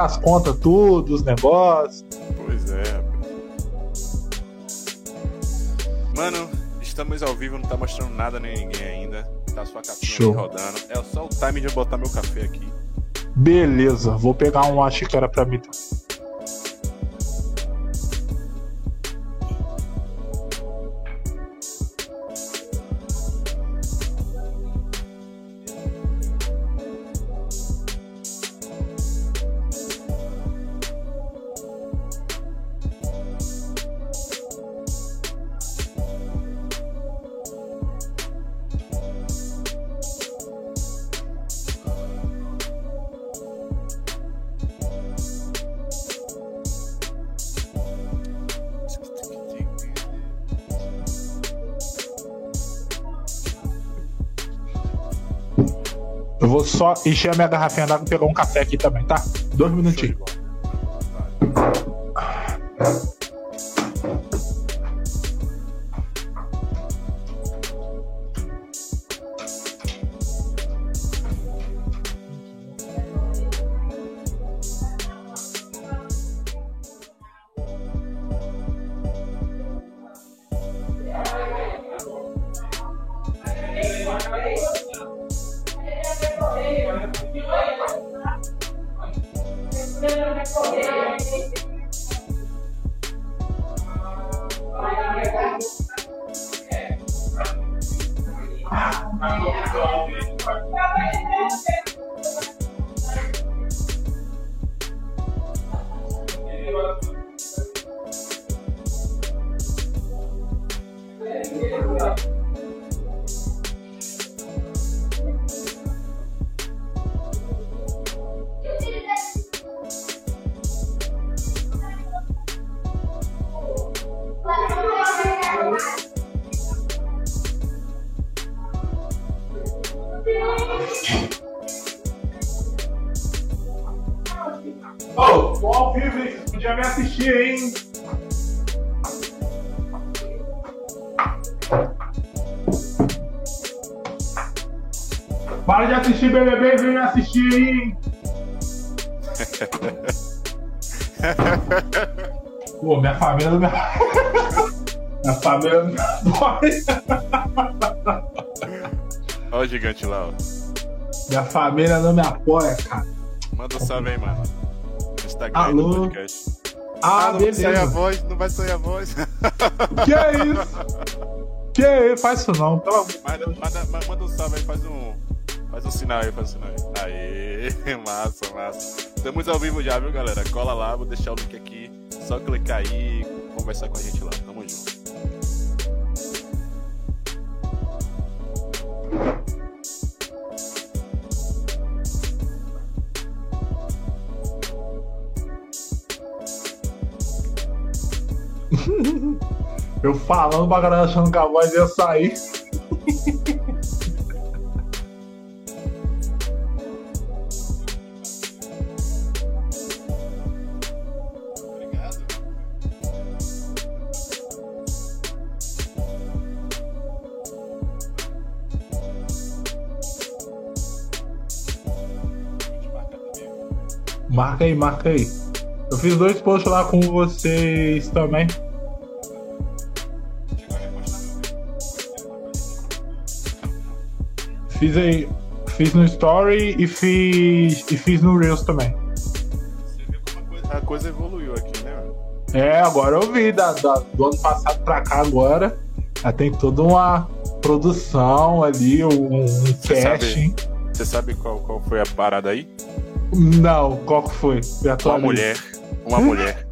as contas tudo, os negócios. Pois é. Mano, estamos ao vivo, não tá mostrando nada nem ninguém ainda. Tá sua capinha Show. rodando. É só o time de eu botar meu café aqui. Beleza, vou pegar uma xícara pra mim. Eu só encher a minha garrafinha d'água e pegar um café aqui também, tá? Dois minutinhos. Família não me... minha família não me apoia. Olha o gigante lá, ó. Minha família não me apoia, cara. Manda um salve aí, mano. No Instagram Alô? do podcast. Ah, não vai sair a beleza. voz, não vai sair a voz. Que é isso? Que é isso? Faz isso não, pelo amor manda, manda, ma- manda um salve aí, faz um. Faz um sinal aí, faz um sinal aí. Aê, massa, massa. Estamos ao vivo já, viu, galera? Cola lá, vou deixar o link aqui. Só clicar aí e conversar com a gente lá. Tamo junto. Eu falando pra galera achando que a voz ia sair. Marca aí. Eu fiz dois posts lá com vocês também. Fiz aí. Fiz no Story e fiz. e fiz no Reels também. Você viu como a coisa, a coisa evoluiu aqui, né? É, agora eu vi da, da- do ano passado pra cá agora. Já tem toda uma produção ali, um, um Você casting. Você sabe qual, qual foi a parada aí? Não, qual que foi? Me Uma mulher. Uma mulher.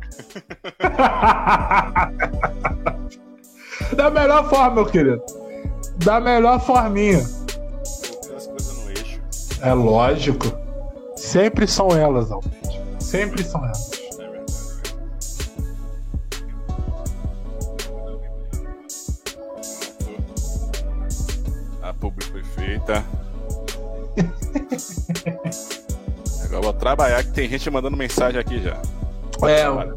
da melhor forma, meu querido. Da melhor forminha. As coisas no eixo. É lógico. Sempre são elas, Alberto. Sempre são elas. É A publi foi feita. Agora eu vou trabalhar que tem gente mandando mensagem aqui já. É, Trabalha.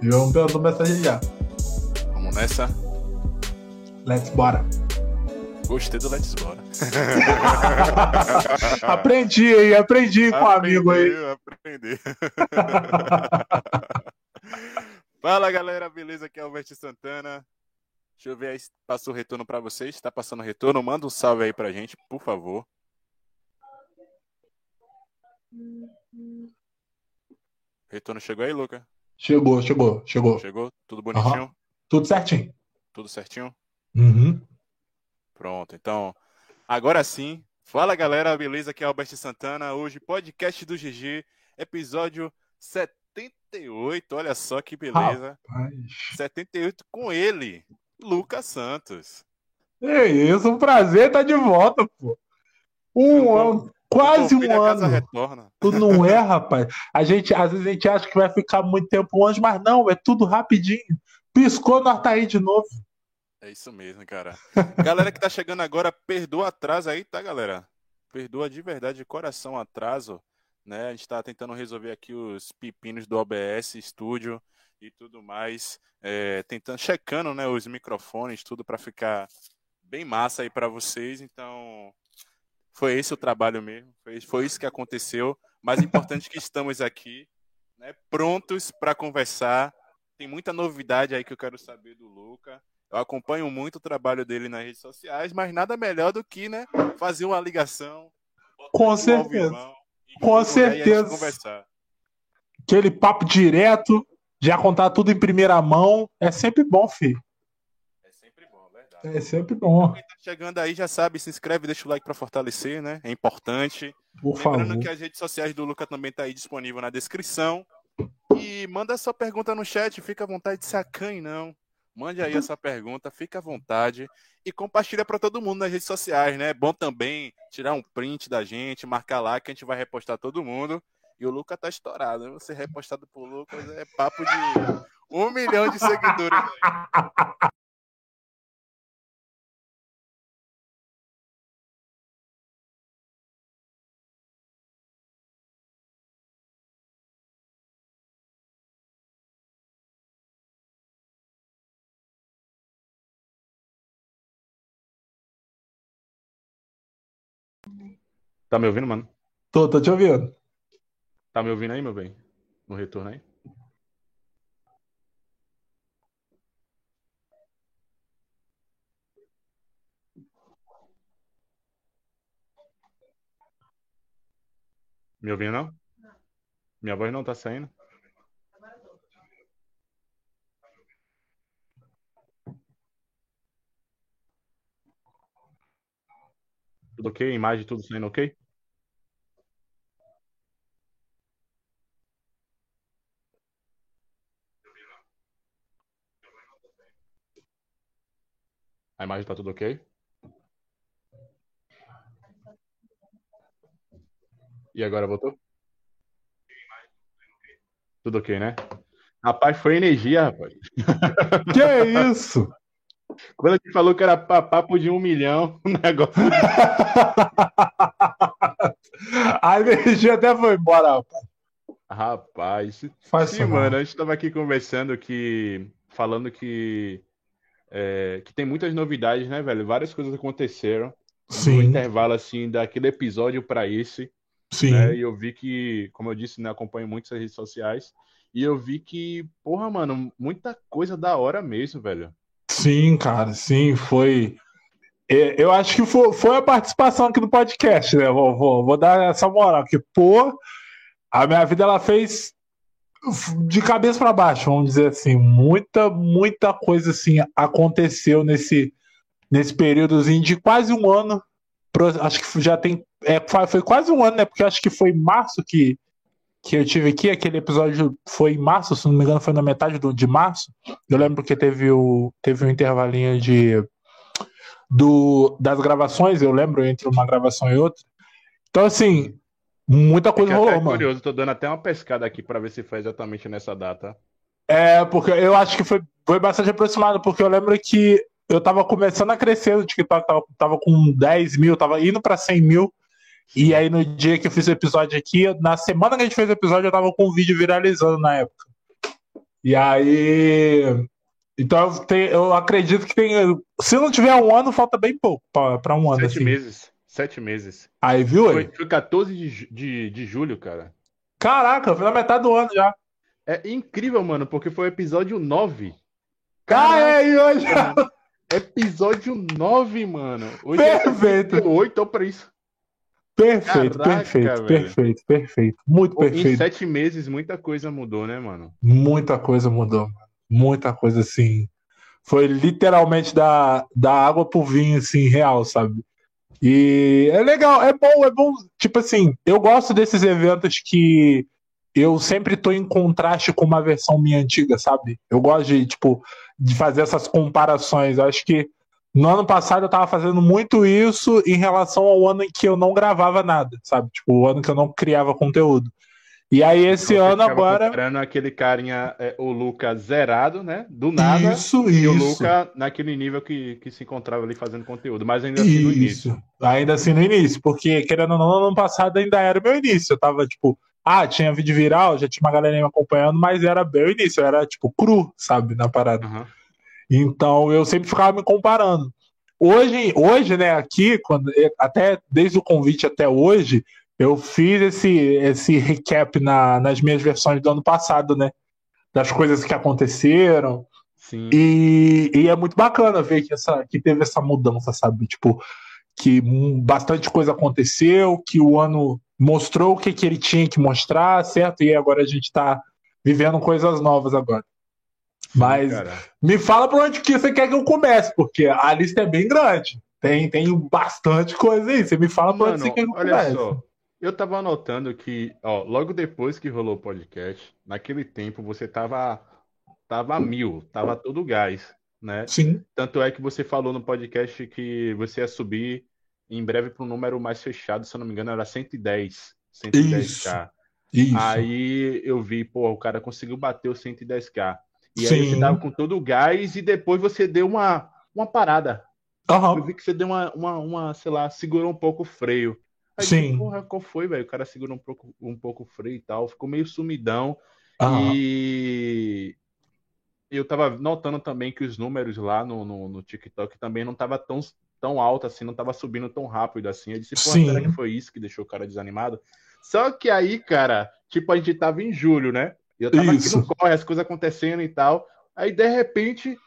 João perguntou mensagem já. Vamos nessa. Let's bora. Gostei do Let's Bora. aprendi aí, aprendi com o um amigo aí. Aprendi. Fala galera, beleza? Aqui é o Verte Santana. Deixa eu ver aí se passou o retorno para vocês. Está passando retorno? Manda um salve aí pra gente, por favor. Retorno chegou aí, Luca? Chegou, chegou, chegou. Chegou? Tudo bonitinho? Uhum. Tudo certinho. Tudo certinho? Uhum. Pronto, então, agora sim. Fala galera, beleza? Aqui é Alberto Santana. Hoje, podcast do GG, episódio 78. Olha só que beleza. Rapaz. 78 com ele, Lucas Santos. É isso, um prazer estar de volta, pô. Um ano, quase um ano. Tu não é, rapaz. A gente, às vezes a gente acha que vai ficar muito tempo longe, mas não, é tudo rapidinho. Piscou, nós tá aí de novo. É isso mesmo, cara. galera que tá chegando agora, perdoa atraso aí, tá, galera? Perdoa de verdade, de coração atraso, né? A gente tá tentando resolver aqui os pepinos do OBS Studio e tudo mais, é, tentando, checando, né, os microfones, tudo para ficar bem massa aí para vocês. Então, foi esse o trabalho mesmo, foi, foi isso que aconteceu. Mas importante que estamos aqui, né, prontos para conversar. Tem muita novidade aí que eu quero saber do Luca. Eu acompanho muito o trabalho dele nas redes sociais, mas nada melhor do que, né, fazer uma ligação. Com certeza. Com certeza. Aquele papo direto, já contar tudo em primeira mão, é sempre bom, filho. É sempre bom, verdade. É sempre bom. Quem tá chegando aí já sabe, se inscreve, deixa o like para fortalecer, né? É importante. Por Lembrando favor. que as redes sociais do Luca também tá aí disponível na descrição. E manda sua pergunta no chat, fica à vontade de sacanhe, não. Mande aí essa pergunta, fica à vontade e compartilha para todo mundo nas redes sociais, né? É bom também tirar um print da gente, marcar lá que a gente vai repostar todo mundo. E o Lucas tá estourado, né? Você repostado por Lucas é papo de um milhão de seguidores. Aí. Tá me ouvindo, mano? Tô, tô te ouvindo. Tá me ouvindo aí, meu bem? No retorno aí? Me ouvindo não? Minha voz não tá saindo? Tudo ok? Imagem tudo saindo ok? A imagem tá tudo ok? E agora voltou? Tudo ok, né? Rapaz, foi energia, rapaz. Que é isso? Quando a gente falou que era papo de um milhão, o negócio. a energia até foi embora, rapaz. Rapaz. Faz Sim, mano, a gente tava aqui conversando que. Falando que. É, que tem muitas novidades, né, velho? Várias coisas aconteceram no Sim, intervalo, assim, daquele episódio pra esse. sim. né? E eu vi que, como eu disse, né, acompanho muito as redes sociais. E eu vi que, porra, mano, muita coisa da hora mesmo, velho. Sim, cara, sim, foi. É, Eu acho que foi, foi a participação aqui no podcast, né? Vou, vou, vou dar essa moral, porque, pô, a minha vida ela fez de cabeça para baixo, vamos dizer assim. Muita, muita coisa assim aconteceu nesse, nesse períodozinho de quase um ano. Acho que já tem. É, foi quase um ano, né? Porque acho que foi março que, que eu tive aqui. Aquele episódio foi em março, se não me engano, foi na metade do, de março. Eu lembro que teve o teve um intervalinho de do, das gravações, eu lembro entre uma gravação e outra. Então assim, muita coisa Fiquei até rolou, mano. curioso, tô dando até uma pescada aqui pra ver se foi exatamente nessa data. É, porque eu acho que foi, foi bastante aproximado, porque eu lembro que eu tava começando a crescer no TikTok, tava, tava com 10 mil, tava indo pra 100 mil. E aí no dia que eu fiz o episódio aqui, na semana que a gente fez o episódio, eu tava com um vídeo viralizando na época. E aí Então eu, tenho, eu, acredito que tem. Se não tiver um ano, falta bem pouco para um ano. Sete assim. meses. Sete meses. Aí, viu Foi, aí? foi 14 de, de, de julho, cara. Caraca, foi na metade do ano já. É incrível, mano, porque foi o episódio 9. Ah, é, e hoje. Episódio 9, mano. Hoje Perfeito. é 8 pra isso. Perfeito, Caraca, perfeito, velho. perfeito, perfeito. Muito Pô, Em perfeito. sete meses, muita coisa mudou, né, mano? Muita coisa mudou. Muita coisa assim. Foi literalmente da, da água pro vinho, assim, real, sabe? E é legal, é bom, é bom. Tipo assim, eu gosto desses eventos que eu sempre tô em contraste com uma versão minha antiga, sabe? Eu gosto de, tipo, de fazer essas comparações. Eu acho que no ano passado eu tava fazendo muito isso em relação ao ano em que eu não gravava nada, sabe? Tipo, o ano que eu não criava conteúdo. E aí esse Você ano agora. aquele carinha, é, o Luca zerado, né? Do nada. Isso, E o isso. Luca naquele nível que, que se encontrava ali fazendo conteúdo. Mas ainda assim no início. Ainda assim no início, porque querendo ou não, no ano passado ainda era o meu início. Eu tava tipo, ah, tinha vídeo viral, já tinha uma galerinha me acompanhando, mas era bem o início, eu era tipo cru, sabe, na parada. Aham. Então eu sempre ficava me comparando. Hoje, hoje, né, aqui, quando, até desde o convite até hoje, eu fiz esse, esse recap na, nas minhas versões do ano passado, né? Das coisas que aconteceram. Sim. E, e é muito bacana ver que, essa, que teve essa mudança, sabe? Tipo, que bastante coisa aconteceu, que o ano mostrou o que, que ele tinha que mostrar, certo? E agora a gente tá vivendo coisas novas agora. Mas me fala por onde que você quer que eu comece, porque a lista é bem grande. Tem, tem bastante coisa aí. Você me fala por onde você quer que eu olha comece. só. Eu tava anotando que, ó, logo depois que rolou o podcast, naquele tempo você tava, tava a mil, tava todo gás, né? Sim, Tanto é que você falou no podcast que você ia subir em breve para um número mais fechado, se eu não me engano, era 110. 110k. isso. Aí eu vi, pô, o cara conseguiu bater o 110k. E aí Sim. você tava com todo o gás e depois você deu uma, uma parada. Eu Aham. vi que você deu uma, uma, uma, sei lá, segurou um pouco o freio. Aí, Sim. tipo, porra, qual foi, velho? O cara segurou um pouco, um pouco freio e tal, ficou meio sumidão. aham. E eu tava notando também que os números lá no, no, no TikTok também não tava tão, tão alto assim, não tava subindo tão rápido assim. Eu disse, pô, Sim. será que foi isso que deixou o cara desanimado? Só que aí, cara, tipo, a gente tava em julho, né? E eu tava Isso. aqui no corre, as coisas acontecendo e tal. Aí, de repente,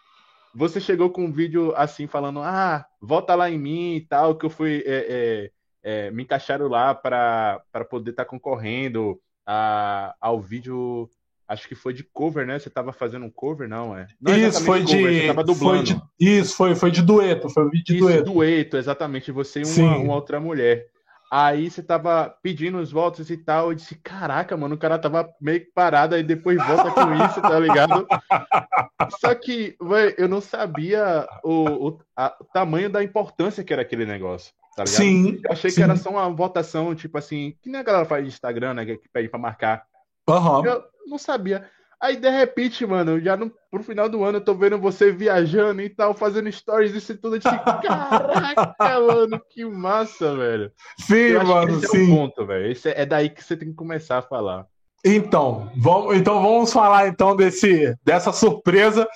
você chegou com um vídeo assim, falando, ah, volta lá em mim e tal, que eu fui. é, é, é, me encaixaram lá para poder estar concorrendo a, ao vídeo. Acho que foi de cover, né? Você tava fazendo um cover, não, é? Não isso foi cover, de, Você tava foi de. Isso, foi, foi de dueto. Foi um vídeo de Isso, dueto. dueto, exatamente. Você e uma, uma outra mulher. Aí você tava pedindo os votos e tal. Eu disse, caraca, mano, o cara tava meio que parado, aí depois volta com isso, tá ligado? Só que, véi, eu não sabia o, o, a- o tamanho da importância que era aquele negócio, tá? Sim. Eu achei sim. que era só uma votação, tipo assim, que nem a galera faz de Instagram, né? Que pede pra marcar. Aham. Eu não sabia. Aí, de repente, mano, já no, pro final do ano eu tô vendo você viajando e tal, fazendo stories, isso e tudo. Eu disse, caraca, mano, que massa, velho. Sim, Eu mano, esse é sim. ponto, velho. Esse é, é daí que você tem que começar a falar. Então, vamos, então vamos falar então desse, dessa surpresa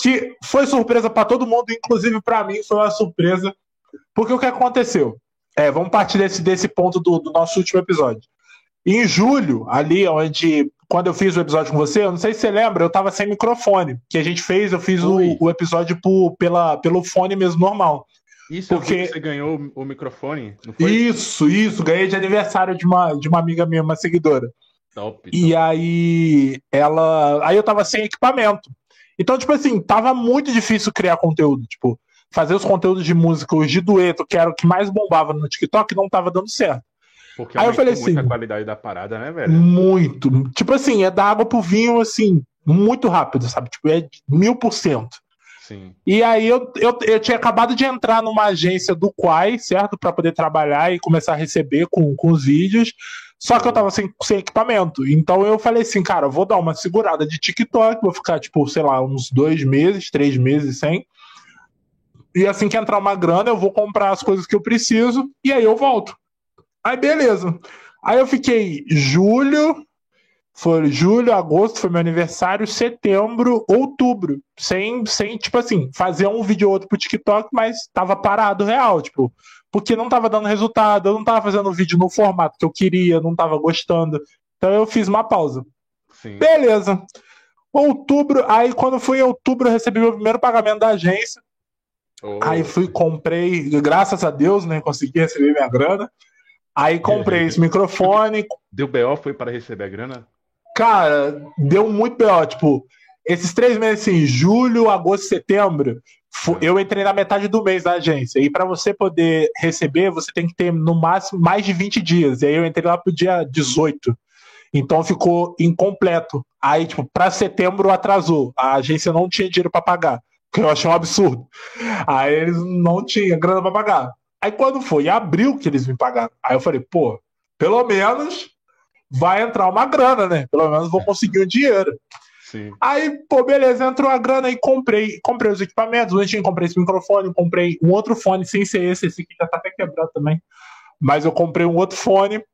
que foi surpresa para todo mundo, inclusive para mim foi uma surpresa, porque o que aconteceu? É, vamos partir desse, desse ponto do, do nosso último episódio. Em julho, ali onde quando eu fiz o episódio com você, eu não sei se você lembra, eu tava sem microfone, que a gente fez, eu fiz o, o episódio por, pela, pelo fone mesmo normal. Isso Porque- é porque você ganhou o microfone? Isso, isso, ganhei de aniversário de uma, de uma amiga minha, uma seguidora. Top. E aí ela. Aí eu tava sem equipamento. Então, tipo assim, tava muito difícil criar conteúdo. Tipo, fazer os conteúdos de música, os de dueto, que era o que mais bombava no TikTok, não tava dando certo. Porque Aí eu falei assim, a qualidade da parada, né, velho? Muito. Tipo assim, é da água pro vinho, assim, muito rápido, sabe? Tipo, é mil por cento. Sim. E aí eu, eu, eu tinha acabado de entrar numa agência do Quai, certo? Para poder trabalhar e começar a receber com, com os vídeos. Só que eu tava sem, sem equipamento. Então eu falei assim, cara, eu vou dar uma segurada de TikTok, vou ficar, tipo, sei lá, uns dois meses, três meses sem. E assim que entrar uma grana, eu vou comprar as coisas que eu preciso e aí eu volto. Aí beleza. Aí eu fiquei julho, Foi julho, agosto, foi meu aniversário, setembro, outubro. Sem, sem, tipo assim, fazer um vídeo ou outro pro TikTok, mas tava parado real, tipo, porque não tava dando resultado, eu não tava fazendo vídeo no formato que eu queria, não tava gostando. Então eu fiz uma pausa. Sim. Beleza. Outubro, aí quando foi em outubro eu recebi meu primeiro pagamento da agência. Oh. Aí fui, comprei, graças a Deus, né, consegui receber minha grana. Aí comprei esse microfone. Deu BO foi para receber a grana? Cara, deu muito BO. Tipo, esses três meses, assim, julho, agosto, setembro, eu entrei na metade do mês da agência. E para você poder receber, você tem que ter no máximo mais de 20 dias. E aí eu entrei lá pro dia 18. Então ficou incompleto. Aí, tipo, para setembro atrasou. A agência não tinha dinheiro para pagar. Que eu achei um absurdo. Aí eles não tinham grana para pagar. Aí quando foi em abril que eles me pagaram. Aí eu falei, pô, pelo menos vai entrar uma grana, né? Pelo menos vou conseguir um dinheiro. Sim. Aí, pô, beleza, entrou a grana e comprei, comprei os equipamentos, eu tinha comprei esse microfone, comprei um outro fone sem ser esse, esse aqui já tá até quebrado também. Mas eu comprei um outro fone.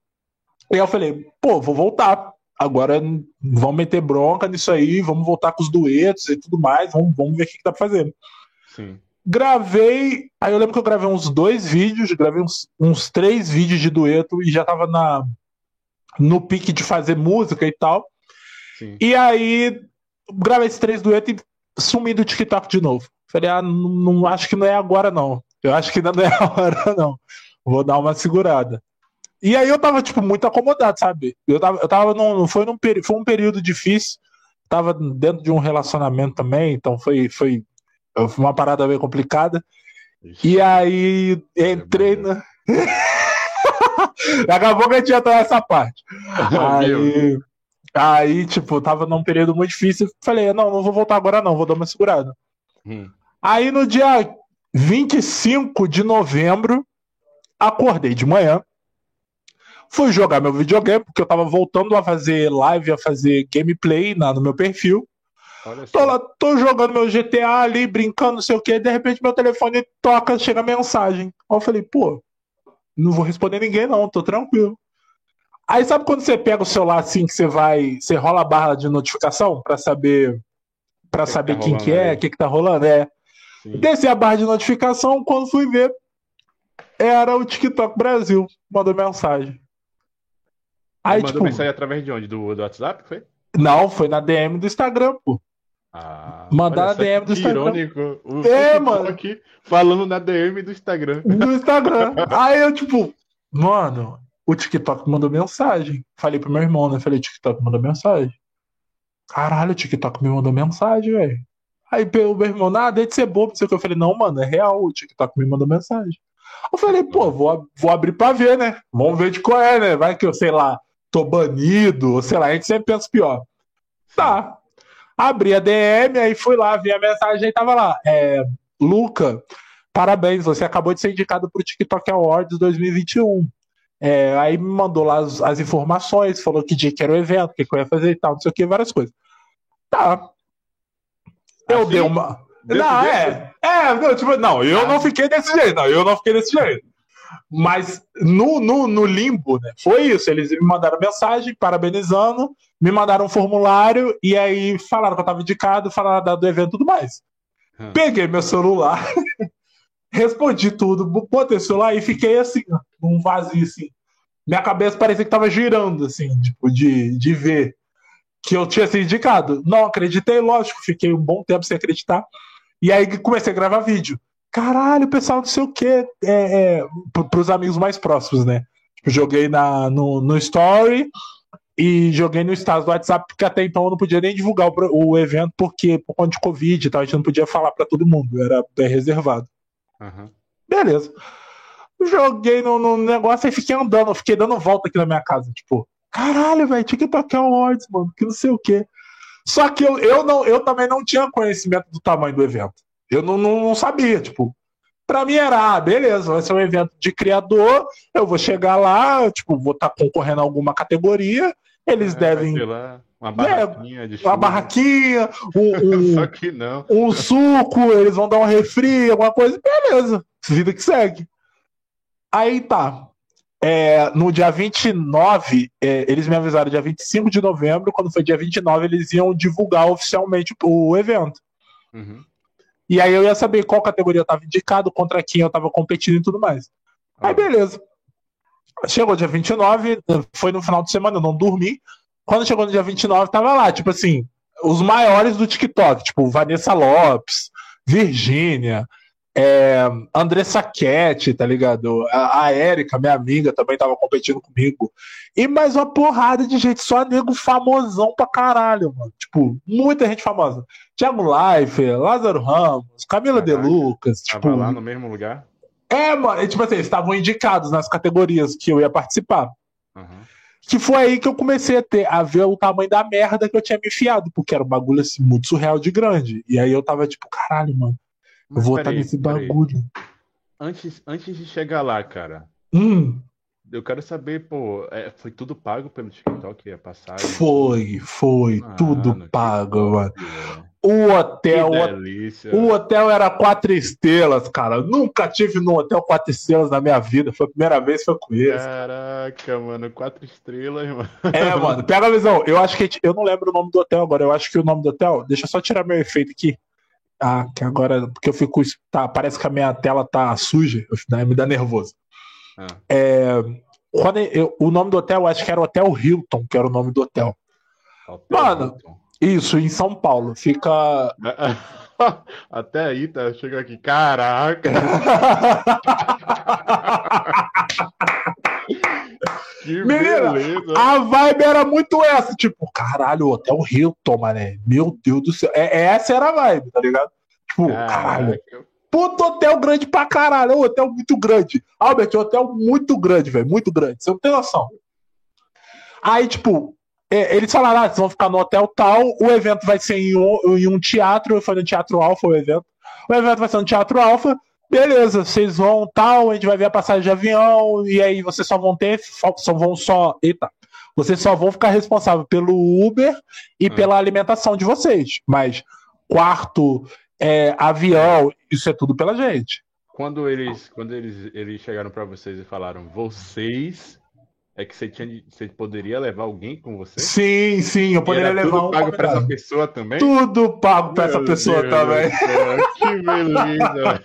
E eu falei, pô, vou voltar. Agora vamos meter bronca nisso aí, vamos voltar com os duetos e tudo mais, vamos, vamos ver o que, que dá pra fazer. Sim. Gravei. Aí eu lembro que eu gravei uns dois vídeos, gravei uns, uns três vídeos de dueto e já tava na, no pique de fazer música e tal. Sim. E aí gravei esses três duetos e sumi do TikTok de novo. Falei, ah, não, não, acho que não é agora, não. Eu acho que ainda não é a hora, não. Vou dar uma segurada. E aí eu tava, tipo, muito acomodado, sabe? Eu tava, eu tava num, foi, num, foi um período difícil. Tava dentro de um relacionamento também, então foi, foi uma parada bem complicada. Ixi. E aí entrei na. Acabou que a gente entrar nessa parte. aí, aí, tipo, tava num período muito difícil. Falei, não, não vou voltar agora, não, vou dar uma segurada. Hum. Aí no dia 25 de novembro, acordei de manhã. Fui jogar meu videogame, porque eu tava voltando a fazer live, a fazer gameplay na, no meu perfil. Tô lá, tô jogando meu GTA ali, brincando, não sei o que, de repente meu telefone toca, chega mensagem. Aí eu falei, pô, não vou responder ninguém não, tô tranquilo. Aí sabe quando você pega o celular assim, que você vai, você rola a barra de notificação para saber para saber que quem que é, o que que tá rolando, é. Sim. Desci a barra de notificação, quando fui ver, era o TikTok Brasil, mandou mensagem. Aí, mandou tipo, mensagem através de onde? Do, do WhatsApp, foi? Não, foi na DM do Instagram, pô. Ah, Mandar na DM do Instagram. Irônico. O é, mano. Aqui falando na DM do Instagram. Do Instagram. Aí eu, tipo, mano, o TikTok mandou mensagem. Falei pro meu irmão, né? Falei, TikTok mandou mensagem. Caralho, o TikTok me mandou mensagem, velho. Aí o meu irmão, nada, deixa de ser bobo, sei que. Eu falei, não, mano, é real, o TikTok me mandou mensagem. Eu falei, pô, vou, vou abrir pra ver, né? Vamos ver de qual é, né? Vai que eu, sei lá, tô banido, sei lá, a gente sempre pensa pior. Tá, Abri a DM, aí fui lá, vi a mensagem e tava lá. É, Luca, parabéns, você acabou de ser indicado para o TikTok Awards 2021. É, aí me mandou lá as, as, informações, falou que dia que era o evento, o que, que, eu ia fazer e tal, não sei o que, várias coisas. Tá. Eu assim, dei uma. Não, é. É, não, tipo, não, eu não fiquei desse jeito, não, eu não fiquei desse jeito. Mas no, no, no, limbo, né? Foi isso. Eles me mandaram mensagem parabenizando, me mandaram um formulário e aí falaram que eu estava indicado, falaram do evento e tudo mais. Hum. Peguei meu celular, respondi tudo, botei o celular e fiquei assim, num vazio assim. Minha cabeça parecia que estava girando, assim, tipo, de, de ver que eu tinha sido indicado. Não acreditei, lógico, fiquei um bom tempo sem acreditar. E aí comecei a gravar vídeo caralho, pessoal, não sei o quê, é, é, pros amigos mais próximos, né? Tipo, joguei na, no, no Story e joguei no status do WhatsApp, porque até então eu não podia nem divulgar o, o evento, porque por conta de Covid e tal, a gente não podia falar para todo mundo, era bem reservado. Uhum. Beleza. Joguei no, no, negócio e fiquei andando, fiquei dando volta aqui na minha casa, tipo, caralho, velho, TikTok Awards, mano, que não sei o quê. Só que eu, eu, não, eu também não tinha conhecimento do tamanho do evento. Eu não, não, não sabia, tipo, para mim era, ah, beleza, vai ser um evento de criador, eu vou chegar lá, tipo, vou estar tá concorrendo a alguma categoria, eles é, devem. Lá, uma barraquinha é, de Uma barraquinha, um, um, Só que não. um suco, eles vão dar um refri, alguma coisa, beleza, vida que segue. Aí tá. é, no dia 29, é, eles me avisaram dia 25 de novembro, quando foi dia 29, eles iam divulgar oficialmente o evento. Uhum. E aí eu ia saber qual categoria eu estava indicado, contra quem eu estava competindo e tudo mais. Ah. Aí beleza. Chegou dia 29, foi no final de semana, eu não dormi. Quando chegou no dia 29, tava lá, tipo assim, os maiores do TikTok, tipo Vanessa Lopes, Virgínia, é, Andressa Cat, tá ligado? A, a Érica, minha amiga, também tava competindo comigo. E mais uma porrada de gente, só nego famosão pra caralho, mano. Tipo, muita gente famosa. Thiago Life, Lázaro Ramos, Camila Caraca, De Lucas. Tava tipo, lá no mesmo lugar? É, mano, tipo assim, eles estavam indicados nas categorias que eu ia participar. Uhum. Que foi aí que eu comecei a ter, a ver o tamanho da merda que eu tinha me enfiado, porque era um bagulho assim, muito surreal de grande. E aí eu tava tipo, caralho, mano eu vou estar nesse bagulho. Antes, antes de chegar lá, cara. Hum. Eu quero saber, pô, é, foi tudo pago pelo TikTok a passagem? Foi, foi, ah, tudo pago, mano. O hotel, o hotel era quatro estrelas, cara. nunca tive num hotel quatro estrelas na minha vida. Foi a primeira vez foi com eles. Caraca, mano, quatro estrelas, mano. É, mano, pega a visão. Eu acho que eu não lembro o nome do hotel agora. Eu acho que o nome do hotel. Deixa eu só tirar meu efeito aqui. Ah, que agora, porque eu fico. Tá, parece que a minha tela tá suja, né, me dá nervoso. Ah. É, quando eu, o nome do hotel, eu acho que era Hotel Hilton, que era o nome do hotel. hotel Mano, Hilton. isso, em São Paulo. Fica. Até aí, tá? Chega aqui, caraca! Que Menina, beleza. a vibe era muito essa, tipo, caralho, o Hotel Hilton, mané. Meu Deus do céu. É, essa era a vibe, tá ligado? Tipo, Caraca. caralho. Puto hotel grande pra caralho, é um hotel muito grande. Albert, é um hotel muito grande, velho, muito grande. Você não tem noção. Aí, tipo, é, eles falaram, ah, vocês vão ficar no hotel tal, o evento vai ser em um, em um teatro, foi no Teatro Alfa o evento. O evento vai ser no Teatro Alfa, beleza, vocês vão tal, a gente vai ver a passagem de avião, e aí vocês só vão ter, só vão só. Eita. Vocês só vão ficar responsáveis pelo Uber e hum. pela alimentação de vocês. Mas quarto, é, avião, isso é tudo pela gente. Quando eles, quando eles, eles chegaram para vocês e falaram, vocês é que você, tinha, você poderia levar alguém com você? Sim, sim, eu poderia levar tudo um pago para essa pessoa também? Tudo pago para essa pessoa Deus também. que beleza.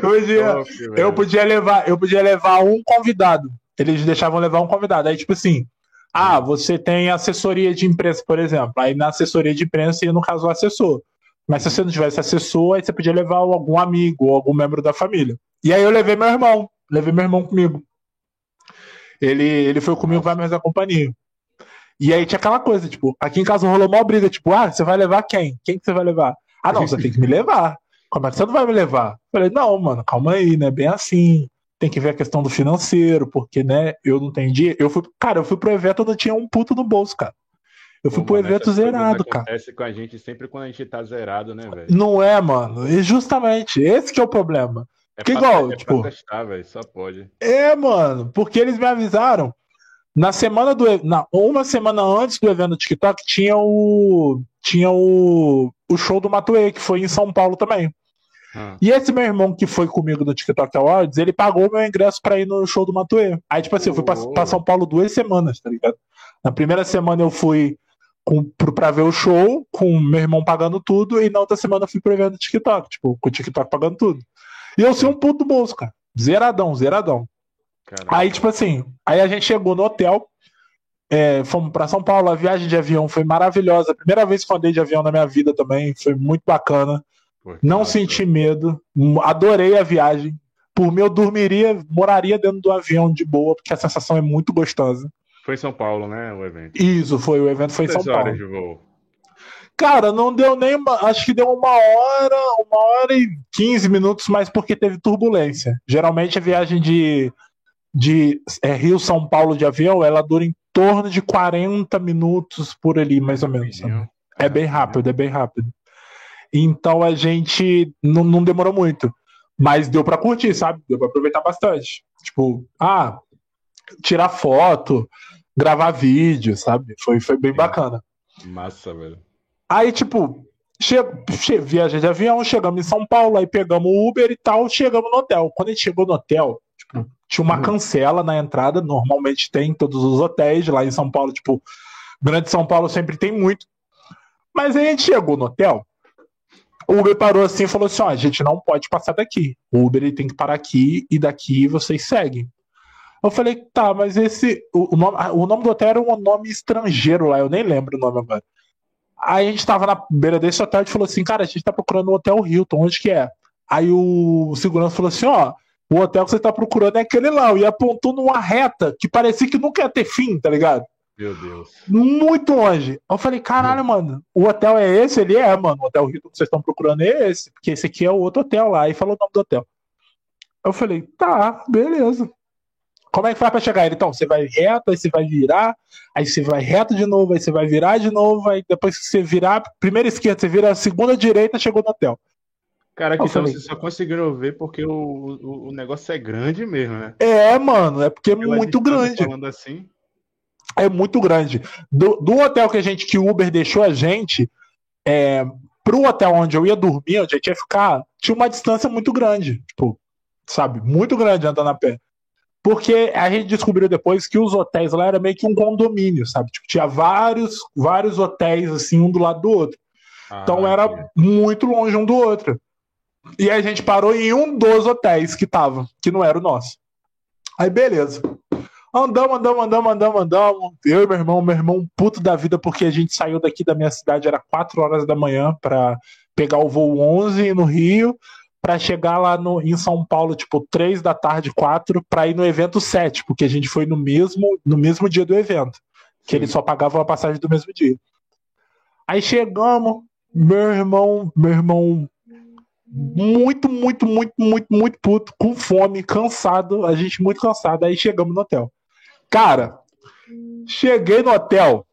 eu, podia, Top, eu podia levar, eu podia levar um convidado. Eles deixavam levar um convidado. Aí, tipo assim, ah, você tem assessoria de imprensa, por exemplo. Aí na assessoria de imprensa ia, no caso, o assessor. Mas se você não tivesse assessor, aí você podia levar algum amigo ou algum membro da família. E aí eu levei meu irmão. Levei meu irmão comigo. Ele, ele foi comigo vai mais a companhia. E aí tinha aquela coisa, tipo, aqui em casa rolou uma briga, tipo, ah, você vai levar quem? Quem que você vai levar? Ah, não, você tem que me levar. Como é que você não vai me levar? falei, não, mano, calma aí, né? Bem assim. Tem que ver a questão do financeiro, porque, né, eu não tenho dinheiro. Eu fui, cara, eu fui pro evento, eu não tinha um puto no bolso, cara. Eu fui Pô, pro evento zerado, cara. Acontece com a gente sempre quando a gente tá zerado, né, velho? Não é, mano. E justamente, esse que é o problema. É que igual, é tipo. Testar, só pode. É, mano, porque eles me avisaram. Na semana do. Na, uma semana antes do evento do TikTok, tinha o. Tinha o, o show do Matuê, que foi em São Paulo também. Ah. E esse meu irmão que foi comigo no TikTok Awards, ele pagou meu ingresso pra ir no show do Matuê. Aí, tipo assim, eu fui pra, pra São Paulo duas semanas, tá ligado? Na primeira semana eu fui com, pra ver o show, com meu irmão pagando tudo, e na outra semana eu fui pro evento do TikTok, tipo, com o TikTok pagando tudo. E eu sei um puto do bolso, cara. Zeradão, zeradão. Caraca. Aí, tipo assim, aí a gente chegou no hotel, é, fomos para São Paulo, a viagem de avião foi maravilhosa. Primeira vez que eu andei de avião na minha vida também, foi muito bacana. Não senti medo, adorei a viagem. Por mim, eu dormiria, moraria dentro do avião de boa, porque a sensação é muito gostosa. Foi em São Paulo, né, o evento? Isso, foi, o evento foi em São Paulo. De voo? Cara, não deu nem. Uma, acho que deu uma hora, uma hora e quinze minutos, mas porque teve turbulência. Geralmente a viagem de, de é, Rio São Paulo de avião, ela dura em torno de 40 minutos por ali, mais ou menos. É bem rápido, é bem rápido. Então a gente não, não demorou muito. Mas deu para curtir, sabe? Deu para aproveitar bastante. Tipo, ah, tirar foto, gravar vídeo, sabe? Foi, foi bem bacana. Massa, velho. Aí, tipo, che, che, viaja de avião, chegamos em São Paulo, aí pegamos o Uber e tal, chegamos no hotel. Quando a gente chegou no hotel, tipo, tinha uma cancela na entrada, normalmente tem em todos os hotéis, lá em São Paulo, tipo, Grande São Paulo sempre tem muito. Mas aí a gente chegou no hotel, o Uber parou assim e falou assim: ó, a gente não pode passar daqui. O Uber ele tem que parar aqui e daqui vocês seguem. Eu falei, tá, mas esse. O, o, nome, o nome do hotel era um nome estrangeiro lá, eu nem lembro o nome agora. Aí a gente tava na beira desse hotel e falou assim, cara, a gente tá procurando o Hotel Hilton, onde que é? Aí o segurança falou assim, ó, o hotel que você tá procurando é aquele lá, e apontou numa reta que parecia que nunca ia ter fim, tá ligado? Meu Deus. Muito longe. Eu falei, caralho, mano, o hotel é esse? Ele é, mano, o hotel Hilton que vocês estão procurando é esse, porque esse aqui é o outro hotel lá, e falou o nome do hotel. Eu falei, tá, beleza. Como é que faz pra chegar? Ele, então, você vai reto, aí você vai virar, aí você vai reto de novo, aí você vai virar de novo, aí depois que você virar, primeira esquerda, você vira a segunda direita, chegou no hotel. Cara, que então vocês só conseguiram ver porque o, o, o, negócio é grande mesmo, né? É, mano, é porque é muito grande. Falando assim. É muito grande. Do, do hotel que a gente, que o Uber deixou a gente, é, pro hotel onde eu ia dormir, onde a gente ia ficar, tinha uma distância muito grande. Tipo, sabe? Muito grande andando a pé. Porque a gente descobriu depois que os hotéis lá era meio que um condomínio, sabe? Tipo, tinha vários, vários hotéis, assim, um do lado do outro. Ah, então era sim. muito longe um do outro. E a gente parou em um dos hotéis que tava, que não era o nosso. Aí, beleza. Andamos, andamos, andamos, andamos, andamos. Eu e meu irmão, meu irmão puto da vida, porque a gente saiu daqui da minha cidade, era 4 horas da manhã, para pegar o voo 11 no Rio para chegar lá no, em São Paulo, tipo, três da tarde, quatro, para ir no evento 7, porque a gente foi no mesmo, no mesmo dia do evento. Que Sim. eles só pagavam a passagem do mesmo dia. Aí chegamos, meu irmão, meu irmão muito, muito, muito, muito, muito puto, com fome, cansado, a gente muito cansado. Aí chegamos no hotel. Cara, cheguei no hotel,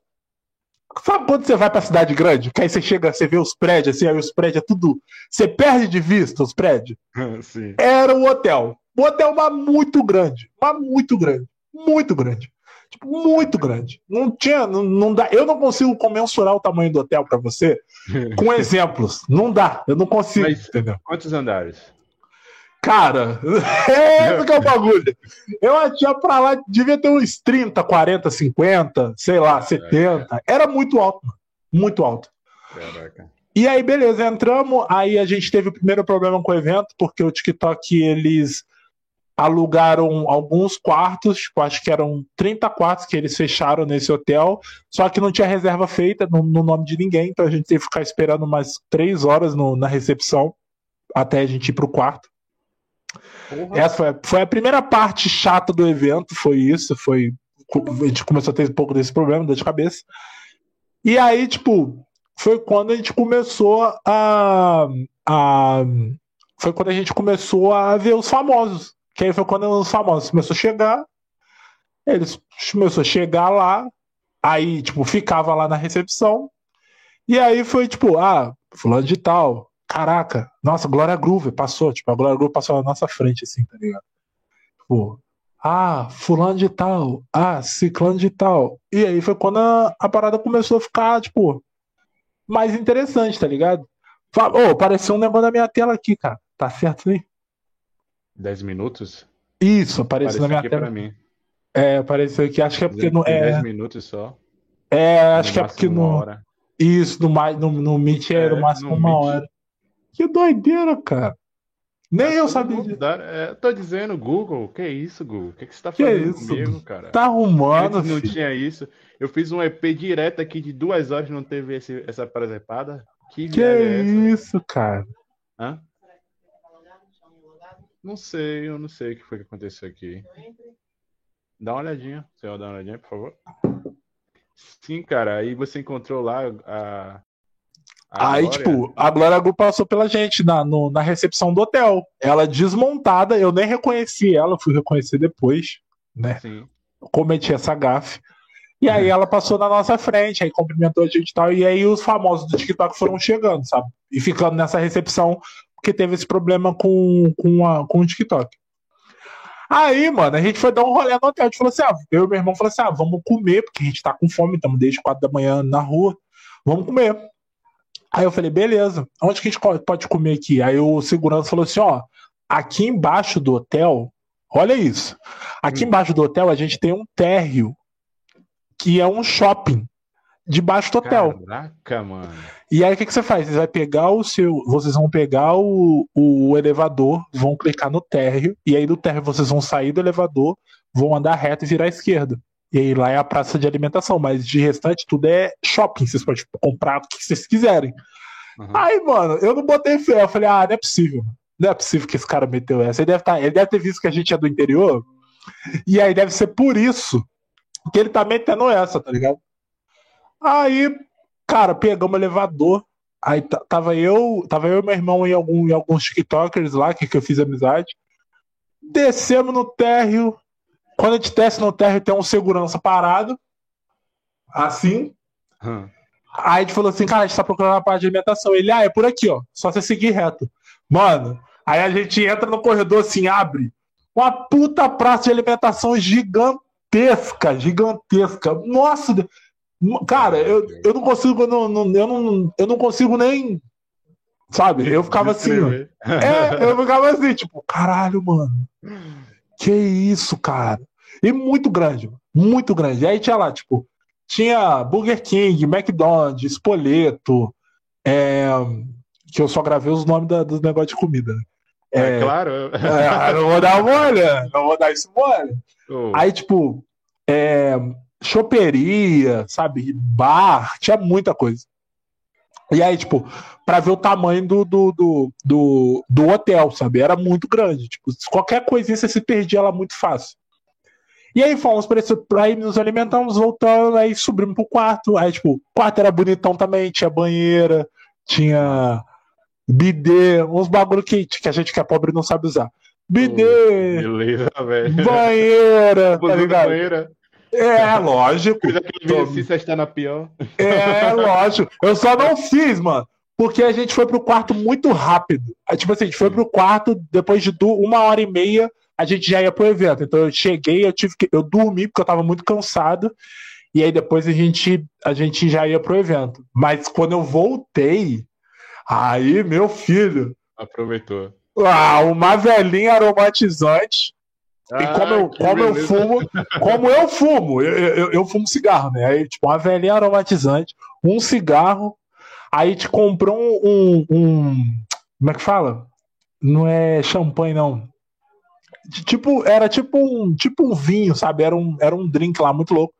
Sabe quando você vai pra cidade grande? Que aí você chega, você vê os prédios, assim, aí os prédios é tudo. Você perde de vista os prédios? Sim. Era um hotel. Um hotel mas muito grande. Mas muito grande. Muito grande. Tipo, muito grande. Não tinha. Não, não dá. Eu não consigo comensurar o tamanho do hotel para você com exemplos. Não dá. Eu não consigo. Mas, entendeu? Quantos andares? Cara, esse que é o bagulho. Eu tinha pra lá, devia ter uns 30, 40, 50, sei lá, 70. Era muito alto, muito alto. Caraca. E aí, beleza, entramos. Aí a gente teve o primeiro problema com o evento, porque o TikTok eles alugaram alguns quartos, tipo, acho que eram 30 quartos que eles fecharam nesse hotel, só que não tinha reserva feita no, no nome de ninguém, então a gente teve que ficar esperando umas três horas no, na recepção até a gente ir pro quarto. Porra. Essa foi, foi a primeira parte chata do evento, foi isso, foi a gente começou a ter um pouco desse problema, dor de cabeça. E aí, tipo, foi quando a gente começou a, a foi quando a gente começou a ver os famosos. Que aí foi quando os famosos começou a chegar. Eles começou a chegar lá, aí, tipo, ficava lá na recepção. E aí foi tipo, ah, fulano de tal, caraca, nossa, Glória Groove passou, tipo, a Glória Groove passou na nossa frente, assim, tá ligado? Tipo, ah, fulano de tal, ah, ciclano de tal. E aí foi quando a, a parada começou a ficar, tipo, mais interessante, tá ligado? Ô, oh, apareceu um negócio na minha tela aqui, cara. Tá certo aí? 10 minutos? Isso, apareceu, apareceu na minha aqui tela. Pra mim. É, apareceu aqui, acho que é porque não é. 10 minutos só. É, acho que é porque no. Isso, no, no, no Meet era é, o máximo uma Meet... hora. Que doideira, cara. Nem Mas eu sabia disso. É, tô dizendo, Google, que isso, Google? O que, que você tá fazendo isso? comigo, cara? Tá arrumando, Antes não filho. tinha isso. Eu fiz um EP direto aqui de duas horas, não teve esse, essa presepada. Que, que é isso, cara? Hã? Não sei, eu não sei o que foi que aconteceu aqui. Dá uma olhadinha. Você vai dar uma olhadinha, por favor? Sim, cara. Aí você encontrou lá a, Aí, tipo, a Glória Gu passou pela gente na, no, na recepção do hotel. Ela desmontada, eu nem reconheci ela, fui reconhecer depois, né? Sim. Cometi essa gafe. E aí ela passou na nossa frente, aí cumprimentou a gente e tal. E aí os famosos do TikTok foram chegando, sabe? E ficando nessa recepção, porque teve esse problema com, com, a, com o TikTok. Aí, mano, a gente foi dar um rolê no hotel. A gente falou assim: ah, eu e meu irmão falou assim: ah, vamos comer, porque a gente tá com fome, estamos desde quatro da manhã na rua. Vamos comer. Aí eu falei, beleza, onde que a gente pode comer aqui? Aí o segurança falou assim, ó, aqui embaixo do hotel, olha isso. Aqui Hum. embaixo do hotel a gente tem um térreo que é um shopping debaixo do hotel. Caraca, mano. E aí o que, que você faz? Você vai pegar o seu. Vocês vão pegar o, o elevador, vão clicar no térreo, e aí do térreo vocês vão sair do elevador, vão andar reto e virar à esquerda. E aí lá é a praça de alimentação, mas de restante tudo é shopping. Vocês podem comprar o que vocês quiserem. Uhum. Aí, mano, eu não botei fé. Eu falei, ah, não é possível. Não é possível que esse cara meteu essa. Ele deve, tá, ele deve ter visto que a gente é do interior. E aí deve ser por isso que ele tá metendo essa, tá ligado? Aí, cara, pegamos o elevador. Aí tava eu, tava eu e meu irmão em, algum, em alguns TikTokers lá, que, que eu fiz amizade. Descemos no térreo. Quando a gente desce no térreo, tem um segurança parado. Assim. Hum. Aí a gente falou assim, cara, a gente tá procurando uma parte de alimentação. Ele, ah, é por aqui, ó. Só você seguir reto. Mano, aí a gente entra no corredor assim, abre. Uma puta praça de alimentação gigantesca, gigantesca. Nossa, cara, eu, eu não consigo, eu não, eu, não, eu não consigo nem. Sabe? Eu ficava assim. É, eu ficava assim, tipo, caralho, mano. Que isso, cara. E muito grande, muito grande. Aí tinha lá, tipo, tinha Burger King, McDonald's, Spoleto, é, que eu só gravei os nomes da- dos negócios de comida. né? É, É, claro. é, não vou dar mole, não vou dar isso mole. Ô, Aí, tipo, é, choperia, sabe? Bar, tinha muita coisa. E aí, tipo, pra ver o tamanho do, do, do, do, do hotel, sabe? Era muito grande. Tipo, qualquer coisinha você se perdia lá muito fácil. E aí fomos pra, esse, ir nos alimentamos, voltando, aí subimos pro quarto. Aí, tipo, o quarto era bonitão também, tinha banheira, tinha bidê, uns bagulho que, que a gente que é pobre não sabe usar. Bidê, Beleza, velho. banheira, tá Buzina ligado? banheira. É, lógico. Exercício está na pior. É, lógico. Eu só não fiz, mano. Porque a gente foi pro quarto muito rápido. Tipo assim, a gente foi pro quarto, depois de uma hora e meia, a gente já ia pro evento. Então eu cheguei, eu tive que. Eu dormi porque eu tava muito cansado. E aí depois a gente, a gente já ia pro evento. Mas quando eu voltei, aí, meu filho, Aproveitou. ah, uma velhinha aromatizante. E como, eu, Ah, que como eu fumo, como eu fumo, eu, eu, eu fumo cigarro, né? Aí, tipo, uma velhinha aromatizante, um cigarro, aí te comprou um, um, um- Como é que fala? Não é champanhe, não. Tipo, era tipo um, tipo um vinho, sabe? Era um, era um drink lá, muito louco.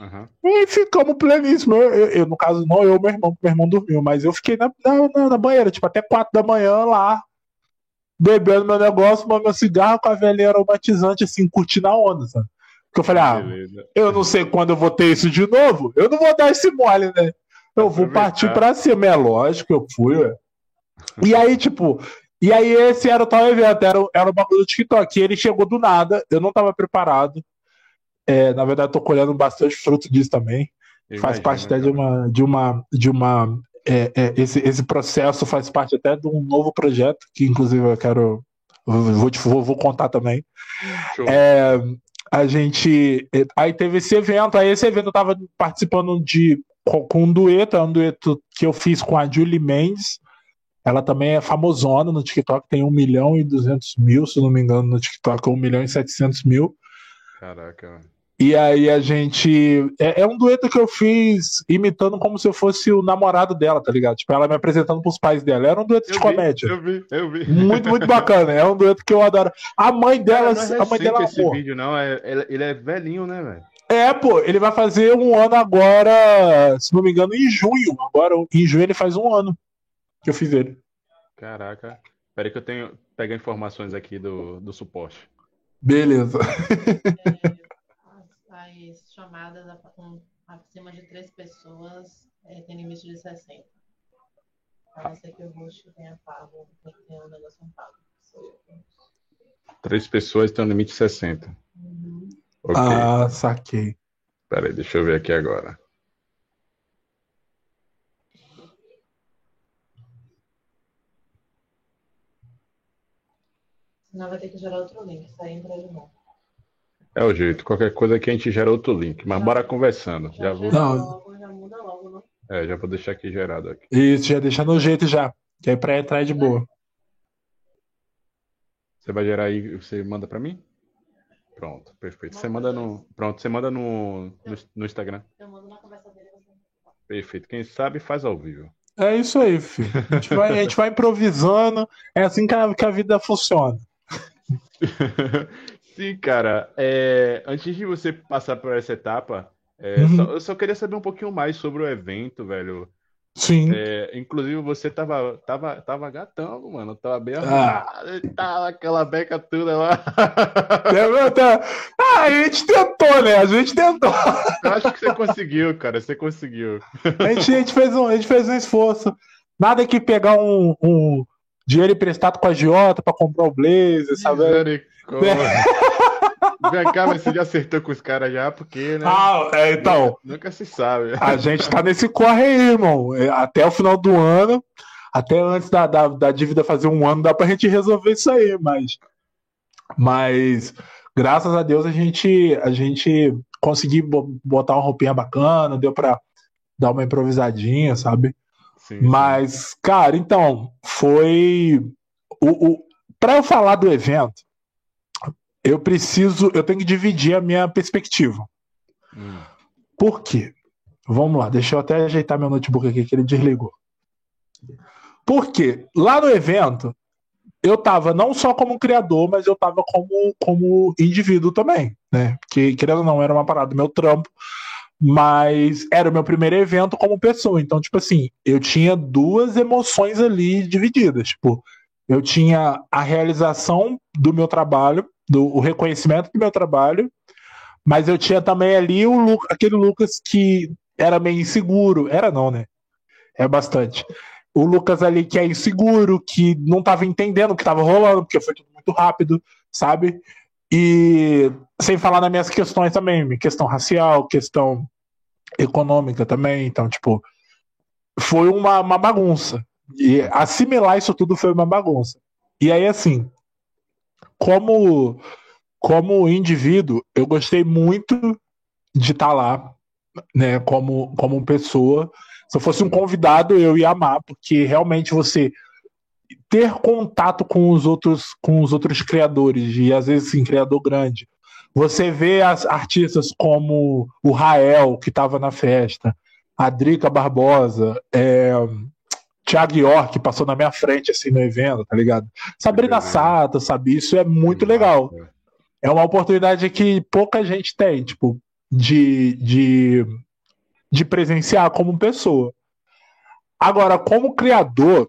Aham. E ficamos pleníssimos. Eu, eu- eu, no caso, não eu, meu irmão, porque meu irmão dormiu, mas eu fiquei na, na, na- na banheira, tipo, até quatro da manhã lá, bebendo meu negócio, fumando meu cigarro com a velhinha aromatizante, assim, curtindo a onda, sabe? Porque eu falei, ah, Beleza. eu não sei quando eu vou ter isso de novo, eu não vou dar esse mole, né? Eu vou partir pra cima, é lógico, eu fui, ué. E aí, tipo, e aí esse era o tal evento, era, o- era o bagulho do TikTok. E ele chegou do nada, eu não tava preparado. É, na verdade, tô colhendo bastante fruto disso também. Faz parte até de uma. De uma, de uma é, é, esse, esse processo faz parte até de um novo projeto, que inclusive eu quero. Vou, te- vou, vou contar também. É, a gente. é, Aí teve esse evento, aí esse evento eu tava participando de. Com, com um dueto, é um dueto que eu fiz com a Julie Mendes. Ela também é famosona no TikTok, tem 1 milhão e 200 mil, se não me engano, no TikTok, 1 milhão e 700 mil. Caraca. E aí a gente. É, é um dueto que eu fiz imitando como se eu fosse o namorado dela, tá ligado? Tipo, ela me apresentando pros pais dela. Era um dueto de Eu vi, comédia. Eu vi, eu vi. Muito, muito bacana. É um dueto que eu adoro. A mãe dela, Cara, é a mãe dela esse amor. vídeo, não. É, ele, ele é velhinho, né, velho? É, pô, ele vai fazer um ano agora, se não me engano, em junho. Agora, em junho ele faz um ano que eu fiz ele. Caraca. Peraí que eu tenho. Pega informações aqui do, do suporte. Beleza. As, as chamadas acima de três pessoas é, tem limite de 60. A não ser que o host tenha pago, tenha um negócio pago. Três pessoas tem um limite de 60. Uhum. Ok. Ah, saquei. Peraí, deixa eu ver aqui agora. Senão vai ter que gerar outro link. Isso aí entra de novo. É o jeito. Qualquer coisa aqui a gente gera outro link. Mas bora conversando. Já vou. gera Não. logo, já muda logo, não? É, já vou deixar aqui gerado aqui. Isso, já deixa no jeito já. Que aí pra entrar é de boa. Você vai gerar aí, você manda pra mim? Pronto, perfeito. Você manda no, pronto, você manda no, no, no Instagram. Eu mando na conversa dele. você- Perfeito. Quem sabe faz ao vivo. É isso aí, filho. A gente vai, a gente vai improvisando. É assim que a, que a vida funciona. Sim, cara. É, antes de você passar por essa etapa, é, Uhum. só- eu só queria saber um pouquinho mais sobre o evento, velho. Sim. É, inclusive, você tava, tava, tava gatão, mano. Tava bem Ah. arrumado e tal, aquela beca toda lá. É, tá- Ah, a gente tentou, né? A gente tentou. Eu acho que você conseguiu, cara. Você conseguiu. A gente, a gente fez, um, a gente fez um esforço. Nada que pegar um, um dinheiro emprestado com a Giota pra comprar o Blazer, sabe? Vem cá, mas você já acertou com os caras já, porque, né? Ah, é, então. Nunca se sabe. A gente tá nesse corre aí, irmão. É, Até o final do ano, até antes da, da, da dívida fazer um ano, dá pra gente resolver isso aí, mas. Mas, graças a Deus, a gente, a gente conseguiu bo- botar uma roupinha bacana, deu pra dar uma improvisadinha, sabe? Sim, Mas, cara, então, foi. O, o... Para eu falar do evento, eu preciso. Eu tenho que dividir a minha perspectiva. Hum, Por quê? Vamos lá, deixa eu até ajeitar meu notebook aqui que ele desligou. Por quê? Lá no evento, eu tava não só como criador, mas eu tava como, como indivíduo também, né? Que, querendo ou não, era uma parada do meu trampo, mas era o meu primeiro evento como pessoa. Então, tipo assim, eu tinha duas emoções ali divididas. Tipo, eu tinha a realização do meu trabalho, do, o reconhecimento do meu trabalho, mas eu tinha também ali o Lu- aquele Lucas que era meio inseguro. Era não, né? É bastante. O Lucas ali que é inseguro, que não tava entendendo o que tava rolando, porque foi tudo muito rápido, sabe? E sem falar nas minhas questões também, questão racial, questão econômica também. Então, tipo, foi uma, uma bagunça. E assimilar isso tudo foi uma bagunça. E aí, assim, como, como indivíduo, eu gostei muito de estar lá, né, como, como pessoa. Se eu fosse um convidado, eu ia amar, porque realmente você ter contato com os outros, com os outros criadores, e às vezes sim, criador grande. Você vê as artistas como o Rael, que estava na festa, a Drica Barbosa, é, Thiago York, que passou na minha frente assim no evento, tá ligado? Sabrina Legal. Sato, sabe? Isso é muito legal é uma oportunidade que pouca gente tem, tipo, de, de, de presenciar como pessoa. Agora, como criador,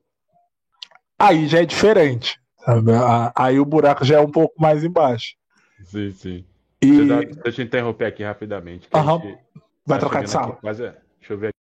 aí já é diferente. sabe? Aí o buraco já é um pouco mais embaixo. Sim, sim. E Deixa eu, eu interromper aqui rapidamente. gente vai tá trocar de sala. aqui quase- deixa eu ver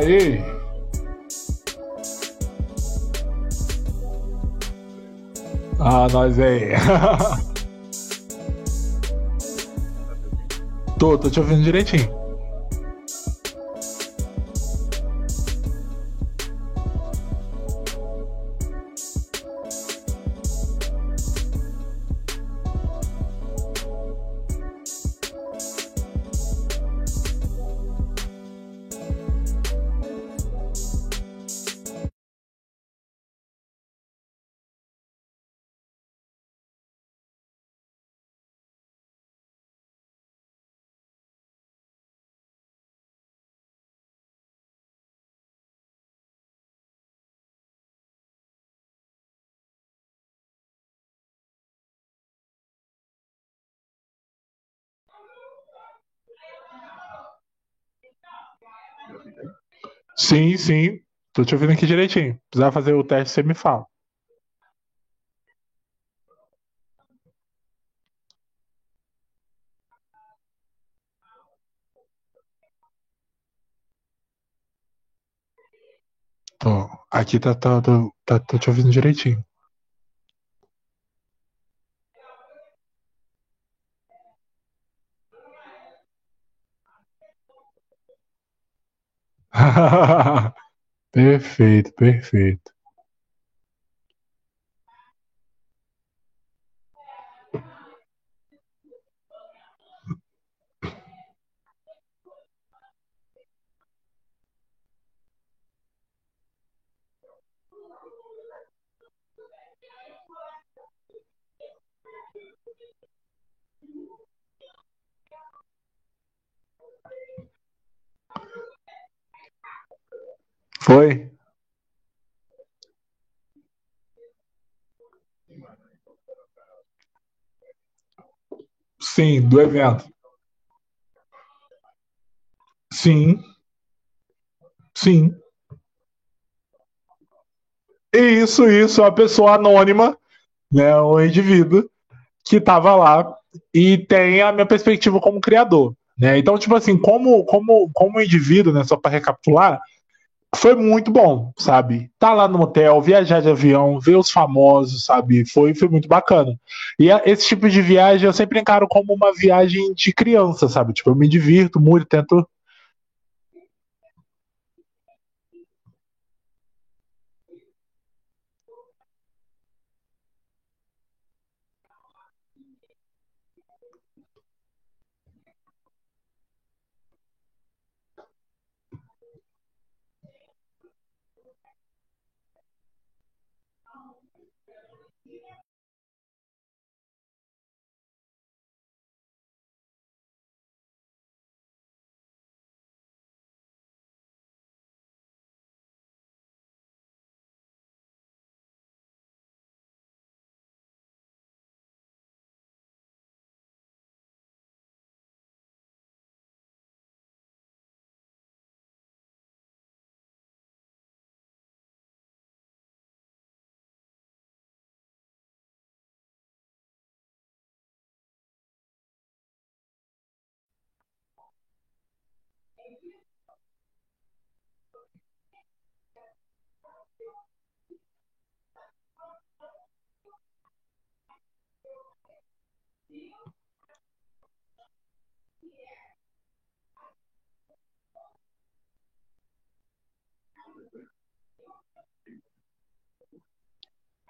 Aê! Ah, nós aí. tô, tô te ouvindo direitinho. Sim, sim. Tô te ouvindo aqui direitinho. Precisar fazer o teste, você me fala. Tô. Aqui tá, tá, tô, tá, tô te ouvindo direitinho. Perfeito, perfeito. Foi? Sim, do evento. Sim, sim. Isso, isso, a pessoa anônima, né, o indivíduo que estava lá e tem a minha perspectiva como criador, né? Então, tipo assim, como como como indivíduo, né, só para recapitular, foi muito bom, sabe? Tá lá no hotel, viajar de avião, ver os famosos, sabe? Foi, foi muito bacana. E a, esse tipo de viagem eu sempre encaro como uma viagem de criança, sabe? Tipo, eu me divirto muito, tento.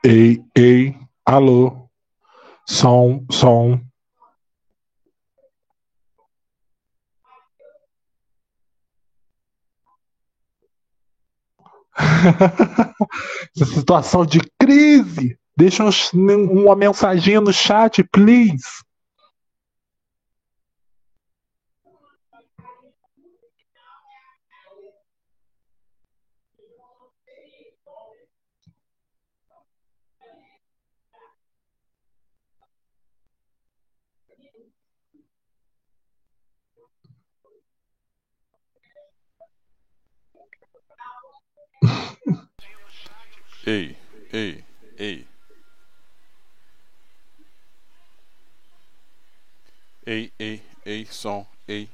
Ei, ei, alô, som, som. Essa situação de crise. Deixa um, uma mensagem no chat, please. Ei, ei, ei. Ei, ei, ei, som, ei.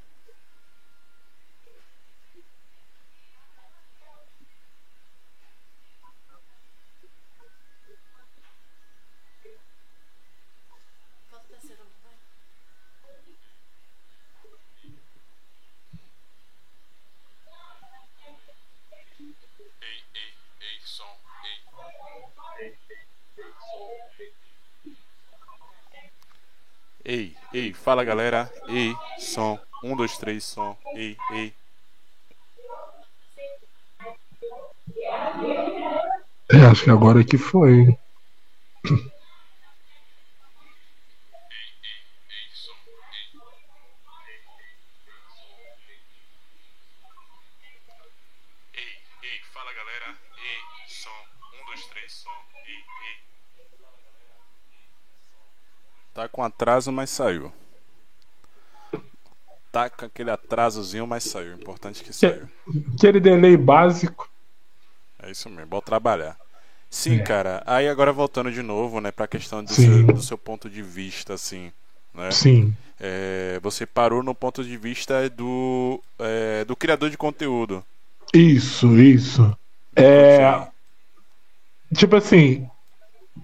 Ei, ei, fala galera. Ei, som. Um, dois, três, som. Ei, ei. É, acho que agora que foi. Tá com atraso, mas saiu. Tá com aquele atrasozinho, mas saiu. Importante que saiu. Aquele delay básico. É isso mesmo, bom trabalhar. Sim, É. cara. Aí agora voltando de novo, né, pra questão do seu, do seu ponto de vista, assim, né? Sim. É, você parou no ponto de vista do, é, do criador de conteúdo. Isso, isso. É, tipo assim,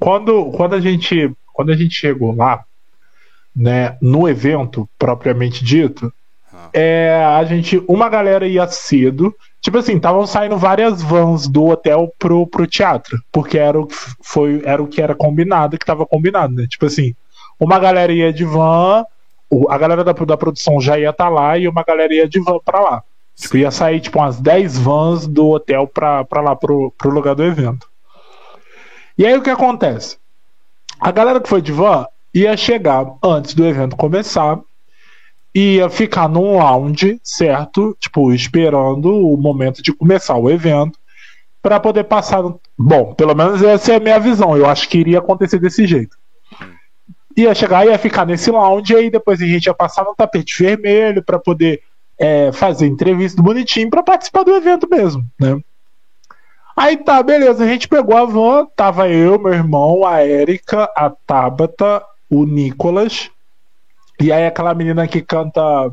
quando, quando a gente quando a gente chegou lá, né, no evento propriamente dito, Ah. é, a gente uma galera ia cedo, tipo assim, estavam saindo várias vans do hotel pro, pro teatro, porque era o que foi era o que era combinado, que tava combinado, né? Tipo assim, uma galera ia de van, a galera da, da produção já ia estar lá e uma galera ia de van pra lá. Tipo, ia sair tipo umas 10 vans do hotel pra, pra lá, pro, pro lugar do evento. E aí o que acontece? A galera que foi de van ia chegar antes do evento começar, ia ficar num lounge, certo? Tipo, esperando o momento de começar o evento, pra poder passar. Bom, pelo menos essa é a minha visão. Eu acho que iria acontecer desse jeito. Ia chegar, ia ficar nesse lounge, aí depois a gente ia passar no tapete vermelho pra poder é, fazer entrevista bonitinho pra participar do evento mesmo, né? Aí tá, beleza, a gente pegou a van, tava eu, meu irmão, a Érica, a Tabata, o Nicolas, e aí aquela menina que canta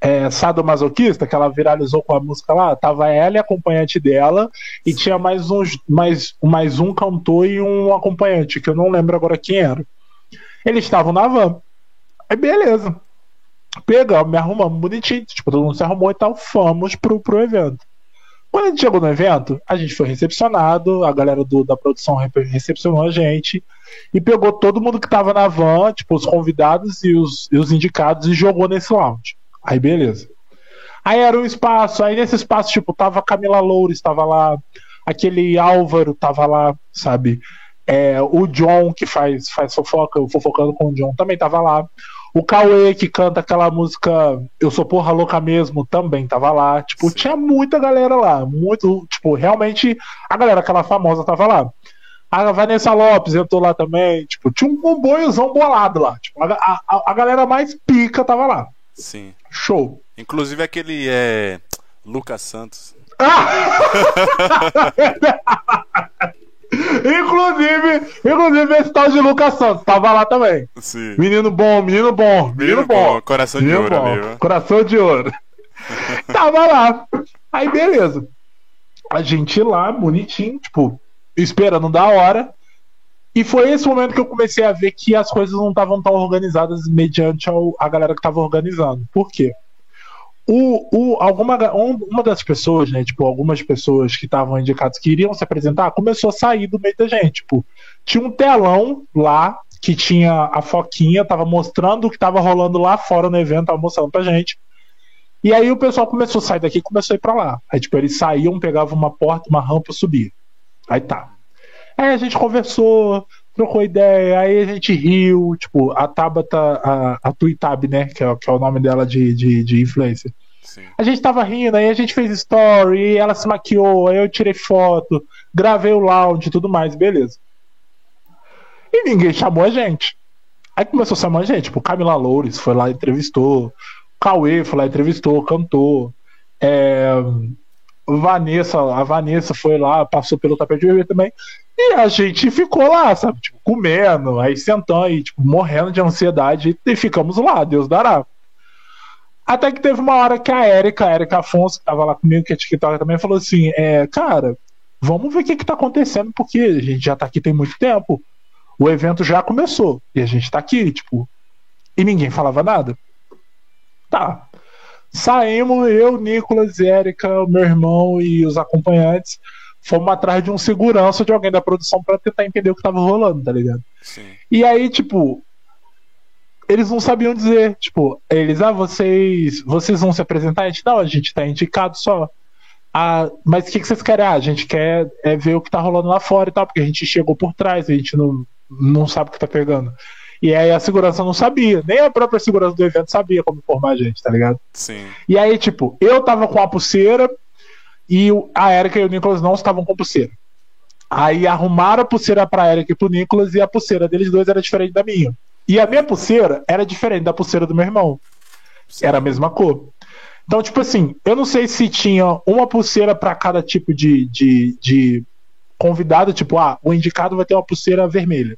é, Sadomasoquista, que ela viralizou com a música lá, tava ela e a acompanhante dela, e tinha mais, uns, mais, mais um cantor e um acompanhante, que eu não lembro agora quem era. Eles estavam na van. Aí beleza pegamos, me arrumamos bonitinho, tipo, todo mundo se arrumou e tal, fomos pro, pro evento. Quando a gente chegou no evento, a gente foi recepcionado, a galera do, da produção re- recepcionou a gente e pegou todo mundo que tava na van, tipo, os convidados e os, e os indicados e jogou nesse lounge. Aí beleza. Aí era um espaço, aí nesse espaço, tipo, tava Camila Loures, tava lá, aquele Álvaro tava lá, sabe? É, o John, que faz, faz fofoca, o fofocando com o John, também tava lá. O Cauê, que canta aquela música Eu Sou Porra Louca Mesmo, também tava lá. Tipo, Sim. tinha muita galera lá. Muito, tipo, realmente a galera, aquela famosa, tava lá. A Vanessa Lopes entrou lá também. Tipo, tinha um comboiozão bolado lá. Tipo, a, a, a galera mais pica tava lá. Sim. Show. Inclusive aquele é. Lucas Santos. inclusive, inclusive esse tal de Lucas Santos tava lá também. Sim. Menino bom, menino bom, menino, bom. Coração de Menino ouro bom, ó. Coração de ouro. Tava lá. Aí, beleza. A gente lá, bonitinho, tipo, esperando da hora. E foi esse momento que eu comecei a ver que as coisas não estavam tão organizadas mediante ao- a galera que tava organizando. Por quê? O, o, alguma, um- uma das pessoas, né? Tipo, algumas pessoas que estavam indicadas que iriam se apresentar, começou a sair do meio da gente. Tipo, tinha um telão lá que tinha a foquinha, tava mostrando o que tava rolando lá fora no evento, tava mostrando pra gente. E aí o pessoal começou a sair daqui começou a ir pra lá. Aí, tipo, eles saíam, pegavam uma porta, uma rampa, subia. Aí tá. Aí a gente conversou, trocou ideia, aí a gente riu, tipo, a Tabata, a, a Tuitab, né, que é, que é o nome dela de, de, de influencer. Sim. A gente tava rindo, aí a gente fez story, ela se maquiou, aí eu tirei foto, gravei o lounge e tudo mais, beleza. E ninguém chamou a gente. Aí começou a chamar a gente, tipo, Camila Loures foi lá e entrevistou, Cauê foi lá e entrevistou, cantou. É, Vanessa, a Vanessa foi lá, passou pelo tapete vermelho também. E a gente ficou lá, sabe? Tipo, comendo, aí sentando, aí, tipo, morrendo de ansiedade, e ficamos lá, Deus dará. Até que teve uma hora que a Erika, a Erika Afonso, que tava lá comigo, que é TikTok também, falou assim: é, cara, vamos ver o que, que tá acontecendo, porque a gente já tá aqui tem muito tempo. O evento já começou. E a gente tá aqui, tipo. E ninguém falava nada. Tá. Saímos, eu, Nicolas, Érica, meu irmão e os acompanhantes. Fomos atrás de um segurança de alguém da produção pra tentar entender o que tava rolando, tá ligado? Sim. E aí, tipo, eles não sabiam dizer. Tipo, eles, ah, vocês, vocês vão se apresentar? A gente, não, a gente tá indicado só. Ah, mas o que, que vocês querem? Ah, a gente quer é ver o que tá rolando lá fora e tal, porque a gente chegou por trás, a gente não, não sabe o que tá pegando. E aí a segurança não sabia, nem a própria segurança do evento sabia como informar a gente, tá ligado? Sim. E aí, tipo, eu tava com a pulseira e a Erika e o Nicolas não estavam com pulseira. Aí arrumaram a pulseira pra Erika e pro Nicolas e a pulseira deles dois era diferente da minha. E a minha pulseira era diferente da pulseira do meu irmão. sim. Era a mesma cor. Então, tipo assim, eu não sei se tinha uma pulseira pra cada tipo de, de, de convidado, tipo, ah, o indicado vai ter uma pulseira vermelha.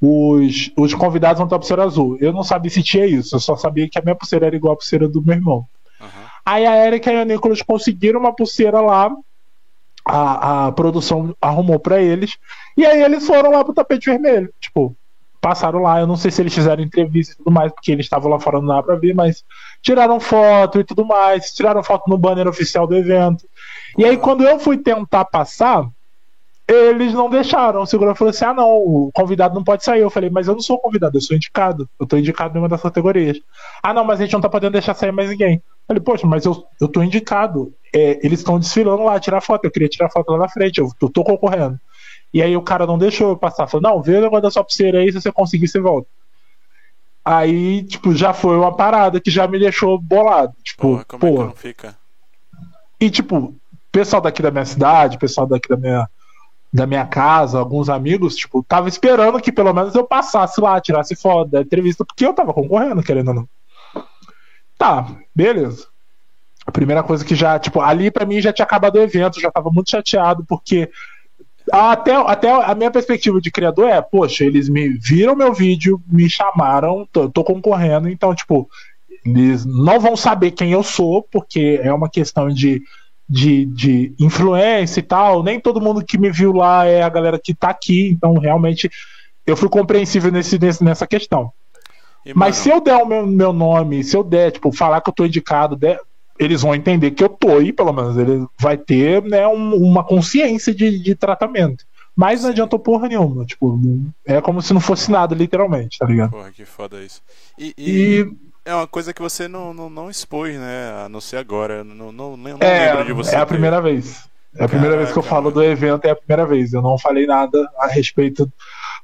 Os, os convidados vão ter uma pulseira azul. Eu não sabia se tinha isso, eu só sabia que a minha pulseira era igual a pulseira do meu irmão. Aham. Aí a Erika e o Nicolas conseguiram uma pulseira lá. A, a produção arrumou pra eles. E aí eles foram lá pro tapete vermelho. Tipo, passaram lá. Eu não sei se eles fizeram entrevista e tudo mais, porque eles estavam lá fora não dava pra ver, mas tiraram foto e tudo mais. Tiraram foto no banner oficial do evento. E aí, quando eu fui tentar passar, eles não deixaram. O segurança falou assim: ah, não, o convidado não pode sair. Eu falei, mas eu não sou convidado, eu sou indicado. Eu tô indicado em uma das categorias. Ah, não, mas a gente não tá podendo deixar sair mais ninguém. Eu falei, poxa, mas eu, eu tô indicado. É, eles estão desfilando lá, tirar foto. Eu queria tirar foto lá na frente, eu, eu tô concorrendo. E aí o cara não deixou eu passar. Falou, não, vê o negócio da sua pulseira aí, se você conseguir, você volta. Aí, tipo, já foi uma parada que já me deixou bolado. Tipo, é pô. fica? E, tipo, pessoal daqui da minha cidade, pessoal daqui da minha, da minha casa, alguns amigos, tipo, tava esperando que pelo menos eu passasse lá, tirasse foto da entrevista, porque eu tava concorrendo, querendo ou não. Tá, beleza. A primeira coisa que já, tipo, ali pra mim já tinha acabado o evento, já tava muito chateado, porque até, até a minha perspectiva de criador é, poxa, eles me viram meu vídeo, me chamaram, tô, tô concorrendo, então, tipo, eles não vão saber quem eu sou, porque é uma questão de, de, de influência e tal. Nem todo mundo que me viu lá é a galera que tá aqui, então realmente eu fui compreensível nesse, nessa questão. E, Mas se eu der o meu, meu nome, se eu der, tipo, falar que eu tô indicado, der- eles vão entender que eu tô aí, pelo menos. Ele vai ter, né, um- uma consciência de, de tratamento. Mas não adiantou porra nenhuma. Tipo, é como se não fosse nada, literalmente, tá ligado? Porra, que foda isso. E, e E é uma coisa que você não, não, não expôs, né? A não ser agora. Não, não, não, é, lembro de você. é a ter- primeira vez. É a primeira vez que eu Caraca, falo do evento, é a primeira vez. Eu não falei nada a respeito.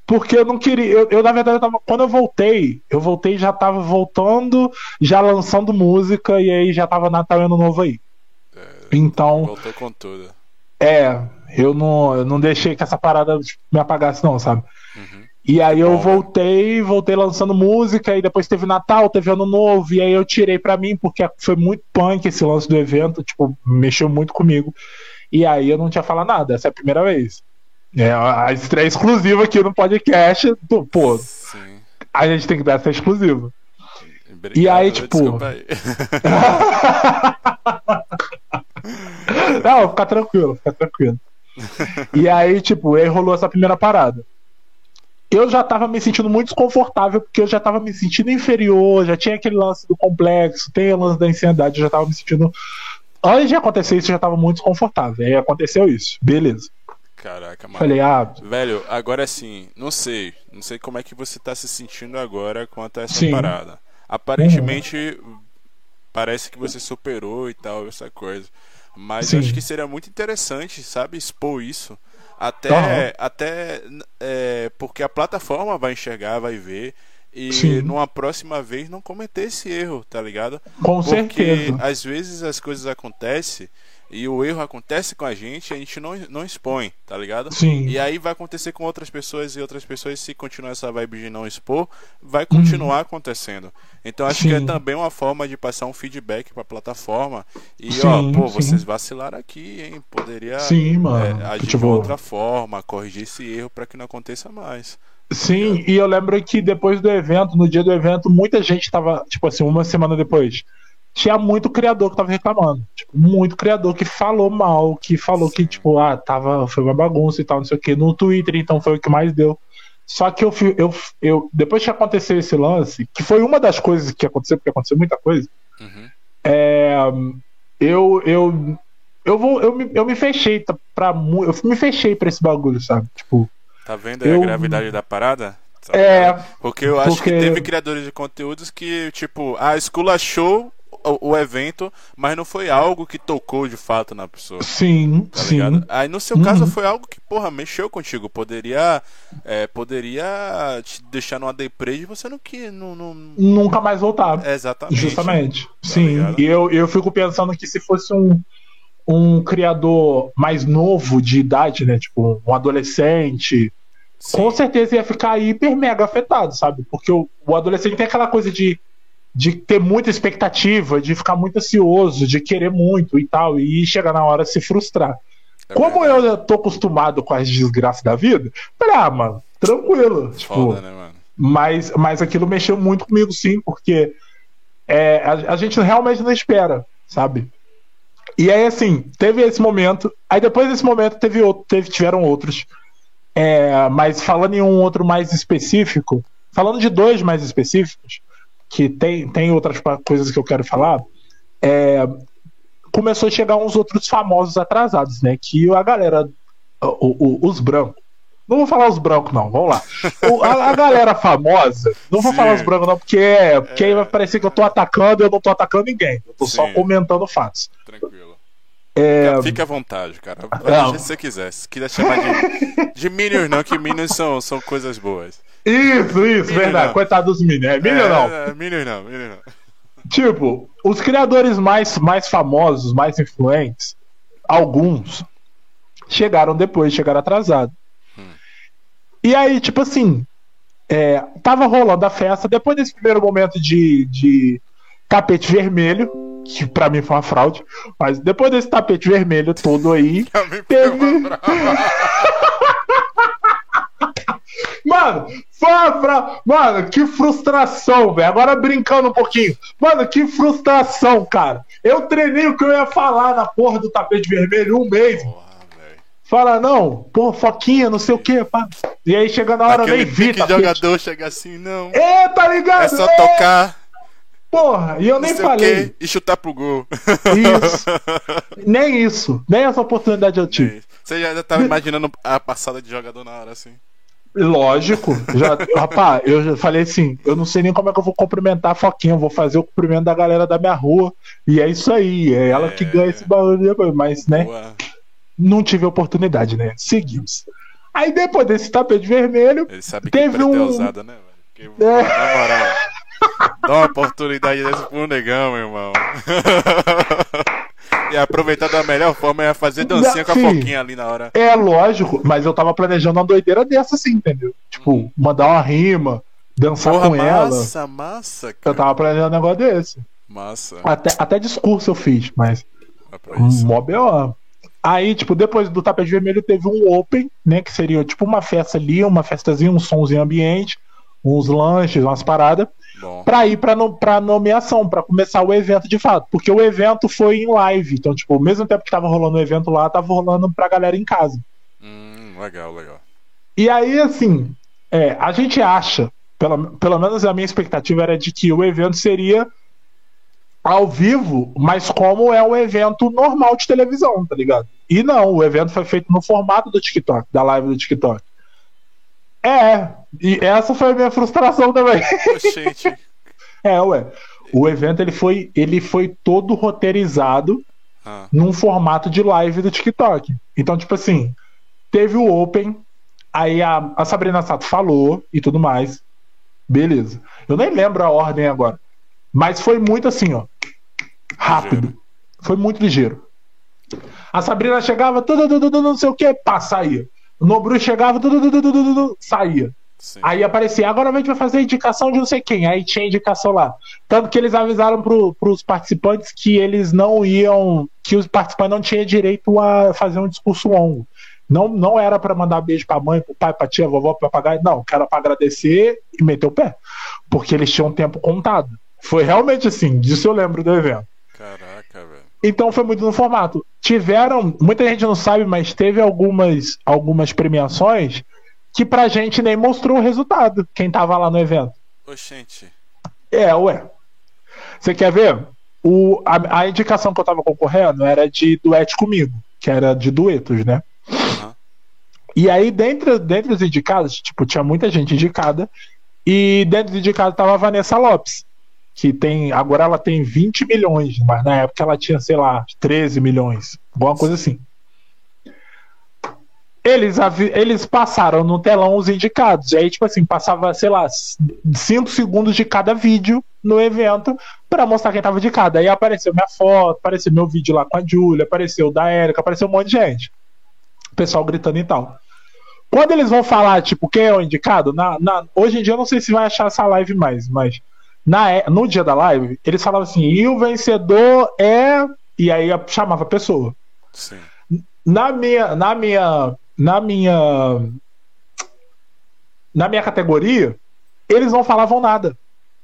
Porque eu não queria. Eu, eu, na verdade, eu tava- quando eu voltei, eu voltei e já tava voltando, já lançando música, e aí já tava Natal e Ano Novo aí. Então, Voltou com tudo. é, eu não, eu não deixei que essa parada tipo, me apagasse, não, sabe? Uhum. E aí eu voltei, voltei lançando música, e depois teve Natal, teve Ano Novo, e aí eu tirei pra mim, porque foi muito punk esse lance do evento, tipo, mexeu muito comigo. E aí eu não tinha falado nada, essa é a primeira vez. É a estreia exclusiva aqui no podcast. do- Pô, Sim. a gente tem que dar essa exclusiva. Obrigado, E aí, tipo- aí. Não, fica tranquilo, fica tranquilo. E aí, tipo, aí rolou essa primeira parada. Eu já tava me sentindo muito desconfortável, porque eu já tava me sentindo inferior, já tinha aquele lance do complexo, tem o lance da ansiedade, eu já tava me sentindo. Antes de acontecer isso, eu já tava muito desconfortável. Aí aconteceu isso, beleza. Caraca, mano. Falei, ah, Velho, agora sim, não sei. Não sei como é que você tá se sentindo agora quanto a essa Sim. parada. Aparentemente, parece que você superou e tal, essa coisa. Mas eu acho que seria muito interessante, sabe, expor isso. Até, Aham. até é, porque a plataforma vai enxergar, vai ver. E Sim. numa próxima vez não cometer esse erro, tá ligado? com Porque certeza. às vezes as coisas acontecem e o erro acontece com a gente a gente não, não expõe, tá ligado? Sim. E aí vai acontecer com outras pessoas e outras pessoas, se continuar essa vibe de não expor, vai continuar acontecendo. Então acho que é Uhum. Sim. também uma forma de passar um feedback pra plataforma. E Sim, ó, pô, sim. vocês vacilaram aqui, hein? Poderia Sim, mano. é, agir de tipo, outra forma, corrigir esse erro pra que não aconteça mais. Sim, e eu lembro que depois do evento, no dia do evento, muita gente tava, tipo assim, uma semana depois, tinha muito criador que tava reclamando. Tipo, muito criador que falou mal, que falou que, tipo, ah, tava, foi uma bagunça e tal, não sei o que. No Twitter, então, foi o que mais deu. Só que eu, eu, eu depois que aconteceu esse lance, que foi uma das coisas que aconteceu, porque aconteceu muita coisa, Uhum. é, eu, eu, eu, vou, eu, me, eu me fechei pra, eu me fechei pra esse bagulho, sabe? Tipo, Tá vendo aí Eu- a gravidade da parada? Tá É? Porque eu acho porque- que teve criadores de conteúdos que, tipo, a esculachou o, o evento, mas não foi algo que tocou de fato na pessoa. sim, Tá sim. ligado? Aí no seu Uhum. caso foi algo que, porra, mexeu contigo. Poderia. é, poderia te deixar numa deprê e você não que. Não, não... Nunca mais voltar. É, Exatamente. Justamente. Sim. ligado? E eu, eu fico pensando que se fosse um, um criador mais novo de idade, né? Tipo, um adolescente, Sim. com certeza ia ficar hiper mega afetado, sabe? Porque o, o adolescente tem aquela coisa de, de ter muita expectativa, de ficar muito ansioso, de querer muito e tal, e chegar na hora se frustrar. É Como verdade. eu tô acostumado com as desgraças da vida, falei, ah, mano, tranquilo. Tipo, Foda, né, mano? mas, mas aquilo mexeu muito comigo, sim, porque é, a, a gente realmente não espera, sabe? E aí, assim, teve esse momento. Aí depois desse momento teve outro, teve, tiveram outros. É, mas falando em um outro mais específico, falando de dois mais específicos, que tem, tem outras coisas que eu quero falar, é, começou a chegar uns outros famosos atrasados, né? Que a galera, o- o- os brancos, não vou falar os brancos, não, vamos lá. O- a, a galera famosa, não vou Sim. falar os brancos, não, porque, é, porque aí vai parecer que eu tô atacando e eu não tô atacando ninguém. Eu tô só Sim. comentando fatos. Tranquilo. É, Fique à vontade, cara. Não. Se você quiser. Se quiser chamar de, de Minions, não, que Minions são, são coisas boas. Isso, isso, Minion verdade. não. Coitado dos Minions. É, Minion é, não. É, Minions não, Minions não. Tipo, os criadores mais, mais famosos, mais influentes, alguns, chegaram depois, chegaram atrasados. E aí, tipo assim, é, tava rolando a festa, depois desse primeiro momento de, de tapete vermelho, que pra mim foi uma fraude, mas depois desse tapete vermelho todo aí, Teve-. Mano, foi uma fra- Mano, que frustração, velho. Agora brincando um pouquinho. Mano, que frustração, cara. Eu treinei o que eu ia falar na porra do tapete vermelho um mês. Porra. Fala, não, pô, foquinha, não sei o que, pá. E aí chega na hora, eu nem Aquele vi, tapete. jogador chega assim, não. É, tá ligado? É só É, tocar, Porra, e eu nem falei. quê, e chutar pro gol. Isso. Nem isso. Nem essa oportunidade eu tive. Você já tava imaginando a passada de jogador na hora, assim. Lógico. Já, rapaz, eu já falei assim: eu não sei nem como é que eu vou cumprimentar a Foquinha. Eu vou fazer o cumprimento da galera da minha rua. E é isso aí. É ela que É. ganha esse barulho. Mas, né? Boa. Não tive oportunidade, né? Seguimos. Aí depois desse tapete vermelho, Ele sabe que Teve é um- ousada, né? Porque, É. Na moral, dá uma oportunidade dessa pro negão, meu irmão. e aproveitar da melhor forma é fazer dancinha com a foquinha ali na hora. é lógico, mas eu tava planejando uma doideira dessa assim, entendeu? Tipo, mandar uma rima, dançar Porra, com ela. massa, massa, Eu cara. tava planejando um negócio desse. Massa. Até, até discurso eu fiz, mas É. Mó B.O. Aí, tipo, depois do tapete vermelho teve um open, né? Que seria tipo uma festa ali, uma festazinha, um somzinho ambiente, uns lanches, umas paradas, Pra ir pra, no, nomeação, pra começar o evento de fato. Porque o evento foi em live. Então, tipo, ao mesmo tempo que tava rolando o evento lá, tava rolando pra galera em casa. hum, legal, legal. E aí, assim, é, a gente acha, pelo, pelo menos a minha expectativa era de que o evento seria ao vivo, mas como é um evento normal de televisão, tá ligado? E não, o evento foi feito no formato do TikTok, da live do TikTok. É, e essa foi a minha frustração também. Oxente. É, ué. O evento ele foi, ele foi todo roteirizado Ah, num formato de live do TikTok. Então, tipo assim, teve o Open, aí a, a Sabrina Sato falou e tudo mais. Beleza. Eu nem lembro a ordem agora. Mas foi muito assim, ó. Rápido. Ligeiro. Foi muito ligeiro. A Sabrina chegava, tudo, tudo, tudo, não sei o que, pá, saía. O Nobru chegava, tudo, tudo, tudo, tudo, tudo, saía. Sim. Aí aparecia, agora a gente vai fazer a indicação de não sei quem. Aí tinha indicação lá. Tanto que eles avisaram pro, pros participantes que eles não iam. que os participantes não tinham direito a fazer um discurso longo. Não, não era para mandar beijo pra mãe, pro pai, pra tia, vovó, pro papagaio. Não, que era pra agradecer e meter o pé. Porque eles tinham tempo contado. Foi realmente assim, disso eu lembro do evento. Caraca, velho. Então foi muito no formato. Tiveram, muita gente não sabe, mas teve algumas, algumas premiações que pra gente nem mostrou o resultado, quem tava lá no evento. Oxente. É, ué. Você quer ver? O, a, a indicação que eu tava concorrendo era de duete comigo, que era de duetos, né? Aham. E aí, dentro, dentro dos indicados, tipo, tinha muita gente indicada. E dentro dos indicados tava a Vanessa Lopes, que tem. Agora ela tem 20 milhões, mas na época ela tinha, sei lá, 13 milhões. Alguma coisa assim. Eles, eles passaram no telão os indicados. E aí, tipo assim, passava, sei lá, 5 segundos de cada vídeo no evento pra mostrar quem tava indicado. Aí apareceu minha foto, apareceu meu vídeo lá com a Júlia, apareceu o da Érica, apareceu um monte de gente. O pessoal gritando e tal. Quando eles vão falar, tipo, quem é o indicado, na, na- hoje em dia eu não sei se vai achar essa live mais, mas na, é- no dia da live, eles falavam assim, e o vencedor é. E aí chamava a pessoa. Sim. Na minha. Na minha. Na minha. Na minha categoria, eles não falavam nada.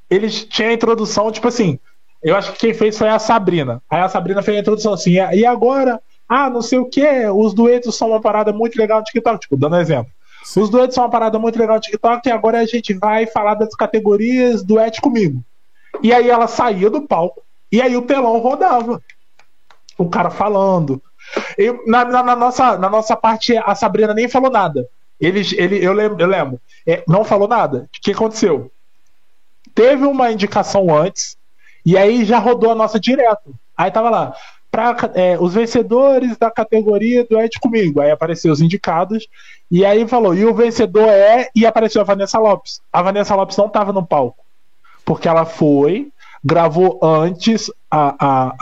Eles tinham a introdução, tipo assim. Eu acho que quem fez foi a Sabrina. Aí a Sabrina fez a introdução assim, e agora? Ah, não sei o que, os duetos são uma parada muito legal no TikTok. Tipo, dando exemplo. Sim. Os duetos são uma parada muito legal no TikTok e agora a gente vai falar das categorias duete comigo. E aí ela saía do palco e aí o telão rodava. O cara falando. Eu, na, na- na nossa, na nossa parte, a Sabrina nem falou nada. Eles, ele, eu lembro, eu lembro é, não falou nada. O que aconteceu? Teve uma indicação antes e aí já rodou a nossa direto. Aí tava lá. Pra, é, os vencedores da categoria duete comigo. Aí apareceu os indicados e aí falou, e o vencedor é. E apareceu a Vanessa Lopes. A Vanessa Lopes não estava no palco. Porque ela foi, gravou antes a, a,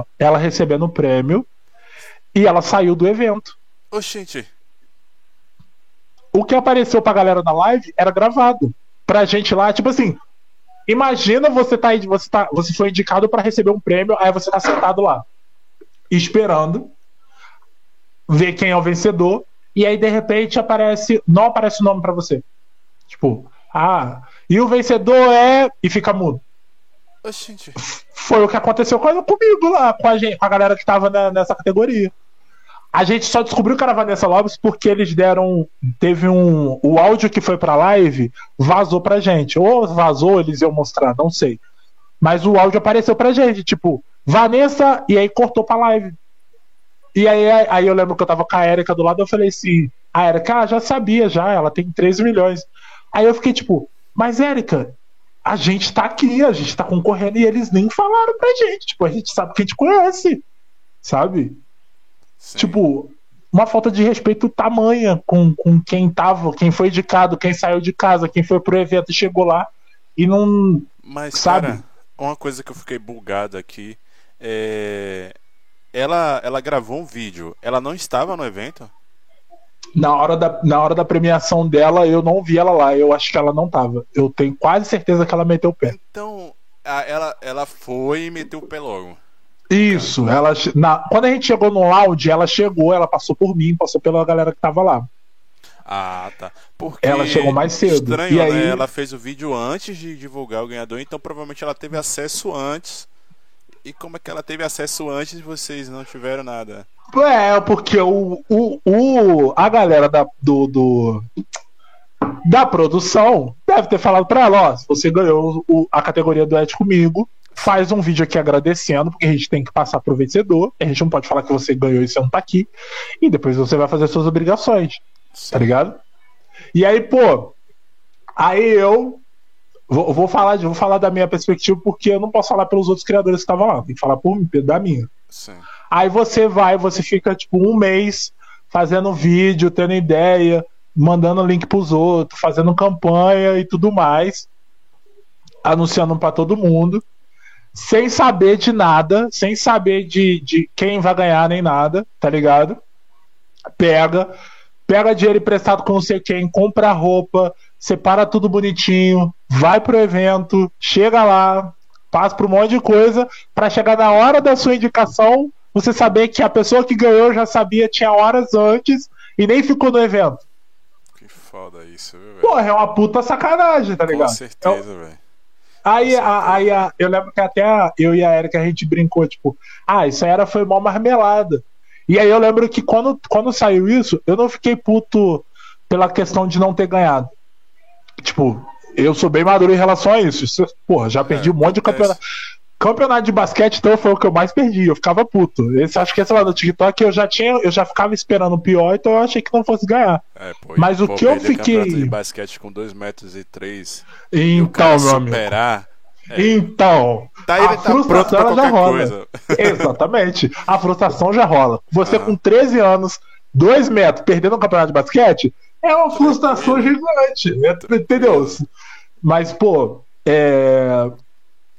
a, ela recebendo o prêmio e ela saiu do evento. Oxente. O que apareceu pra galera na live era gravado. Pra gente lá, tipo assim. Imagina você tá aí, você, tá, você foi indicado pra receber um prêmio, aí você tá sentado lá, esperando ver quem é o vencedor, e aí de repente aparece, não aparece o nome pra você. Tipo, ah, e o vencedor é e fica mudo. Oxente. Foi o que aconteceu com- comigo lá, com a, gente, com a galera que tava na- nessa categoria. A gente só descobriu que era Vanessa Lopes porque eles deram. Teve um. O áudio que foi pra live vazou pra gente. Ou vazou, eles iam mostrar, não sei. Mas o áudio apareceu pra gente, tipo, Vanessa, e aí cortou pra live. E aí, aí eu lembro que eu tava com a Erika do lado, eu falei assim, a Erika ah, já sabia, já, ela tem 13 milhões. Aí eu fiquei tipo, mas Erika, a gente tá aqui, a gente tá concorrendo e eles nem falaram pra gente. Tipo, a gente sabe que a gente conhece, sabe? Sim. Tipo, uma falta de respeito tamanha com, com quem tava, quem foi indicado, quem saiu de casa, quem foi pro evento e chegou lá e não. Mas, sabe? cara, uma coisa que eu fiquei bugado aqui é. Ela, ela gravou um vídeo. Ela não estava no evento? Na hora, da, na hora da premiação dela, eu não vi ela lá. Eu acho que ela não tava. Eu tenho quase certeza que ela meteu o pé. Então, a- ela, ela foi e meteu o pé logo. Isso, ela. Na, quando a gente chegou no lounge, ela chegou, ela passou por mim, passou pela galera que tava lá. Ah, tá. Porque Ela chegou mais cedo. Estranho, E né? aí- Ela fez o vídeo antes de divulgar o ganhador, então provavelmente ela teve acesso antes. E como é que ela teve acesso antes e vocês não tiveram nada? É, porque o, o, o, a galera da, do, do- da produção deve ter falado pra ela, ó, você ganhou o- a categoria do Ed comigo, faz um vídeo aqui agradecendo, porque a gente tem que passar pro vencedor, a gente não pode falar que você ganhou e você não tá aqui, e depois você vai fazer suas obrigações, tá ligado? E aí, pô, aí eu vou, vou falar, de- vou falar da minha perspectiva, porque eu não posso falar pelos outros criadores que estavam lá, tem que falar por mim, da minha. Sim. Aí você vai, você fica tipo um mês fazendo vídeo, tendo ideia, mandando link pros outros, fazendo campanha e tudo mais, anunciando pra todo mundo, sem saber de nada, sem saber de, de quem vai ganhar nem nada, tá ligado? Pega, pega dinheiro emprestado com não sei quem, compra roupa, separa tudo bonitinho, vai pro evento, chega lá, passa por um monte de coisa, pra chegar na hora da sua indicação, você saber que a pessoa que ganhou já sabia, tinha horas antes e nem ficou no evento. Que foda isso, viu, velho? Porra, é uma puta sacanagem, tá Com ligado? certeza, velho. Aí, a- aí a- eu lembro que até a- eu e a Erika a gente brincou, tipo, ah, isso aí era, foi mal marmelada. E aí eu lembro que quando, quando saiu isso, eu não fiquei puto pela questão de não ter ganhado. Tipo, eu sou bem maduro em relação a isso. Isso, porra, já perdi um monte de campeonato. Campeonato de basquete, então, foi o que eu mais perdi. Eu ficava puto. Esse, acho que esse lá do TikTok eu já tinha, eu já ficava esperando o pior, então eu achei que não fosse ganhar. É, pô, Mas o que eu fiquei- de basquete com 2 metros e 3 e o Então, cara meu amigo. superar. Então, Tá, a tá frustração ela já rola. coisa. Exatamente. A frustração já rola. Você com 13 anos, 2 metros, perdendo um campeonato de basquete, é uma frustração gigante. é- Entendeu? Mas, pô, é,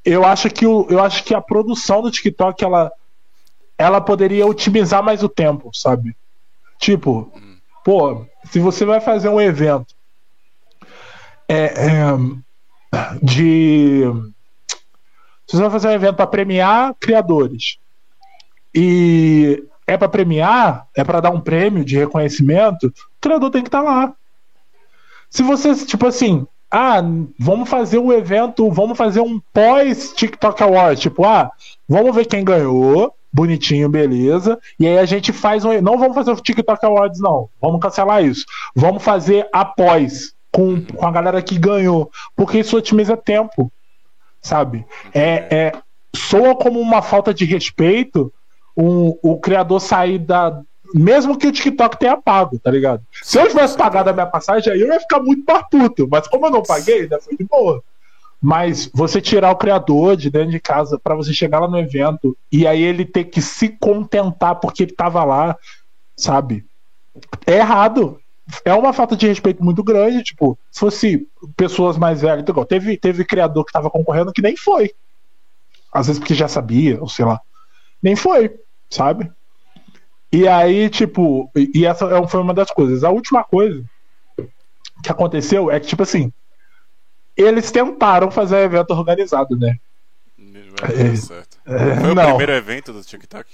eu, acho que o, eu acho que a produção do TikTok ela, ela poderia otimizar mais o tempo, sabe? Tipo, pô, se você vai fazer um evento é, é, de se você vai fazer um evento para premiar criadores e é para premiar, é para dar um prêmio de reconhecimento, o criador tem que estar lá. Se você, tipo assim, ah, vamos fazer um evento, vamos fazer um pós TikTok Awards, tipo, ah, vamos ver quem ganhou, bonitinho, beleza, e aí a gente faz um, não vamos fazer o TikTok Awards não, vamos cancelar isso. Vamos fazer após com, com a galera que ganhou, porque isso otimiza tempo sabe? É, é, soa como uma falta de respeito um, o criador sair da. Mesmo que o TikTok tenha pago, tá ligado? Se eu tivesse pagado a minha passagem, aí eu ia ficar muito mais puto. Mas como eu não paguei, ainda foi de boa. Mas você tirar o criador de dentro de casa pra você chegar lá no evento e aí ele ter que se contentar porque ele tava lá, sabe? É errado. É uma falta de respeito muito grande. Tipo, se fosse pessoas mais velhas, igual, teve, teve criador que tava concorrendo que nem foi. Às vezes porque já sabia, ou sei lá. Nem foi, sabe? E aí, tipo, e essa é- foi uma das coisas. A última coisa que aconteceu é que, tipo assim, eles tentaram fazer um evento organizado, né? Dar certo. É, Foi o não. primeiro evento do TikTok?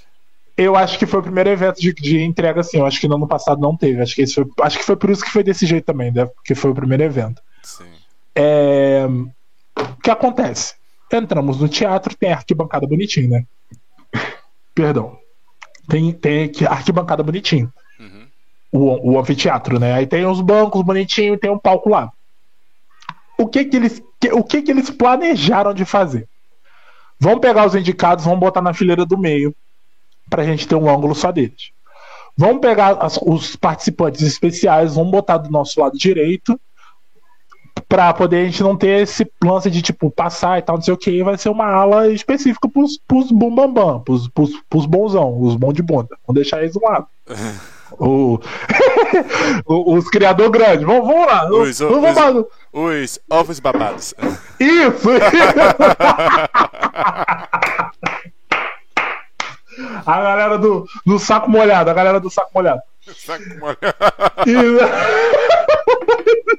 Eu acho que foi o primeiro evento de, de entrega, assim. Eu acho que no ano passado não teve. Acho que, esse foi, acho que foi por isso que foi desse jeito também, né? Porque foi o primeiro evento. Sim. É, O que acontece? Entramos no teatro, tem arquibancada bonitinho, né? Perdão. Tem, tem arquibancada bonitinho. Uhum. O, o anfiteatro, né? Aí tem os bancos bonitinho e tem um palco lá. O que que eles, que- o que que eles planejaram de fazer? Vamos pegar os indicados, vamos botar na fileira do meio, pra gente ter um ângulo só deles. Vamos pegar as- os participantes especiais, vamos botar do nosso lado direito, pra poder a gente não ter esse lance de tipo passar e tal, não sei o que, vai ser uma ala específica pros, pros bum bam bam, pros, pros, pros bonzão, os bons de bunda. Vamos deixar eles do lado. O- o- os criador grandes, vamos, vamos lá. Os- vamos, os- vamos- Os ovos babados. Isso! a galera do, do saco molhado, a galera do saco molhado. Saco molhado. Isso.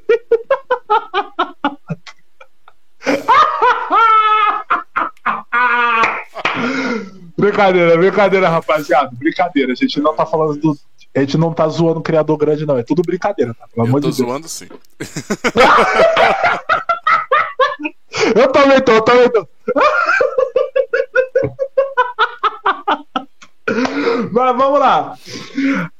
brincadeira, brincadeira, rapaziada. Brincadeira. A gente não tá falando do. A gente não tá zoando o criador grande, não. É tudo brincadeira, tá? Pelo Eu amor tô de Deus. zoando sim. Eu também tô, eu também tô. Mas vamos lá.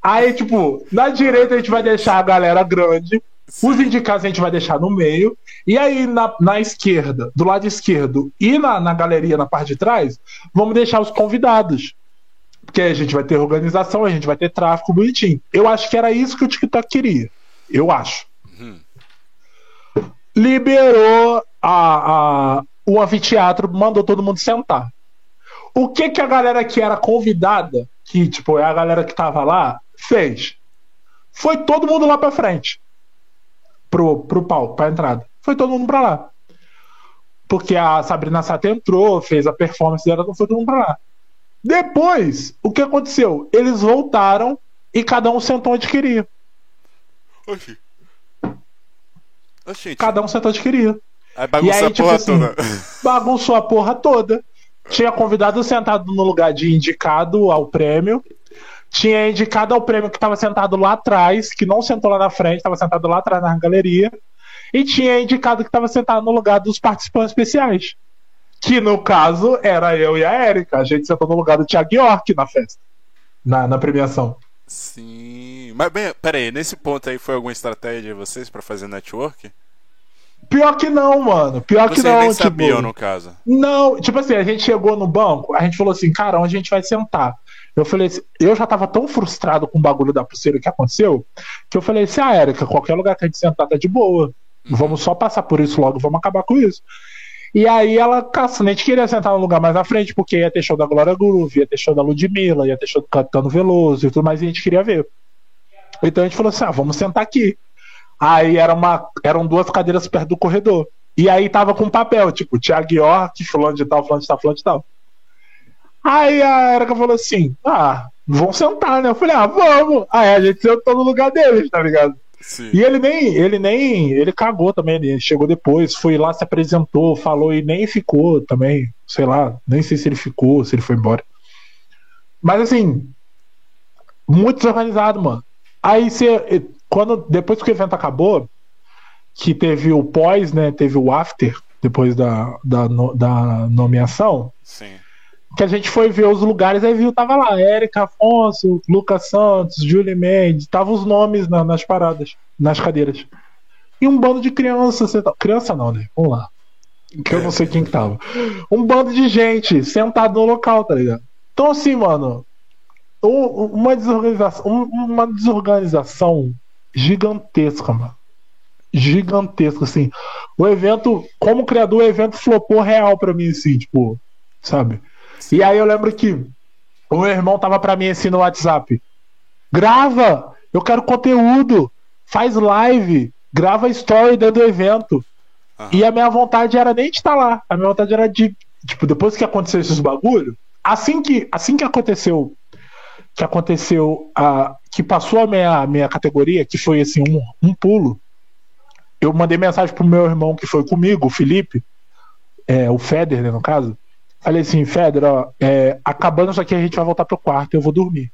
Aí, tipo, na direita a gente vai deixar a galera grande. Os indicados a gente vai deixar no meio. E aí, na, na esquerda, do lado esquerdo e na, na galeria, na parte de trás, vamos deixar os convidados. Porque a gente vai ter organização, a gente vai ter tráfego bonitinho. Eu acho que era isso que o TikTok queria. Eu acho. Liberou a, a- o anfiteatro, mandou todo mundo sentar. O que que a galera que era convidada, que tipo é a galera que tava lá, fez? Foi todo mundo lá pra frente. Pro, pro palco, pra entrada. Foi todo mundo pra lá. Porque a Sabrina Sato entrou, fez a performance dela, então foi todo mundo pra lá. Depois, o que aconteceu? Eles voltaram e cada um sentou onde queria. Oxi. Oxi, Cada um sentou onde queria. Aí bagunça E aí, a tipo porra assim, toda. bagunçou a porra toda. Tinha convidado sentado no lugar de indicado ao prêmio. Tinha indicado ao prêmio que estava sentado lá atrás, que não sentou lá na frente, estava sentado lá atrás na galeria. E tinha indicado que estava sentado no lugar dos participantes especiais. Que no caso era eu e a Érica. A gente sentou no lugar do Thiago York na festa. Na, na premiação. Sim. Mas, bem, pera aí, nesse ponto aí foi alguma estratégia de vocês pra fazer network? Pior que não, mano. Pior que Vocês não. nem tipo, sabiam, no caso. Não, tipo assim, a gente chegou no banco, a gente falou assim, cara, onde a gente vai sentar? Eu falei assim, eu já tava tão frustrado com o bagulho da pulseira que aconteceu, que eu falei assim, ah, Érica, qualquer lugar que a gente sentar tá de boa. Uhum. Vamos só passar por isso logo, vamos acabar com isso. E aí ela, caça, a gente queria sentar no lugar mais na frente, porque ia ter show da Glória Groove, ia ter show da Ludmilla, ia ter show do Caetano Veloso e tudo mais, e a gente queria ver. Então a gente falou assim, ah, vamos sentar aqui. Aí era uma, eram duas cadeiras perto do corredor. E aí tava com papel, tipo, Thiago York, fulano de tal, fulano de tal, fulano de tal. Aí a Erika falou assim: Ah, vão sentar, né? Eu falei, ah, vamos. Aí a gente sentou no lugar deles, tá ligado? Sim. E ele nem, ele nem, ele cagou também, ele chegou depois, foi lá, se apresentou, falou e nem ficou também, sei lá, nem sei se ele ficou, se ele foi embora. Mas assim, muito desorganizado, mano. Aí você, quando, depois que o evento acabou, que teve o pós, né, teve o after, depois da, da, da nomeação, Sim. Que a gente foi ver os lugares, aí viu, tava lá, Érica Afonso, Lucas Santos, Julie Mendes, tava os nomes na- nas paradas, nas cadeiras. E um bando de crianças, senta- criança não, né? Vamos lá. Que eu não sei quem que tava. Um bando de gente sentado no local, tá ligado? Então assim, mano, um- uma desorganização, um- uma desorganização gigantesca, mano. Gigantesca, assim. O evento, como criador, o evento flopou real pra mim, assim, tipo, sabe? E aí eu lembro que o meu irmão tava pra mim assim no WhatsApp. Grava! Eu quero conteúdo! Faz live! Grava story dentro do evento. Aham. E a minha vontade era nem de estar lá. A minha vontade era de, tipo, depois que aconteceu esses bagulho, assim que, assim que aconteceu, que aconteceu, a, que passou a minha, minha categoria, que foi assim, um, um pulo, eu mandei mensagem pro meu irmão que foi comigo, o Felipe, é, o Feder, né, no caso. Falei assim, Feder, ó, é, acabando isso aqui, a gente vai voltar pro quarto, eu vou dormir.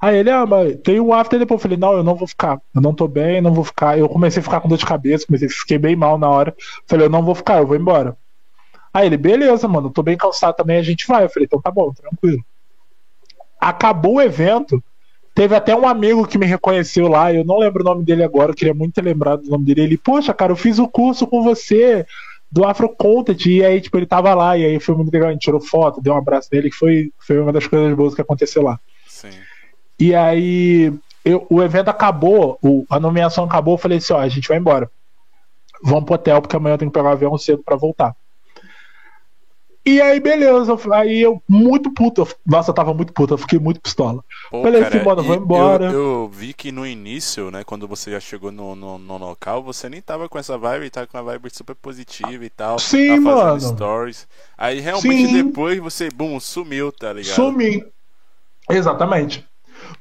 Aí ele, ah, mas tem um after depois. Eu falei, não, eu não vou ficar. Eu não tô bem, não vou ficar. Eu comecei a ficar com dor de cabeça, comecei, fiquei bem mal na hora. Falei, eu não vou ficar, eu vou embora. Aí ele, beleza, mano, tô bem cansado também, a gente vai. Eu falei, então tá bom, tranquilo. Acabou o evento, teve até um amigo que me reconheceu lá, eu não lembro o nome dele agora, eu queria muito ter lembrado do nome dele. Ele, poxa, cara, eu fiz o curso com você do Afro Content, e aí, tipo, ele tava lá, e aí foi muito legal, a gente tirou foto, deu um abraço nele, que foi, foi uma das coisas boas que aconteceu lá. Sim. E aí eu- o evento acabou, o- a nomeação acabou, eu falei assim, ó, a gente vai embora. Vamos pro hotel, porque amanhã eu tenho que pegar o avião cedo pra voltar. E aí, beleza. Aí eu, muito puto. Nossa, eu tava muito puto, eu fiquei muito pistola. Pô, Falei cara, assim, mano, vou embora. Eu, eu vi que no início, né, quando você já chegou no, no, no local, você nem tava com essa vibe, tava com uma vibe super positiva e tal. Sim, tava fazendo mano. stories. Aí realmente Sim. depois você, bum, sumiu, tá ligado? Sumi. Exatamente.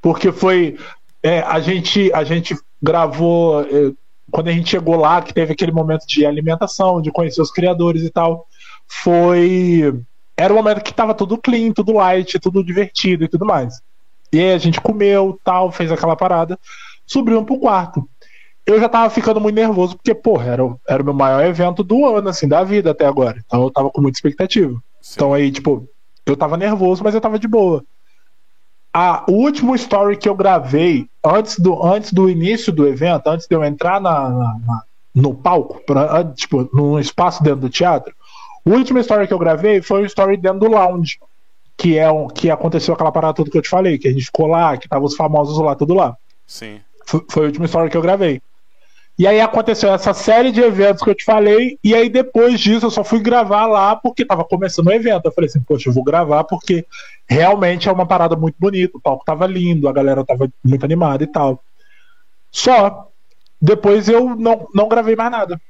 Porque foi. é, a, gente, a gente gravou. é, quando a gente chegou lá, que teve aquele momento de alimentação, de conhecer os criadores e tal. Foi. Era um momento que tava tudo clean, tudo light, tudo divertido e tudo mais. E aí a gente comeu, tal, fez aquela parada, subimos pro quarto. Eu já tava ficando muito nervoso, porque, porra, era, o- era o meu maior evento do ano, assim, da vida até agora. Então eu tava com muita expectativa. Sim. Então aí, tipo, eu tava nervoso, mas eu tava de boa. A, o último story que eu gravei antes do, antes do início do evento, antes de eu entrar na, na- na- no palco, pra, tipo, num espaço dentro do teatro, o último story que eu gravei foi um story dentro do lounge, que é um, que aconteceu aquela parada toda que eu te falei, que a gente ficou lá, que tava os famosos lá, tudo lá. Sim. Foi, foi o último story que eu gravei. E aí aconteceu essa série de eventos que eu te falei, e aí depois disso eu só fui gravar lá porque tava começando o evento. Eu falei assim, poxa, eu vou gravar porque realmente é uma parada muito bonita, o palco tava lindo, a galera tava muito animada e tal. Só, depois eu não, não gravei mais nada.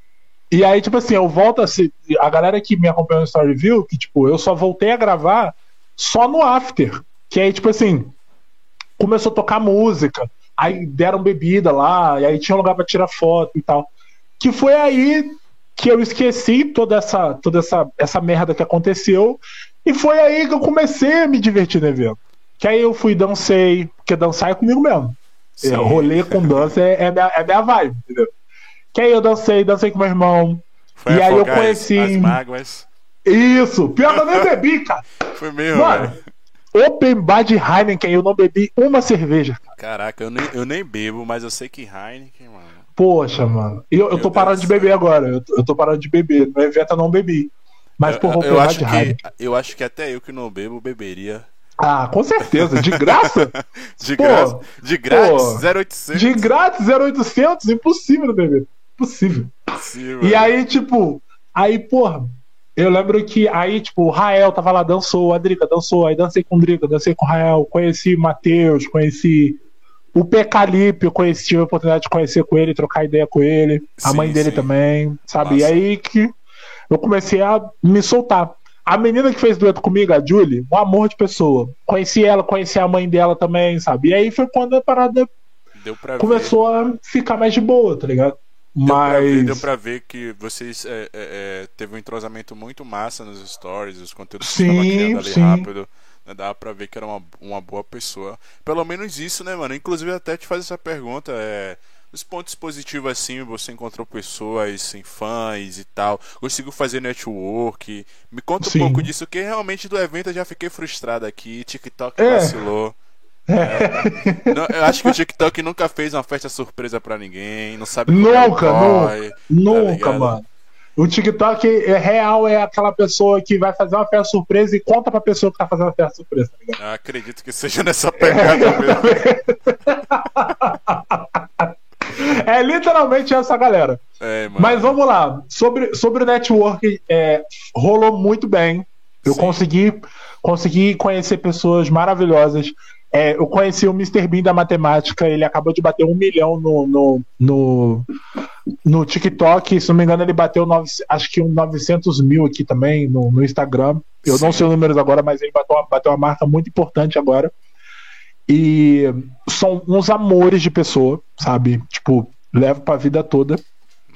E aí, tipo assim, eu volto a ser. A galera que me acompanhou no Story viu que, tipo, eu só voltei a gravar só no after. Que aí, tipo assim, começou a tocar música, aí deram bebida lá, e aí tinha um lugar pra tirar foto e tal. Que foi aí que eu esqueci toda essa toda essa, essa merda que aconteceu, e foi aí que eu comecei a me divertir no evento. Que aí eu fui dancei, porque dançar é comigo mesmo. Sim. É, rolê com dança é, é, minha, é minha vibe, entendeu? Que aí eu dancei, dancei com meu irmão. Foi E aí eu conheci- As mágoas. Isso! Pior que eu nem bebi, cara. Foi mesmo, Mano, velho. Open bar de Heineken, eu não bebi uma cerveja. Caraca, eu nem, eu nem bebo, mas eu sei que Heineken, mano. Poxa, mano. Eu, eu tô parando de beber agora. Eu, tô- eu tô parando de beber. No evento eu não bebi. Mas, eu, vou eu acho de que, raiva. eu acho que até eu que não bebo beberia. Ah, com certeza. De graça? De Pô, graça. De grátis, pô, 0800. de grátis, 0800? Impossível beber. Impossível. Sim, E mano. aí, tipo, aí, porra, eu lembro que aí, tipo, o Rael tava lá, dançou, a Drica dançou, aí dancei com o Drica, dancei com o Rael, conheci o Matheus, conheci o Pecalipe, eu conheci, tive a oportunidade de conhecer com ele, trocar ideia com ele, a Sim, mãe dele sim. também, sabe? E Massa. aí que eu comecei a me soltar. A menina que fez dueto comigo, a Julie, um amor de pessoa. Conheci ela, conheci a mãe dela também, sabe? E aí foi quando a parada pra ver. começou a ficar mais de boa, tá ligado? Deu pra, ver, Mas. deu pra ver que vocês é, é, é, teve um entrosamento muito massa nos stories, os conteúdos que Sim, você tava criando ali sim. rápido. né, Dava pra ver que era uma, uma boa pessoa. Pelo menos isso, né, mano? Inclusive até te fazer essa pergunta, é. Os pontos positivos assim, você encontrou pessoas sem fãs e tal, conseguiu fazer network. Me conta um Sim. pouco disso, que realmente do evento eu já fiquei frustrado aqui. TikTok É. vacilou. Não, eu acho que o TikTok nunca fez uma festa surpresa pra ninguém, não sabe é Nunca, corre. Nunca, ligado? mano. O TikTok é real, é aquela pessoa que vai fazer uma festa surpresa e conta pra pessoa que tá fazendo a festa surpresa, tá ligado? Acredito que seja nessa pegada mesmo. É literalmente essa galera. É. Mas vamos lá. Sobre, sobre o network, é, rolou muito bem. Eu Sim. consegui, consegui conhecer pessoas maravilhosas. É, eu conheci o Mr. Bean da matemática, ele acabou de bater um milhão no, no, no, no TikTok. Se não me engano, ele bateu nove, acho que um 900 mil aqui também no, no Instagram. Eu não Sim. sei os números agora, mas ele bateu uma, bateu uma marca muito importante agora. E são uns amores de pessoa, sabe? Tipo, levo pra vida toda.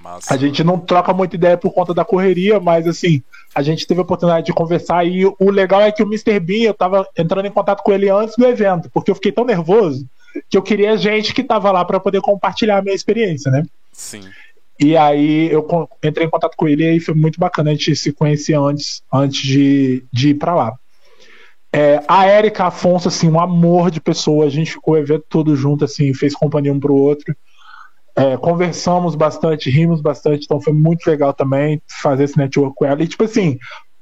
Massa. A gente não troca muita ideia por conta da correria, mas assim, a gente teve a oportunidade de conversar e o legal é que o Mr. Bean, eu tava entrando em contato com ele antes do evento, porque eu fiquei tão nervoso que eu queria gente que tava lá para poder compartilhar a minha experiência, né? Sim. E aí eu entrei em contato com ele e foi muito bacana a gente se conhecer antes, antes de, de ir para lá. É, a Érica Afonso, assim, um amor de pessoa, a gente ficou o evento todo junto, assim, fez companhia um pro outro. É, conversamos bastante, rimos bastante, então foi muito legal também fazer esse network com ela. E tipo assim,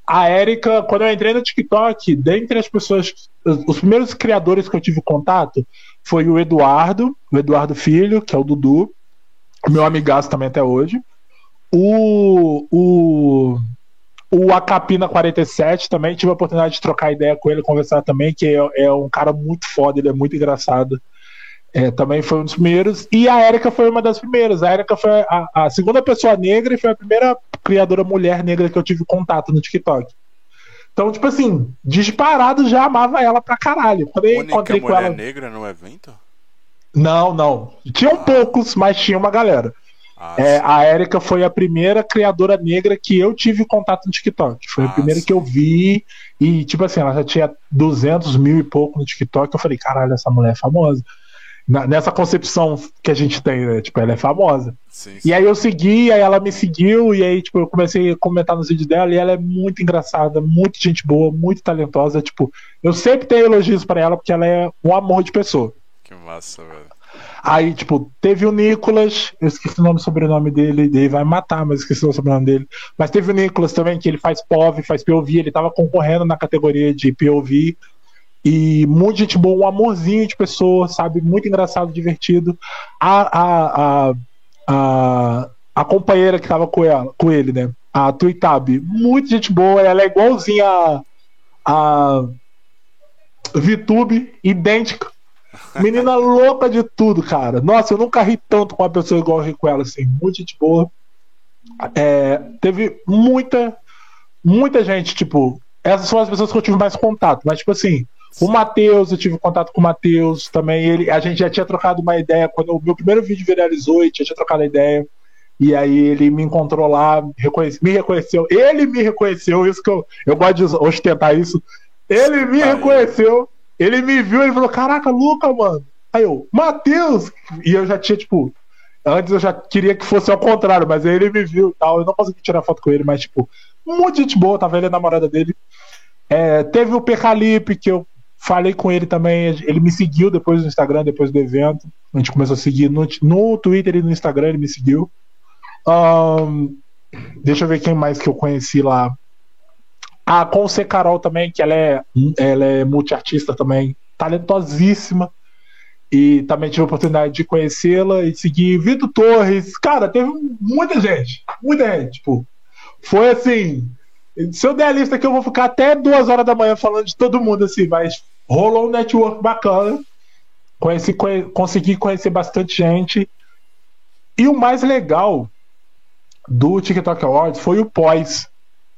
a Érica, quando eu entrei no TikTok, dentre as pessoas, os, os primeiros criadores que eu tive contato foi o Eduardo, o Eduardo Filho, que é o Dudu, meu amigaço também até hoje. O, o, o Acapina 47 também tive a oportunidade de trocar ideia com ele, conversar também, que é, é um cara muito foda, ele é muito engraçado. É, também foi um dos primeiros. E a Erika foi uma das primeiras. A Erika foi a, a segunda pessoa negra e foi a primeira criadora mulher negra que eu tive contato no TikTok. Então, tipo assim, disparado já amava ela pra caralho. Quando eu encontrei com ela. negra no evento? Não, não. Tinham poucos, mas tinha uma galera. Ah, É, a Erika foi a primeira criadora negra que eu tive contato no TikTok. Foi Ah, a primeira sim. que eu vi. E, tipo assim, ela já tinha 200 mil e pouco no TikTok. Eu falei, caralho, essa mulher é famosa. Na- nessa concepção que a gente tem, né? Tipo, ela é famosa. Sim, sim. E aí eu segui, aí ela me seguiu, e aí, tipo, eu comecei a comentar nos vídeos dela, e ela é muito engraçada, muito gente boa, muito talentosa. Tipo, eu sempre tenho elogios pra ela, porque ela é um amor de pessoa. Que massa, velho. Aí, tipo, teve o Nicolas, eu esqueci o nome e sobrenome dele, ele vai matar, mas esqueci o sobrenome dele. Mas teve o Nicolas também, que ele faz POV, faz POV, ele tava concorrendo na categoria de POV. E muita gente boa, um amorzinho de pessoa, sabe? Muito engraçado, divertido. A, a, a, a, a companheira que tava com, ela, com ele, né? A Tuitab, muito gente boa, ela é igualzinha a, a VTube, idêntica. Menina louca de tudo, cara. Nossa, eu nunca ri tanto com uma pessoa igual eu ri com ela, assim. Muita gente boa. É, teve muita, muita gente, tipo. Essas são as pessoas que eu tive mais contato. Mas, tipo assim, o Matheus, eu tive contato com o Matheus também. Ele, a gente já tinha trocado uma ideia. Quando o meu primeiro vídeo viralizou, já tinha trocado a ideia. E aí ele me encontrou lá, reconhece- me reconheceu. Ele me reconheceu, isso que eu, eu gosto de ostentar isso. Ele me Aí. reconheceu. Ele me viu, ele falou: Caraca, Luca, mano. Aí eu, Matheus! E eu já tinha, tipo, antes eu já queria que fosse ao contrário, mas aí ele me viu e tal. Eu não consegui tirar foto com ele, mas, tipo, muita gente boa, tava ele e a namorada dele. É, teve o Pecalipe, que eu Falei com ele também, ele me seguiu depois no Instagram, depois do evento. A gente começou a seguir no, no Twitter e no Instagram, ele me seguiu. Um, deixa eu ver quem mais que eu conheci lá. A Conce Carol também, que ela é, ela é multiartista também, talentosíssima. E também tive a oportunidade de conhecê-la e seguir Vitor Torres. Cara, teve muita gente. Muita gente. Tipo, foi assim. Se eu der a lista aqui, eu vou ficar até duas horas da manhã falando de todo mundo, assim, mas rolou um network bacana. Conheci, conhe, consegui conhecer bastante gente. E o mais legal do TikTok Awards foi o pós,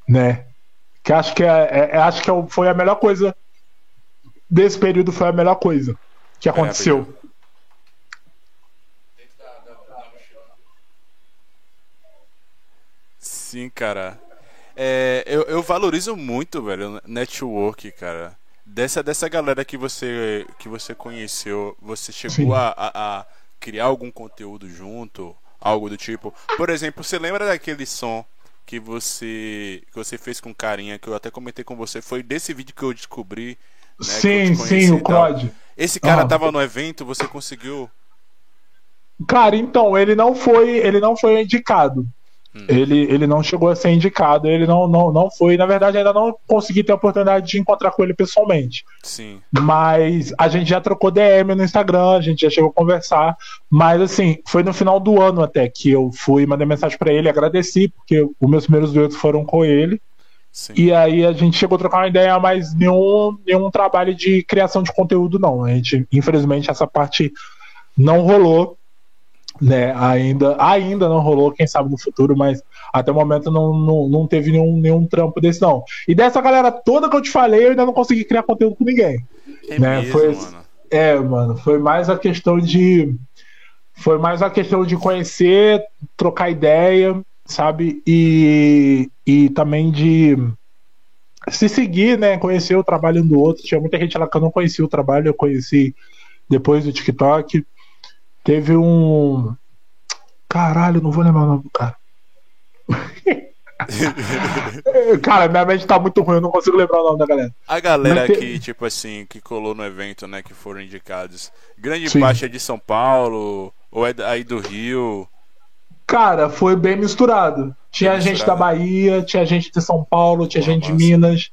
né? Que acho que, é, é, é acho que é foi a melhor coisa desse período, foi a melhor coisa que aconteceu. Sim, cara. É, eu, eu valorizo muito, velho, network, cara. Dessa, dessa galera que você, que você conheceu, você chegou a, a, a, criar algum conteúdo junto? Algo do tipo. Por exemplo, você lembra daquele som que você que você fez com carinha, que eu até comentei com você, foi desse vídeo que eu descobri. Né, sim, sim, o COD. Esse cara ah. tava no evento, você conseguiu. Cara, então, ele não foi, ele não foi indicado. Hum. Ele, ele não chegou a ser indicado, ele não, não, não foi. Na verdade, ainda não consegui ter a oportunidade de encontrar com ele pessoalmente. Sim. Mas a gente já trocou DM no Instagram, a gente já chegou a conversar. Mas assim, foi no final do ano até que eu fui, mandei mensagem para ele, agradeci, porque os meus primeiros duetos foram com ele. Sim. E aí a gente chegou a trocar uma ideia, mas nenhum, nenhum trabalho de criação de conteúdo, não. A gente, infelizmente, essa parte não rolou né? Ainda, ainda não rolou, quem sabe no futuro, mas até o momento não, não, não teve nenhum, nenhum trampo desse, não. E dessa galera toda que eu te falei, eu ainda não consegui criar conteúdo com ninguém. É né? Mesmo, foi, mano. É, mano, foi mais a questão de. Foi mais a questão de conhecer, trocar ideia, sabe? E, e também de se seguir, né? Conhecer o trabalho um do outro. Tinha muita gente lá que eu não conhecia o trabalho, eu conheci depois do TikTok. Teve um. Caralho, não vou lembrar o nome do cara. cara, minha mente tá muito ruim, eu não consigo lembrar o nome da galera. A galera te... que, tipo assim, que colou no evento, né, que foram indicados. Grande Sim. parte é de São Paulo, ou é aí do Rio. Cara, foi bem misturado. Tinha bem gente misturado. da Bahia, tinha gente de São Paulo, tinha Boa, gente de Minas,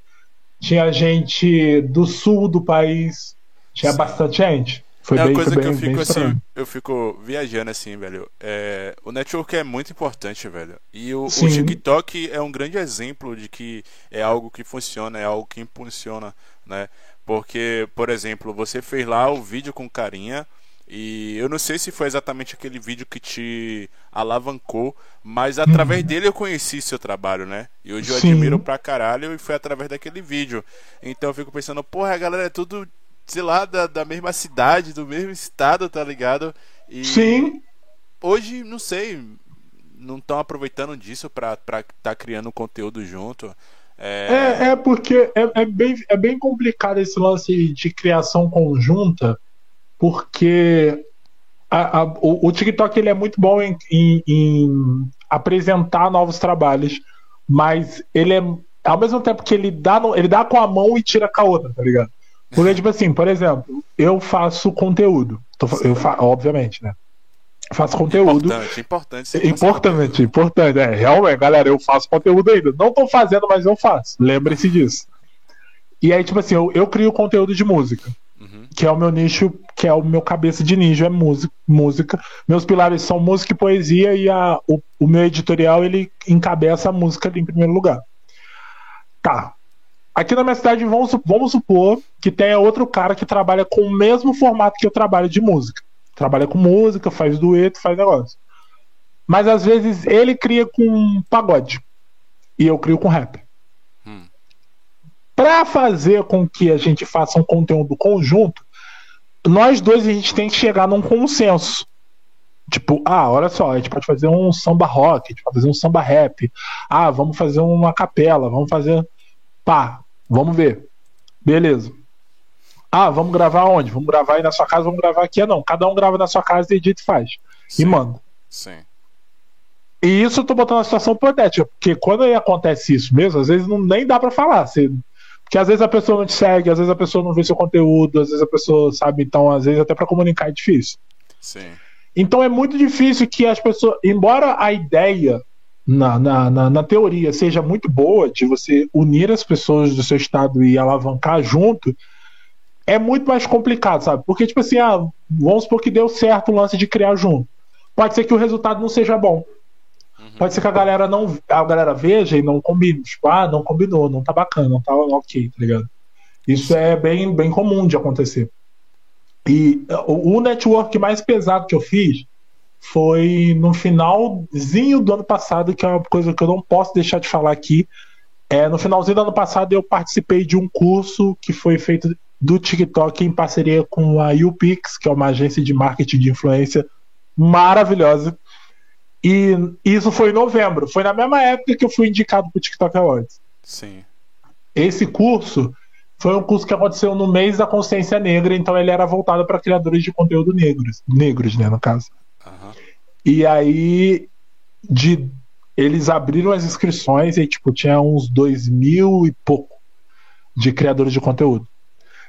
tinha gente do sul do país, tinha Sim. bastante gente. Foi é uma coisa que eu fico assim, eu fico viajando assim, velho. É, o network é muito importante, velho. E o, o, TikTok é um grande exemplo de que é algo que funciona, é algo que impulsiona, né? Porque, por exemplo, você fez lá o vídeo com carinha. E eu não sei se foi exatamente aquele vídeo que te alavancou, mas através uhum. dele eu conheci seu trabalho, né? E hoje eu Sim. admiro pra caralho e foi através daquele vídeo. Então eu fico pensando, porra, a galera é tudo sei lá, da, da mesma cidade, do mesmo estado, tá ligado? E Sim. Hoje, não sei, não estão aproveitando disso pra estar tá criando conteúdo junto. É, é, é porque é, é, bem, é bem complicado esse lance de criação conjunta, porque a, a, o, o, TikTok ele é muito bom em, em, em, apresentar novos trabalhos, mas ele é ao mesmo tempo que ele dá, no, ele dá com a mão e tira com a outra, tá ligado? Porque, tipo assim, por exemplo, eu faço conteúdo. eu fa obviamente, né? faço conteúdo. Importante, importante. Importante, importante. É, realmente, galera, eu faço conteúdo ainda. Não tô fazendo, mas eu faço. Lembre-se disso. E aí, tipo assim, eu, eu crio conteúdo de música. Uhum. Que é o meu nicho, que é o meu cabeça de ninja, é música, música. Meus pilares são música e poesia, e a, o, o meu editorial ele encabeça a música ali em primeiro lugar. Tá. Aqui na minha cidade, vamos, vamos supor que tenha outro cara que trabalha com o mesmo formato que eu trabalho de música. Trabalha com música, faz dueto, faz negócio. Mas às vezes ele cria com pagode. E eu crio com rap. Hum. Para fazer com que a gente faça um conteúdo conjunto, nós dois a gente tem que chegar num consenso. Tipo, ah, olha só, a gente pode fazer um samba rock, a gente pode fazer um samba rap. Ah, vamos fazer uma capela, vamos fazer. Pá, Vamos ver. Beleza. Ah, vamos gravar onde? Vamos gravar aí na sua casa, vamos gravar aqui. não, cada um grava na sua casa, edita e faz. Sim. E manda. Sim. E isso eu tô botando na situação hipotética, porque quando aí acontece isso mesmo, às vezes não, nem dá para falar. Você, Porque às vezes a pessoa não te segue, às vezes a pessoa não vê seu conteúdo, às vezes a pessoa sabe, então às vezes até para comunicar é difícil. Sim. Então é muito difícil que as pessoas, embora a ideia na, na, na, na, teoria seja muito boa de você unir as pessoas do seu estado e alavancar junto, é muito mais complicado, sabe? Porque, tipo assim, ah, vamos supor que deu certo o lance de criar junto. Pode ser que o resultado não seja bom. Uhum. Pode ser que a galera não a galera veja e não combine. Tipo, ah, não combinou, não tá bacana, não tá ok, tá ligado? Isso é bem, bem comum de acontecer. E o, o network mais pesado que eu fiz foi no finalzinho do ano passado, que é uma coisa que eu não posso deixar de falar aqui. É, no finalzinho do ano passado eu participei de um curso que foi feito do TikTok em parceria com a UPix, que é uma agência de marketing de influência maravilhosa. E isso foi em novembro. Foi na mesma época que eu fui indicado para o TikTok Awards. Sim. Esse curso foi um curso que aconteceu no mês da consciência negra, então ele era voltado para criadores de conteúdo negros, negros, né, no caso. Uhum. E aí de eles abriram as inscrições e tipo tinha uns dois mil e pouco de criadores de conteúdo.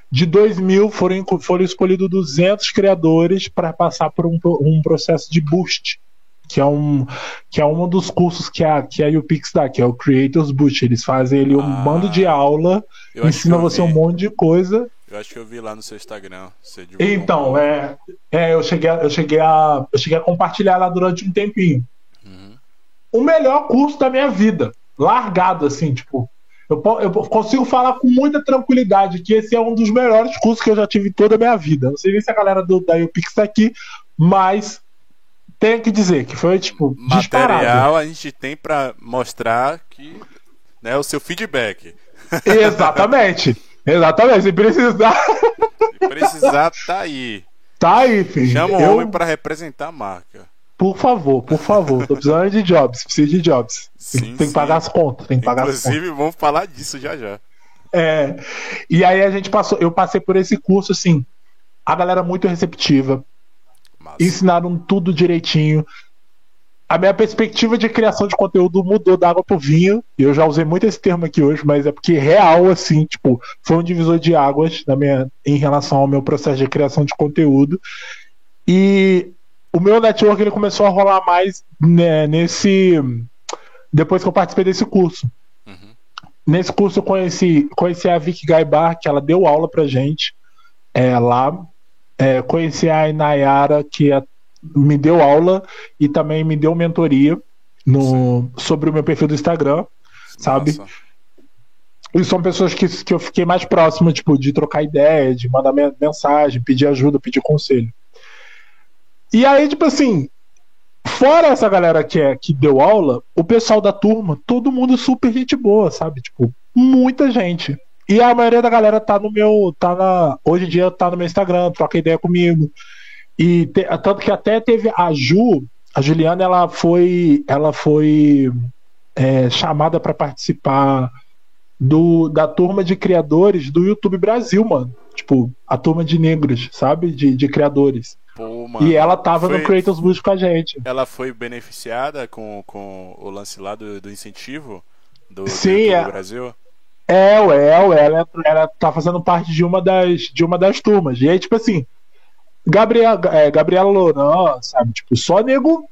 De 2 mil foram, foram escolhidos 200 criadores para passar por um, um processo de boost, que é um que é um dos cursos que a que a UPix dá, que é o Creators Boost. Eles fazem ele um ah, bando de aula, ensina você vi. um monte de coisa. Eu acho que eu vi lá no seu Instagram. então, um... é, é, eu cheguei, a, eu cheguei a eu cheguei a compartilhar lá durante um tempinho. Uhum. O melhor curso da minha vida, largado assim, tipo, eu, eu, consigo falar com muita tranquilidade que esse é um dos melhores cursos que eu já tive toda a minha vida. Não sei nem se a galera do, da UPix está aqui, mas tenho que dizer que foi tipo material disparado. a gente tem para mostrar que né o seu feedback exatamente exatamente se precisar se precisar tá aí tá aí filho chama o eu... homem para representar a marca por favor, por favor, tô precisando de jobs, preciso de jobs. Sim, tem, tem que pagar as contas, tem que pagar Inclusive, as contas. vamos falar disso já já. É. E aí a gente passou, eu passei por esse curso assim, a galera muito receptiva. Massa. Ensinaram tudo direitinho. A minha perspectiva de criação de conteúdo mudou da água pro vinho. Eu já usei muito esse termo aqui hoje, mas é porque real assim, tipo, foi um divisor de águas na minha em relação ao meu processo de criação de conteúdo. E o meu network ele começou a rolar mais né, nesse. Depois que eu participei desse curso. Uhum. Nesse curso eu conheci, conheci a Vicky Gaibar, que ela deu aula pra gente é, lá. É, conheci a Inayara, que a, me deu aula e também me deu mentoria no, sobre o meu perfil do Instagram, Nossa. sabe? E são pessoas que, que eu fiquei mais próximo, tipo, de trocar ideia, de mandar mensagem, pedir ajuda, pedir conselho. E aí, tipo assim, fora essa galera que, é, que deu aula, o pessoal da turma, todo mundo super gente boa, sabe? Tipo, muita gente. E a maioria da galera tá no meu. tá na. Hoje em dia tá no meu Instagram, troca ideia comigo. E te, tanto que até teve a Ju, a Juliana, ela foi. Ela foi é, chamada para participar do, da turma de criadores do YouTube Brasil, mano. Tipo, a turma de negros, sabe? De, de criadores. Pô, mano, e ela tava foi, no Creators Boost com a gente. Ela foi beneficiada com, com o lance lá do, do incentivo do, Sim, do é, Brasil? É, ué, é, ela, ela tá fazendo parte de uma das, de uma das turmas. E aí, tipo assim, Gabriel, é, Gabriela Louran, sabe? Tipo, só nego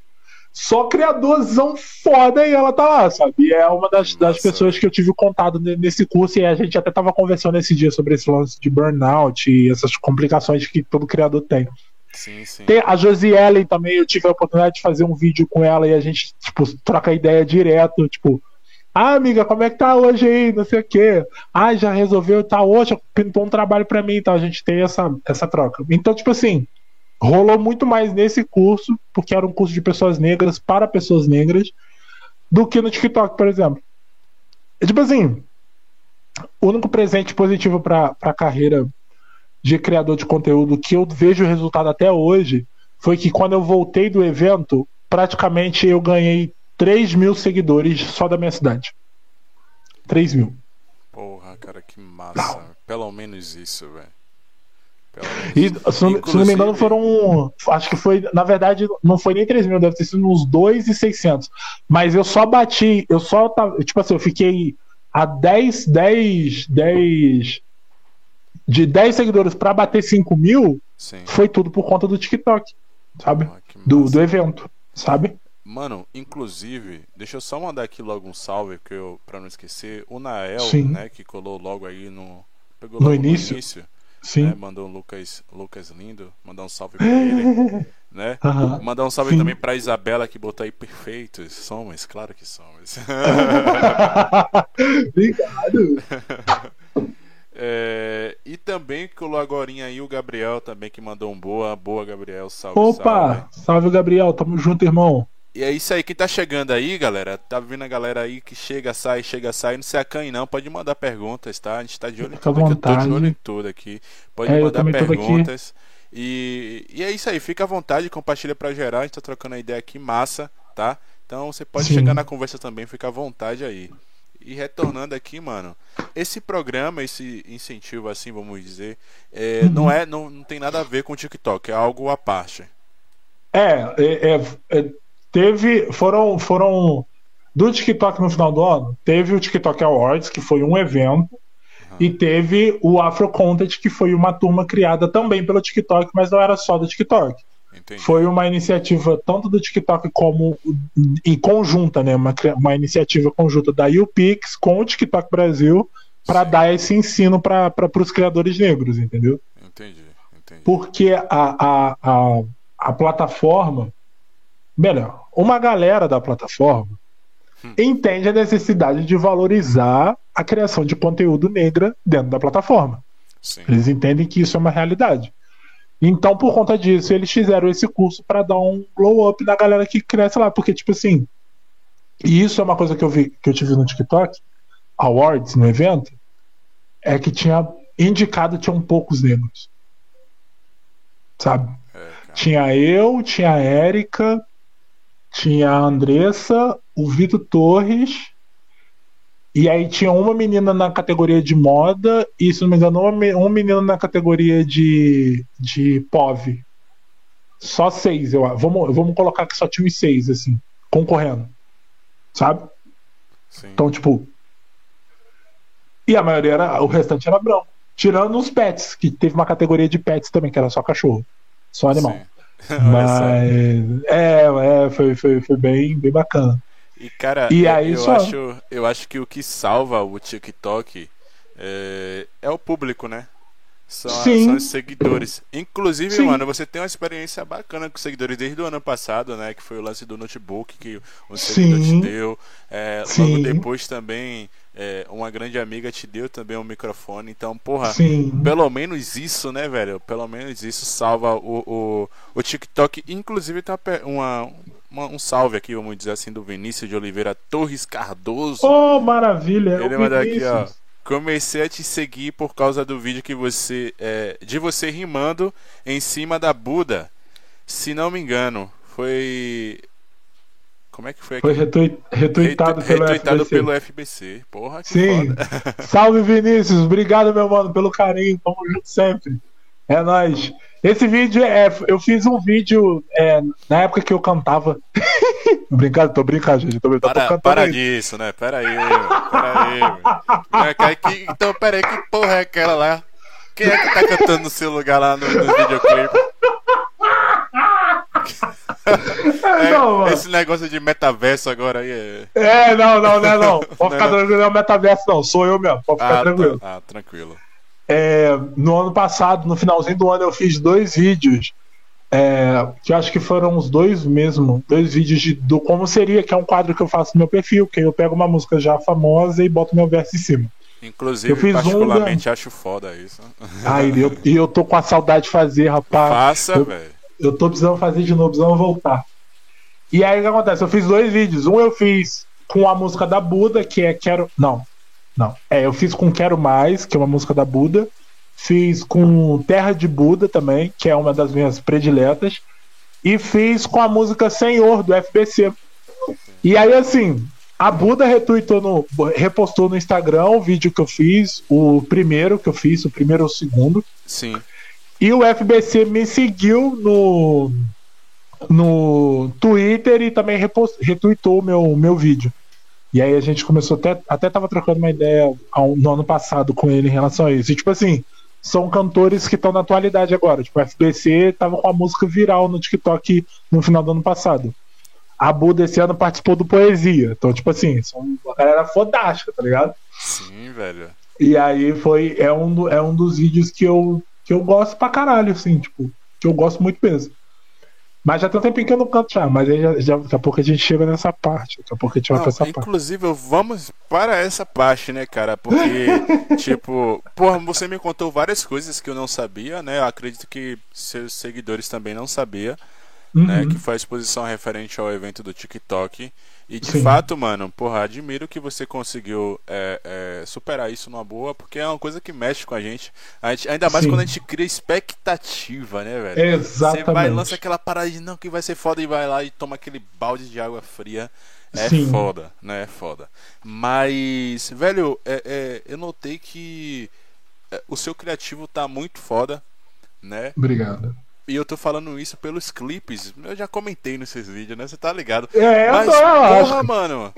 só criadorzão foda e ela tá lá, sabe? E é uma das, das pessoas que eu tive contato nesse curso e a gente até tava conversando esse dia sobre esse lance de burnout e essas complicações que todo criador tem. Sim, sim. Tem a Josiellen também, eu tive a oportunidade de fazer um vídeo com ela e a gente, tipo, troca ideia direto, tipo, ah, amiga, como é que tá hoje aí? Não sei o quê. Ah, já resolveu, tá hoje, pintou um trabalho para mim, então a gente tem essa, essa troca. Então, tipo assim, rolou muito mais nesse curso, porque era um curso de pessoas negras para pessoas negras, do que no TikTok, por exemplo. É tipo assim, o único presente positivo para a carreira de criador de conteúdo que eu vejo o resultado até hoje foi que quando eu voltei do evento, praticamente eu ganhei 3 mil seguidores só da minha cidade. 3 mil. Porra, cara, que massa. Não. Pelo menos isso, velho. E, se não, se não, me engano, foram. Acho que foi. Na verdade, não foi nem 3 mil, deve ter sido uns 2,600. Mas eu só bati. Eu só. Tipo assim, eu fiquei. a 10, 10, 10. De 10 seguidores pra bater 5 mil, Sim. foi tudo por conta do TikTok, sabe? Ah, Do, do evento, sabe? Mano, inclusive, deixa eu só mandar aqui logo um salve, que eu, pra não esquecer. O Nael, Sim. né, que colou logo aí no. Pegou No início? né, Sim. mandou o Lucas, Lucas Lindo, mandar um salve pra ele, né? Mandar um salve Sim. também pra Isabela que botou aí perfeitos. Somos, claro que somos. Obrigado. É, e também colou agora aí o Gabriel também que mandou um boa, boa Gabriel, salve, Opa! salve. Salve, Gabriel. Tamo junto, irmão. E é isso aí, quem tá chegando aí, galera, tá vindo a galera aí que chega, sai, chega, sai, não se acanhe não, pode mandar perguntas, tá? A gente tá de olho em tudo aqui, eu tô de olho em tudo aqui. Pode É, mandar perguntas. E, e é isso aí, fica à vontade, compartilha pra geral, a gente tá trocando a ideia aqui, massa, tá? Então você pode Sim. chegar na conversa também, fica à vontade aí. E retornando aqui, mano, esse programa, esse incentivo, assim, vamos dizer, é, Uhum. não é, não, não tem nada a ver com o TikTok, é algo à parte. É, é, é, é, teve. Foram. Foram. Do TikTok no final do ano, teve o TikTok Awards, que foi um evento, e teve o Afro Content, que foi uma turma criada também pelo TikTok, mas não era só do TikTok. Entendi. Foi uma iniciativa tanto do TikTok como em conjunta, né? Uma, uma iniciativa conjunta da UPix com o TikTok Brasil para dar esse ensino para os criadores negros, entendeu? Entendi, entendi. Porque a, a, a, a plataforma, melhor, uma galera da plataforma Hum. entende a necessidade de valorizar a criação de conteúdo negra dentro da plataforma. Sim. Eles entendem que isso é uma realidade. Então, por conta disso, eles fizeram esse curso para dar um glow up na galera que cresce lá, porque tipo assim, e isso é uma coisa que eu vi que eu tive no TikTok, awards no evento, é que tinha indicado tinham poucos negros. Sabe? É. Tinha eu, tinha a Érica, tinha a Andressa, o Vitor Torres, e aí tinha uma menina na categoria de moda, e se não me engano, um menino na categoria de, de POV. Só seis, eu acho. Vamos, vamos colocar que só tinha os seis, assim, concorrendo. Sabe? Sim. Então, tipo. E a maioria era. O restante era branco. Tirando os pets, que teve uma categoria de pets também, que era só cachorro. Só animal. Sim. Mas. É, é foi, foi, foi bem, bem bacana. E cara, E eu, aí eu só- acho, eu acho que o que salva o TikTok é, é o público, né? São, Sim. são os seguidores. Inclusive, Sim. mano, você tem uma experiência bacana com os seguidores desde o ano passado, né? Que foi o lance do notebook que o seguidor te Sim. deu. É, logo depois também, é, uma grande amiga te deu também um microfone. Então, porra, Sim. pelo menos isso, né, velho? Pelo menos isso salva o, o, o TikTok. Inclusive, tem uma uma, um salve aqui, vamos dizer assim, do Vinícius de Oliveira Torres Cardoso. Oh, maravilha. Ele manda aqui, ó. Comecei a te seguir por causa do vídeo que você. é, de você rimando em cima da Buda. Se não me engano, foi. Como é que foi? Foi retuitado Retu- pelo retuitado FBC. pelo FBC. Porra, que Sim. foda. Salve, Vinícius. Obrigado, meu mano, pelo carinho. Tamo junto sempre. É nóis. Esse vídeo é. Eu fiz um vídeo é, na época que eu cantava. brincando, tô brincando, gente. Tô, tô Para, para disso, né? Pera aí. Pera aí. É, Então, pera aí, que porra é aquela lá? Quem é que tá cantando no seu lugar lá no, no videoclipe? É, não, esse negócio de metaverso agora aí é. É, não, não, não, é não. Pode ficar Não. tranquilo, não é o metaverso, não. Sou eu mesmo. Pode ficar Ah, tranquilo. tá- ah, tranquilo. É, no ano passado, no finalzinho do ano, eu fiz dois vídeos. é, que acho que foram os dois mesmo. Dois vídeos de, do Como Seria, que é um quadro que eu faço no meu perfil, que eu pego uma música já famosa e boto meu verso em cima. Inclusive, Eu fiz um, particularmente, acho foda isso. Aí eu, e eu tô com a saudade de fazer, rapaz. Faça, velho. Eu tô precisando fazer de novo, precisando voltar. E aí o que acontece? Eu fiz dois vídeos. Um eu fiz com a música da Buda, que é Quero. Não, não. É, eu fiz com Quero Mais, que é uma música da Buda. Fiz com Terra de Buda também, que é uma das minhas prediletas. E fiz com a música Senhor, do FBC. E aí, assim, a Buda retweetou no, repostou no Instagram o vídeo que eu fiz, o primeiro que eu fiz, o primeiro ou o segundo. Sim. E o FBC me seguiu no, no Twitter e também repost, retweetou o meu, meu vídeo. E aí a gente começou até até tava trocando uma ideia ao- no ano passado com ele em relação a isso. E tipo assim, são cantores que estão na atualidade agora. Tipo, o FBC tava com a música viral no TikTok no final do ano passado. A Buda esse ano participou do Poesia. Então, tipo assim, são uma galera fodástica, tá ligado? Sim, velho. E aí foi. É um, é um dos vídeos que eu, que eu gosto pra caralho, assim, tipo, que eu gosto muito mesmo. Mas já tem um tempinho que eu não canto já, mas aí já, já- daqui a pouco a gente chega nessa parte. Daqui a pouco a gente vai Não, pra essa parte. inclusive, vamos para essa parte, né, cara? Porque, tipo, porra, você me contou várias coisas que eu não sabia, né? Eu acredito que seus seguidores também não sabiam, né? Uhum. Que foi a exposição referente ao evento do TikTok. E de Sim. fato, mano, porra, admiro que você conseguiu é, é, superar isso numa boa, porque é uma coisa que mexe com a gente. A gente ainda mais Sim. quando a gente cria expectativa, né, velho? Exatamente. Você vai lança aquela parada de não que vai ser foda e vai lá e toma aquele balde de água fria. É Sim. foda, né? É foda. Mas, velho, é- é, eu notei que é, o seu criativo tá muito foda, né? Obrigado. E eu tô falando isso pelos clipes. Eu já comentei nesses vídeos, né? Você tá ligado? É, eu Mas, tô, eu porra, acho. mano.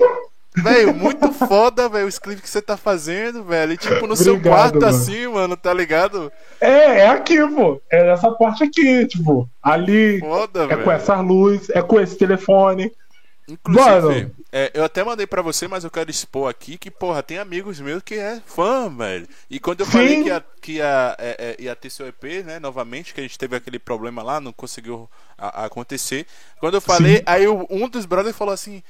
Velho, muito foda, velho, os clipes que você tá fazendo, velho. E, tipo, no seu Obrigado, quarto, mano. assim, mano, tá ligado? É, é aqui, pô. É nessa parte aqui, tipo. Ali Foda, é velho. com essas luzes, é com esse telefone. Inclusive, é, eu até mandei pra você, mas eu quero expor aqui que, porra, tem amigos meus que é fã, velho. E quando eu Sim. falei que, ia, que ia, é, é, ia ter seu EP, né, novamente, que a gente teve aquele problema lá, não conseguiu a- a acontecer. Quando eu falei, Sim. aí um dos brothers falou assim: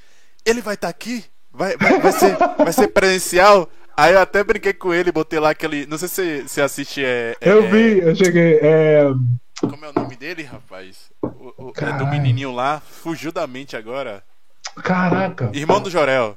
ele vai estar aqui? Vai, vai, vai, ser, vai ser presencial? Aí eu até brinquei com ele, botei lá aquele. Não sei se você- assiste. É, é- Eu é- vi, eu cheguei. É. Como é o nome dele, rapaz? O, o- é do menininho lá, fugiu da mente agora. Caraca. Irmão do Jorel.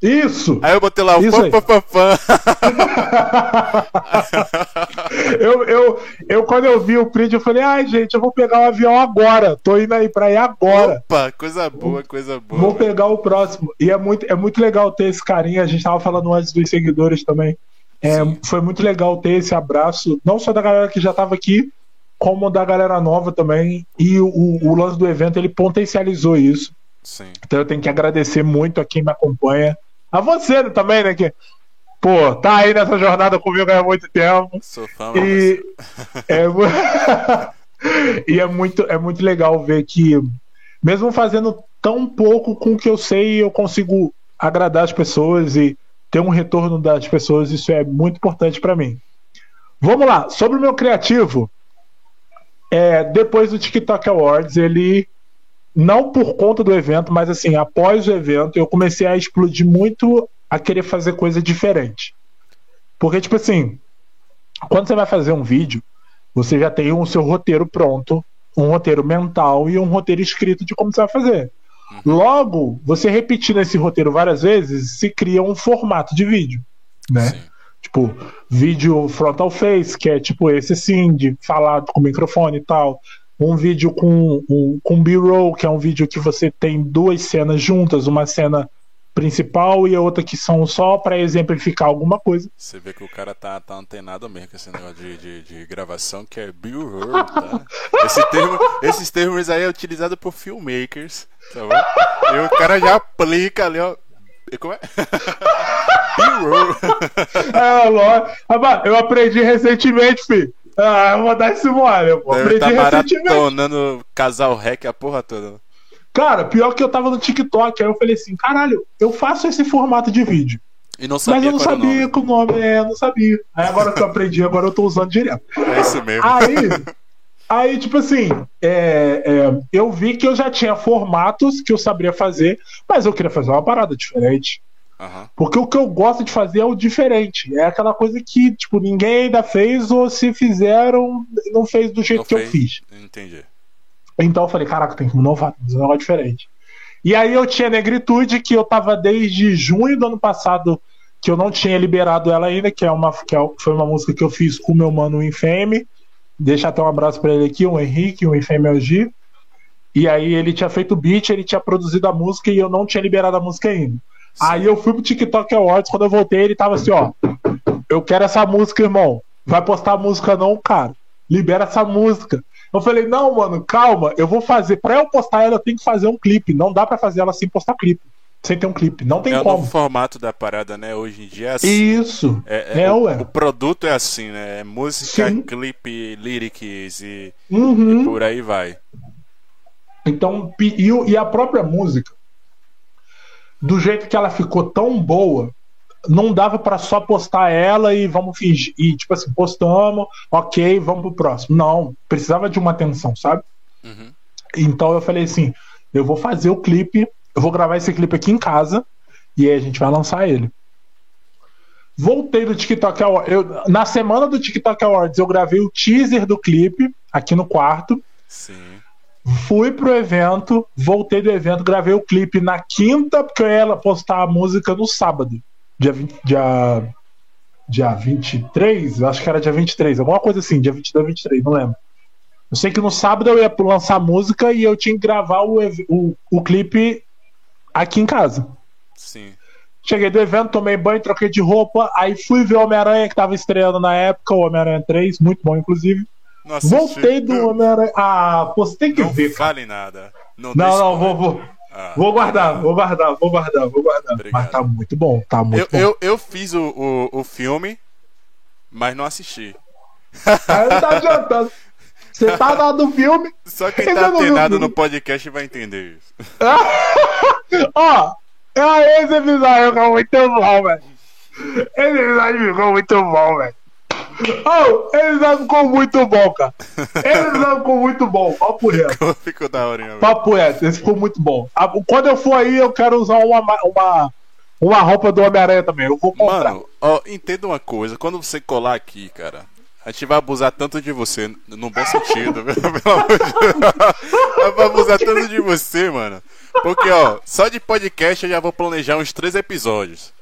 Isso! Aí eu botei lá o fã, aí. fã, fã, fã. eu, eu, eu, quando eu vi o print, eu falei, ai, gente, eu vou pegar o avião agora. Tô indo aí pra ir agora. Opa, coisa boa, coisa boa. Vou pegar o próximo. E é muito, é muito legal ter esse carinho. A gente tava falando antes dos seguidores também. É, foi muito legal ter esse abraço, não só da galera que já tava aqui, como da galera nova também. E o, o lance do evento ele potencializou isso. Sim. Então eu tenho que agradecer muito a quem me acompanha. A você também, né? Que, pô, tá aí nessa jornada comigo há muito tempo. Sou fã, E é, e é muito, é muito legal ver que, mesmo fazendo tão pouco com o que eu sei, eu consigo agradar as pessoas e ter um retorno das pessoas. Isso é muito importante para mim. Vamos lá, sobre o meu criativo. é, depois do TikTok Awards, ele não por conta do evento, mas assim, após o evento, eu comecei a explodir muito a querer fazer coisa diferente. Porque, tipo assim, quando você vai fazer um vídeo, você já tem o seu roteiro pronto, um roteiro mental e um roteiro escrito de como você vai fazer. Logo, você repetindo esse roteiro várias vezes, se cria um formato de vídeo, né? Sim. Tipo, vídeo frontal face, que é tipo esse assim, de falar com o microfone e tal. Um vídeo com, um, com B-roll, que é um vídeo que você tem duas cenas juntas, uma cena principal e a outra que são só para exemplificar alguma coisa. Você vê que o cara tá, tá antenado mesmo com esse negócio de, de, de gravação que é B-roll, tá? Esse termo, esses termos aí é utilizado por filmmakers, tá bom? E o cara já aplica ali, ó. Como é? B-roll. É, lógico. Rapaz, eu aprendi recentemente, filho. Ah, eu vou dar esse mole, pô. Deve Aprendi tá maratonando casal rec a porra toda. Cara, pior que eu tava no TikTok, aí eu falei assim, caralho, eu faço esse formato de vídeo. E não Mas sabia eu não sabia que o nome é, eu não sabia. Aí agora que eu aprendi, agora eu tô usando direto. É isso mesmo. Aí, aí tipo assim, é, é, eu vi que eu já tinha formatos que eu sabia fazer, mas eu queria fazer uma parada diferente. Porque o que eu gosto de fazer é o diferente. É aquela coisa que, tipo, ninguém ainda fez, ou se fizeram, não fez do jeito Não que eu fez? fiz. Entendi. Então eu falei, caraca, tem que inovar, fazer um negócio diferente. E aí eu tinha Negritude, que eu tava desde junho do ano passado, que eu não tinha liberado ela ainda, que é uma que é- foi uma música que eu fiz com o meu mano Infame. Deixa até um abraço pra ele aqui, o Henrique, o Infame LG. E aí ele tinha feito o beat, ele tinha produzido a música e eu não tinha liberado a música ainda. Aí eu fui pro TikTok Awards, quando eu voltei, ele tava assim, ó. Eu quero essa música, irmão. Vai postar a música não, cara. Libera essa música. Eu falei, não, mano, calma, eu vou fazer. Pra eu postar ela, eu tenho que fazer um clipe. Não dá pra fazer ela sem postar clipe. sem ter um clipe. Não tem é o como. novo formato da parada, né? Hoje em dia é assim. Isso. É, é, É, o, o produto é assim, né? É música, Sim. clipe, lyrics e, e Uhum. por aí vai. Então, e, o- e a própria música, do jeito que ela ficou tão boa, não dava pra só postar ela e vamos fingir. E tipo assim, postamos, ok, vamos pro próximo. Não, precisava de uma atenção, sabe? Uhum. Então eu falei assim: eu vou fazer o clipe, eu vou gravar esse clipe aqui em casa e aí a gente vai lançar ele. Voltei do TikTok Awards. Eu, na semana do TikTok Awards, eu gravei o teaser do clipe aqui no quarto. Sim. Fui pro evento, voltei do evento, gravei o clipe na quinta, porque eu ia postar a música no sábado. Dia, 20, dia, dia 23, eu acho que era dia 23, alguma coisa assim, dia 22, 23, não lembro. Eu sei que no sábado eu ia lançar a música e eu tinha que gravar o, o, o clipe aqui em casa. Sim. Cheguei do evento, tomei banho, troquei de roupa, aí fui ver o Homem-Aranha que tava estreando na época, o Homem-Aranha 3, muito bom, inclusive. Não assisti. Voltei do Homem-Aranha. Ah, pô, você tem que Não ver, cara. fale nada. Não, Não, não, vou, vou, Ah, vou guardar, vou guardar, vou guardar, vou guardar. Obrigado. Mas tá muito bom, tá muito Eu, bom. eu, eu fiz o, o, o filme, mas não assisti. Aí não tá adiantando. Você tá lá do filme. Só quem tá não viu o atenado filme. no podcast vai entender isso. Ó, é, esse episódio ficou muito bom, velho. Esse episódio ficou muito bom, velho. Oh, episódio ficou muito bom, cara. Episódio ficou muito bom. Papo reto. Ficou da hora, velho. Papo reto, esse ficou muito bom. Quando eu for aí, eu quero usar uma, ma- uma, uma roupa do Homem-Aranha também. Eu vou comprar. Mano, ó, entenda uma coisa. Quando você colar aqui, cara, a gente vai abusar tanto de você, no bom sentido, pelo amor de Deus. Vai abusar tanto de você, mano. Porque, ó, só de podcast eu já vou planejar uns três episódios,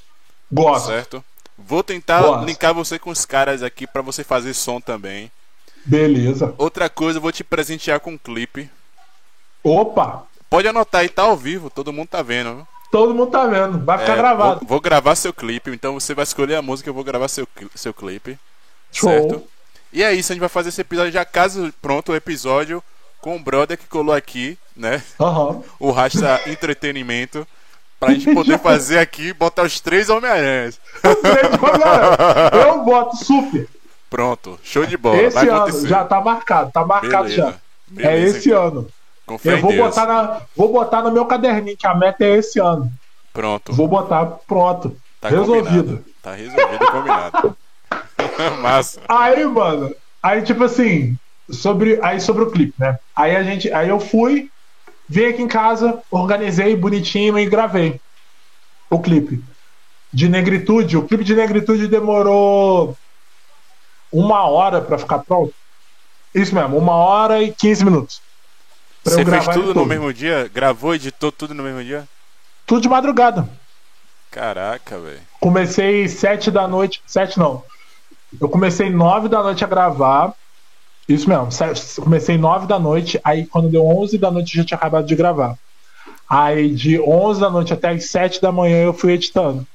Gosto. certo? Vou tentar Gosto. linkar você com os caras aqui pra você fazer som também. Beleza. Outra coisa, eu vou te presentear com um clipe. Opa, Pode anotar aí, tá ao vivo, todo mundo tá vendo, viu? todo mundo tá vendo. Vai ficar É, gravado. Vou, vou gravar seu clipe, então você vai escolher a música, eu vou gravar seu, seu clipe. Show. Certo? E é isso, a gente vai fazer esse episódio já caso pronto o episódio com o brother que colou aqui, né? Aham. O Rasta Entretenimento. Pra gente poder fazer aqui, botar os três Homem-Aranhas. Eu boto super. Pronto, show de bola. esse ano já tá marcado, tá marcado Beleza. já. Beleza, é esse então. ano. Com fé Eu vou Deus. botar, na, vou botar no meu caderninho, que a meta é esse ano. Pronto. Vou botar pronto. Tá resolvido. combinado. Tá resolvido combinado. Massa. Aí, mano, aí tipo assim, sobre, aí sobre o clipe, né? Aí a gente, aí eu fui, vim aqui em casa, organizei bonitinho e gravei o clipe de negritude. O clipe de negritude demorou uma hora pra ficar pronto. Isso mesmo, uma hora e 15 minutos. Você fez tudo ele no mesmo dia? Gravou, editou tudo no mesmo dia? Tudo de madrugada. Caraca, velho. Comecei sete da noite. Sete não. Eu comecei nove da noite a gravar. Isso mesmo. Comecei nove da noite. Aí quando deu onze da noite eu já tinha acabado de gravar. Aí de onze da noite até as sete da manhã eu fui editando.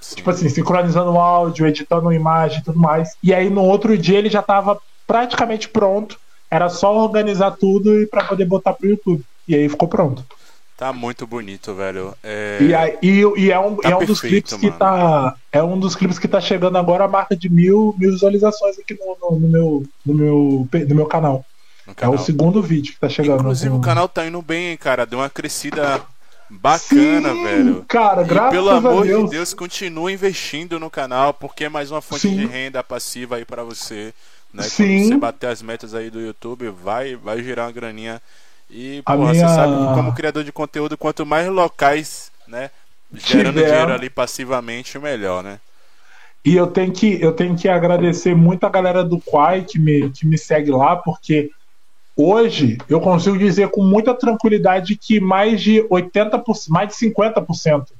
Sim. Tipo assim, sincronizando o áudio, editando a imagem e tudo mais. E aí no outro dia ele já tava praticamente pronto. Era só organizar tudo e para poder botar pro YouTube. E aí ficou pronto. Tá muito bonito, velho. É... E, aí, e, e é um, Tá é um dos perfeito, clipes que mano. tá. É um dos clipes que tá chegando agora a marca de mil, mil visualizações aqui no, no, no meu, no, meu, no meu canal. no É canal. o segundo vídeo que tá chegando. Inclusive com- o canal tá indo bem, cara. Deu uma crescida bacana, Sim, velho. Cara, E graças pelo a amor Deus. de Deus, continua investindo no canal, porque é mais uma fonte Sim. de renda passiva aí pra você. Né? Sim. Quando você bater as metas aí do YouTube, vai, vai girar uma graninha. E, porra, minha- você sabe como criador de conteúdo, quanto mais locais, né? Gerando Tiver. dinheiro ali passivamente, melhor, né? E eu tenho que, eu tenho que agradecer muito a galera do Quai que me, que me segue lá, porque hoje eu consigo dizer com muita tranquilidade que mais de 80%, mais de 50%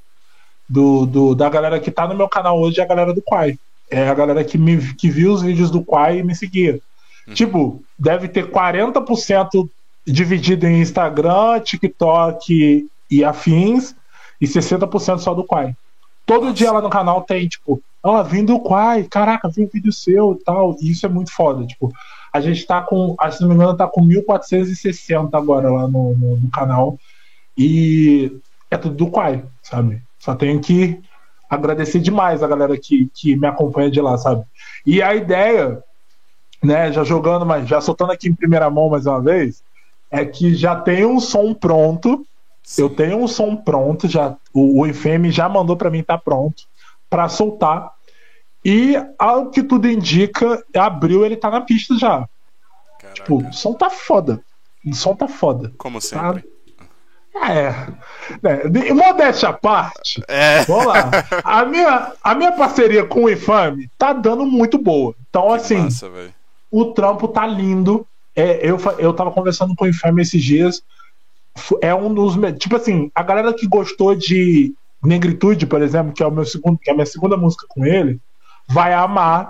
do, do, da galera que tá no meu canal hoje é a galera do Quai. É a galera que, me, que viu os vídeos do Quai e me seguia. Tipo, deve ter 40% dividido em Instagram, TikTok e afins, e 60% só do Quai. Todo Nossa. dia lá no canal tem, tipo, ah, vim do Quai, caraca, vi um vídeo seu e tal. E isso é muito foda. Tipo, a gente tá com, se não me engano, tá com 1460 agora lá no, no, no canal. E é tudo do Quai, sabe? Só tenho que agradecer demais a galera que, que me acompanha de lá, sabe? E a ideia, né, já jogando, mas já soltando aqui em primeira mão mais uma vez, é que já tem um som pronto. Sim. Eu tenho um som pronto, já o, o IFM já mandou para mim tá pronto para soltar. E ao que tudo indica, abril ele tá na pista já. Caraca. Tipo, o som tá foda. O som tá foda. Como sempre. É. é de- modéstia à parte, É. vamos lá. A minha, a minha parceria com o Infame tá dando muito boa. Então, assim, Massa, o trampo tá lindo. É, eu, eu tava conversando com o Infame esses dias. É um dos. Tipo assim, a galera que gostou de Negritude, por exemplo, que é, o meu segundo, que é a minha segunda música com ele, vai amar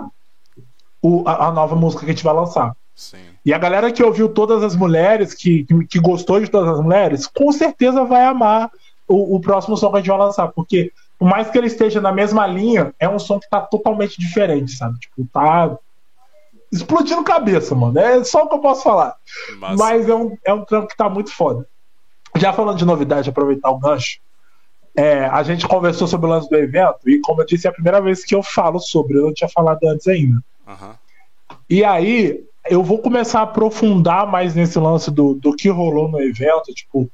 o- a, a nova música que a gente vai lançar. Sim. E a galera que ouviu todas as mulheres, que, que, que gostou de todas as mulheres, com certeza vai amar o, o próximo som que a gente vai lançar. Porque, por mais que ele esteja na mesma linha, é um som que tá totalmente diferente, sabe? Tipo, tá explodindo cabeça, mano. É só o que eu posso falar. Massa. Mas é um, é um trampo que tá muito foda. Já falando de novidade, aproveitar o gancho. é, a gente conversou sobre o lance do evento, e como eu disse, é a primeira vez que eu falo sobre, eu não tinha falado antes ainda. Aham. E aí, eu vou começar a aprofundar mais nesse lance do, do que rolou no evento, tipo,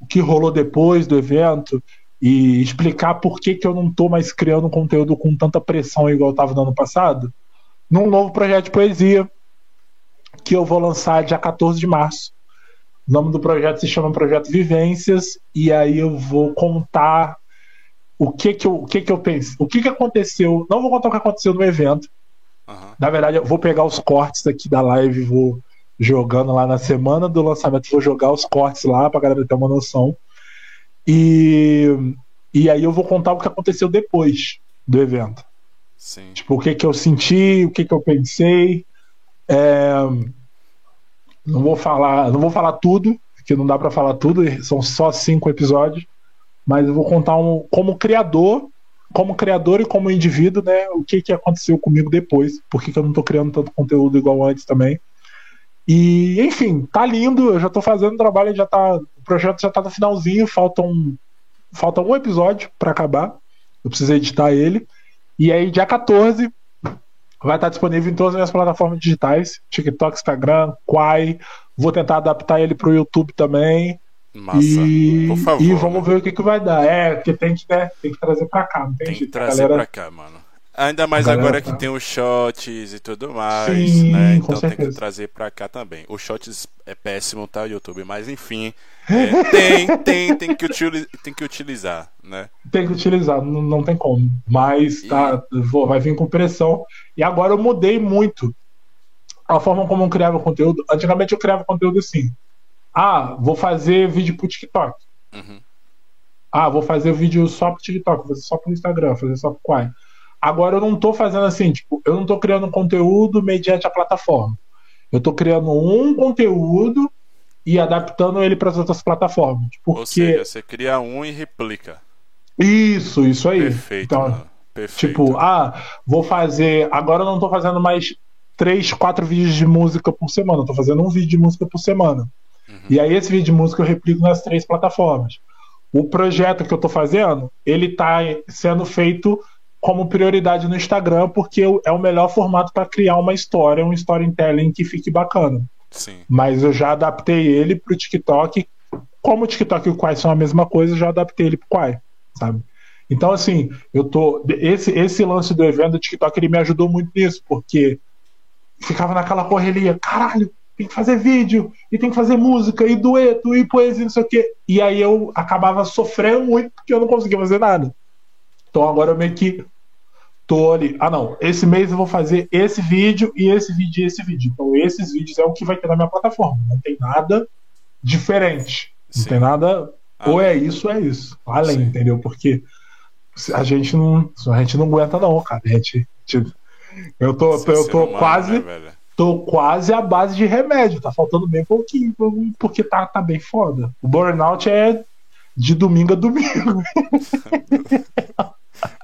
o que rolou depois do evento, e explicar por que, que eu não tô mais criando conteúdo com tanta pressão igual eu tava no ano passado, num novo projeto de poesia, que eu vou lançar dia 14 de março. O nome do projeto se chama Projeto Vivências, e aí eu vou contar o que que eu, o que que eu pensei, o que que aconteceu, não vou contar o que aconteceu no evento, Aham. na verdade, eu vou pegar os cortes aqui da live, vou jogando lá na semana do lançamento, vou jogar os cortes lá pra galera ter uma noção. E, e aí eu vou contar o que aconteceu depois do evento. Sim. Tipo, o que que eu senti, o que que eu pensei. É, Não vou falar, não vou falar tudo, porque não dá pra falar tudo, são só cinco episódios. Mas eu vou contar um, como criador, como criador e como indivíduo, né? O que que aconteceu comigo depois, por que eu não tô criando tanto conteúdo igual antes também. E, enfim, tá lindo, eu já tô fazendo o trabalho, já tá, o projeto já tá no finalzinho, falta um, falta um episódio pra acabar. Eu preciso editar ele. E aí, dia 14, vai estar disponível em todas as minhas plataformas digitais: TikTok, Instagram, Quai. Vou tentar adaptar ele pro YouTube também. Massa. e, Por favor. e vamos né? ver o que, que vai dar. É, porque tem que, né, tem que trazer pra cá, não tem, Tem que trazer galera- pra cá, mano. Ainda mais agora que tá- tem os shots e tudo mais, Sim, né? Então tem que trazer pra cá também. O shots é péssimo, tá, YouTube? Mas enfim, é, tem, tem, tem que, tem que utilizar, né? Tem que utilizar, não, não tem como. Mas tá, vou- vai vir com pressão. E agora eu mudei muito a forma como eu criava conteúdo. Antigamente eu criava conteúdo assim. Ah, vou fazer vídeo pro TikTok. Uhum. Ah, vou fazer vídeo só pro TikTok, vou fazer só pro Instagram, vou fazer só pro Quai. Agora eu não tô fazendo assim, tipo, eu não tô criando conteúdo mediante a plataforma. Eu tô criando um conteúdo e adaptando ele para as outras plataformas. Ou Porque seja, você cria um e replica. Isso, isso aí. Perfeito, Então, mano. Perfeito. Tipo, ah, vou fazer. Agora eu não tô fazendo mais três, quatro vídeos de música por semana. Eu tô fazendo um vídeo de música por semana. Uhum. E aí esse vídeo de música eu replico nas três plataformas. O projeto que eu tô fazendo, ele tá sendo feito como prioridade no Instagram, porque é o melhor formato para criar uma história, um storytelling que fique bacana. Sim. Mas eu já adaptei ele pro TikTok. Como o TikTok e o Quai são a mesma coisa, eu já adaptei ele pro Quai, sabe? Então, assim, eu tô. Esse, esse lance do evento do TikTok ele me ajudou muito nisso, porque ficava naquela correria, caralho, tem que fazer vídeo, e tem que fazer música, e dueto, e poesia, não sei o quê. E aí eu acabava sofrendo muito porque eu não conseguia fazer nada. Então agora eu meio que tô ali. Ah, não, esse mês eu vou fazer esse vídeo e esse vídeo e esse vídeo. Então esses vídeos é o que vai ter na minha plataforma. Não tem nada diferente. Não Sim. tem nada. Ou é isso, ou é isso. Além, Sim. entendeu? Porque a gente não, a gente não aguenta, não, cara. A gente. tipo, eu tô, Ser eu tô humano, quase né, tô quase à base de remédio. Tá faltando bem pouquinho, porque tá, tá bem foda. O burnout é de domingo a domingo.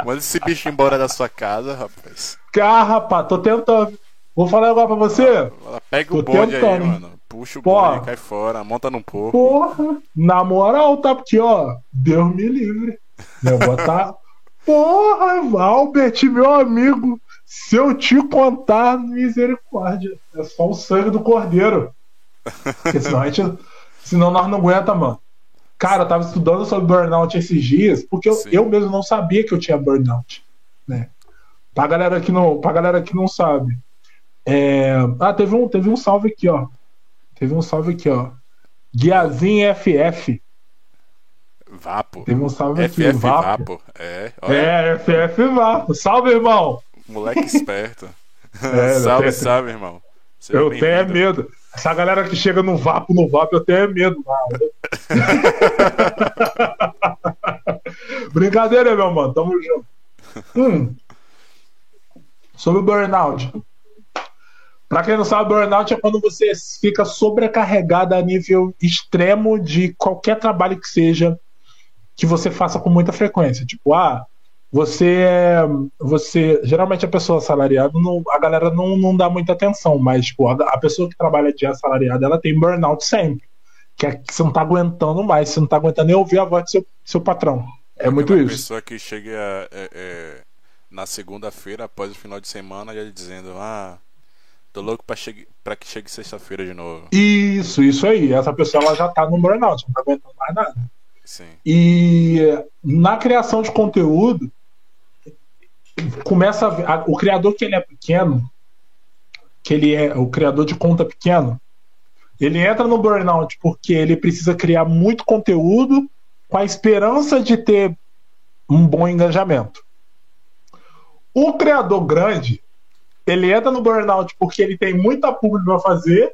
Manda esse bicho embora da sua casa, rapaz. Ah, rapaz, tô tentando. Vou falar agora pra você. Pega o Tô bonde aí, tentando. mano. Puxa o boi, cai fora, monta num porco. Porra, na moral, tá? Porque, ó, Deus me livre. Eu vou botar. Porra, Albert, meu amigo, se eu te contar, misericórdia. É só o sangue do cordeiro. Porque senão, a gente, senão nós não aguenta, mano. Cara, eu tava estudando sobre burnout esses dias, porque eu, eu mesmo não sabia que eu tinha burnout. Né? Pra galera que não, pra galera que não sabe. É, Ah, teve um, teve um salve aqui, ó. Teve um salve aqui, ó. Guiazinho FF. Vapo. Teve um salve aqui, FF Vapo. Vapo. É, olha, É, FF Vapo. Salve, irmão. moleque esperto. É, salve, salve, irmão. Seja Eu tenho é medo. Essa galera que chega no Vapo, no Vapo, eu tenho é medo. Brincadeira, meu mano. Tamo junto. Hum. Sobre o burnout. Pra quem não sabe, burnout é quando você fica sobrecarregado a nível extremo de qualquer trabalho que seja que você faça com muita frequência. Tipo, ah, você é. Você. Geralmente a pessoa assalariada, não, a galera não, não dá muita atenção, mas tipo, a, a pessoa que trabalha de assalariada, ela tem burnout sempre. Que é que você não tá aguentando mais, você não tá aguentando nem ouvir a voz do seu, seu patrão. É muito Aquela isso. pessoa que chega é, é, na segunda-feira, após o final de semana, já dizendo: Ah, tô louco pra, chegue, pra que chegue sexta-feira de novo. Isso, isso aí. Essa pessoa ela já tá no burnout, não tá aguentando mais nada. Sim. E na criação de conteúdo, começa a, o criador que ele é pequeno, que ele é o criador de conta pequeno, ele entra no burnout porque ele precisa criar muito conteúdo com a esperança de ter um bom engajamento. O criador grande, ele entra no burnout porque ele tem muita publi para fazer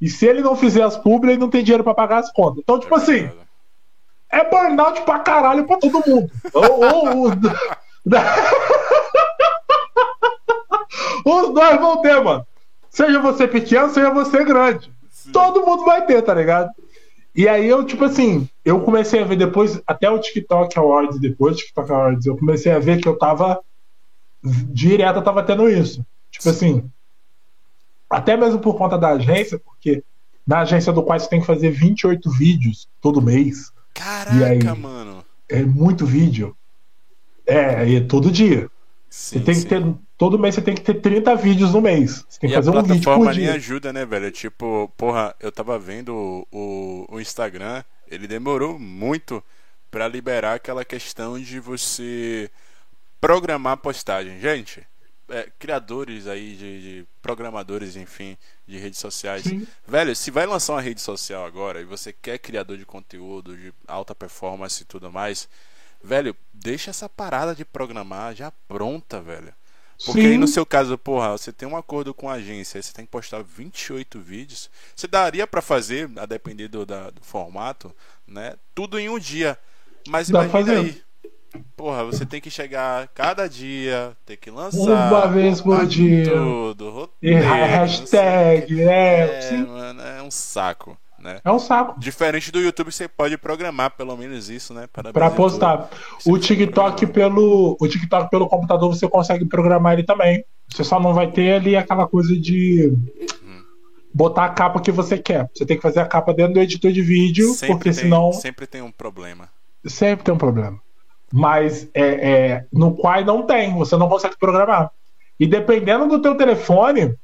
e se ele não fizer as publi, ele não tem dinheiro para pagar as contas. Então, tipo É assim, é burnout pra caralho pra todo mundo. Ou- ou- os- Os dois vão ter, mano. Seja você pequeno, seja você grande. Sim. Todo mundo vai ter, tá ligado? E aí eu, tipo assim, eu comecei a ver depois, até o TikTok Awards, depois do TikTok Awards, eu comecei a ver que eu tava. Direto eu tava tendo isso. Tipo assim. Até mesmo por conta da agência, porque na agência do qual você tem que fazer 28 vídeos todo mês. E aí? Caraca, mano. É muito vídeo. É, e é todo dia. Sim, Você tem sim. que ter. Todo mês você tem que ter 30 vídeos no mês. Você tem que E a fazer um vídeo plataforma por nem ajuda, né, velho? Tipo, porra, eu tava vendo o, o, o Instagram, ele demorou muito pra liberar aquela questão de você programar a postagem. Gente, é, criadores aí de, de programadores, enfim, de redes sociais. Sim. Velho, se vai lançar uma rede social agora e você quer criador de conteúdo, de alta performance e tudo mais, velho, deixa essa parada de programar já pronta, velho. Porque aí Sim. no seu caso, porra, você tem um acordo com a agência, aí você tem que postar 28 vídeos. Você daria pra fazer, a depender do, da- do formato, né? Tudo em um dia. Mas Dá imagina fazer. aí. Porra, você tem que chegar cada dia, tem que lançar. Uma vez por dia. Tudo, E roteiro, o hashtag, é, É, mano, é um saco, né? É um saco. Diferente do YouTube, você pode programar pelo menos isso, né? YouTube. postar. O TikTok pelo, o TikTok pelo computador você consegue programar ele também. Você só não vai ter ali aquela coisa de botar a capa que você quer. Você tem que fazer a capa dentro do editor de vídeo, Sempre porque tem, senão sempre tem um problema. sempre tem um problema. Mas é, é, no Quai não tem, você não consegue programar. E dependendo do teu telefone,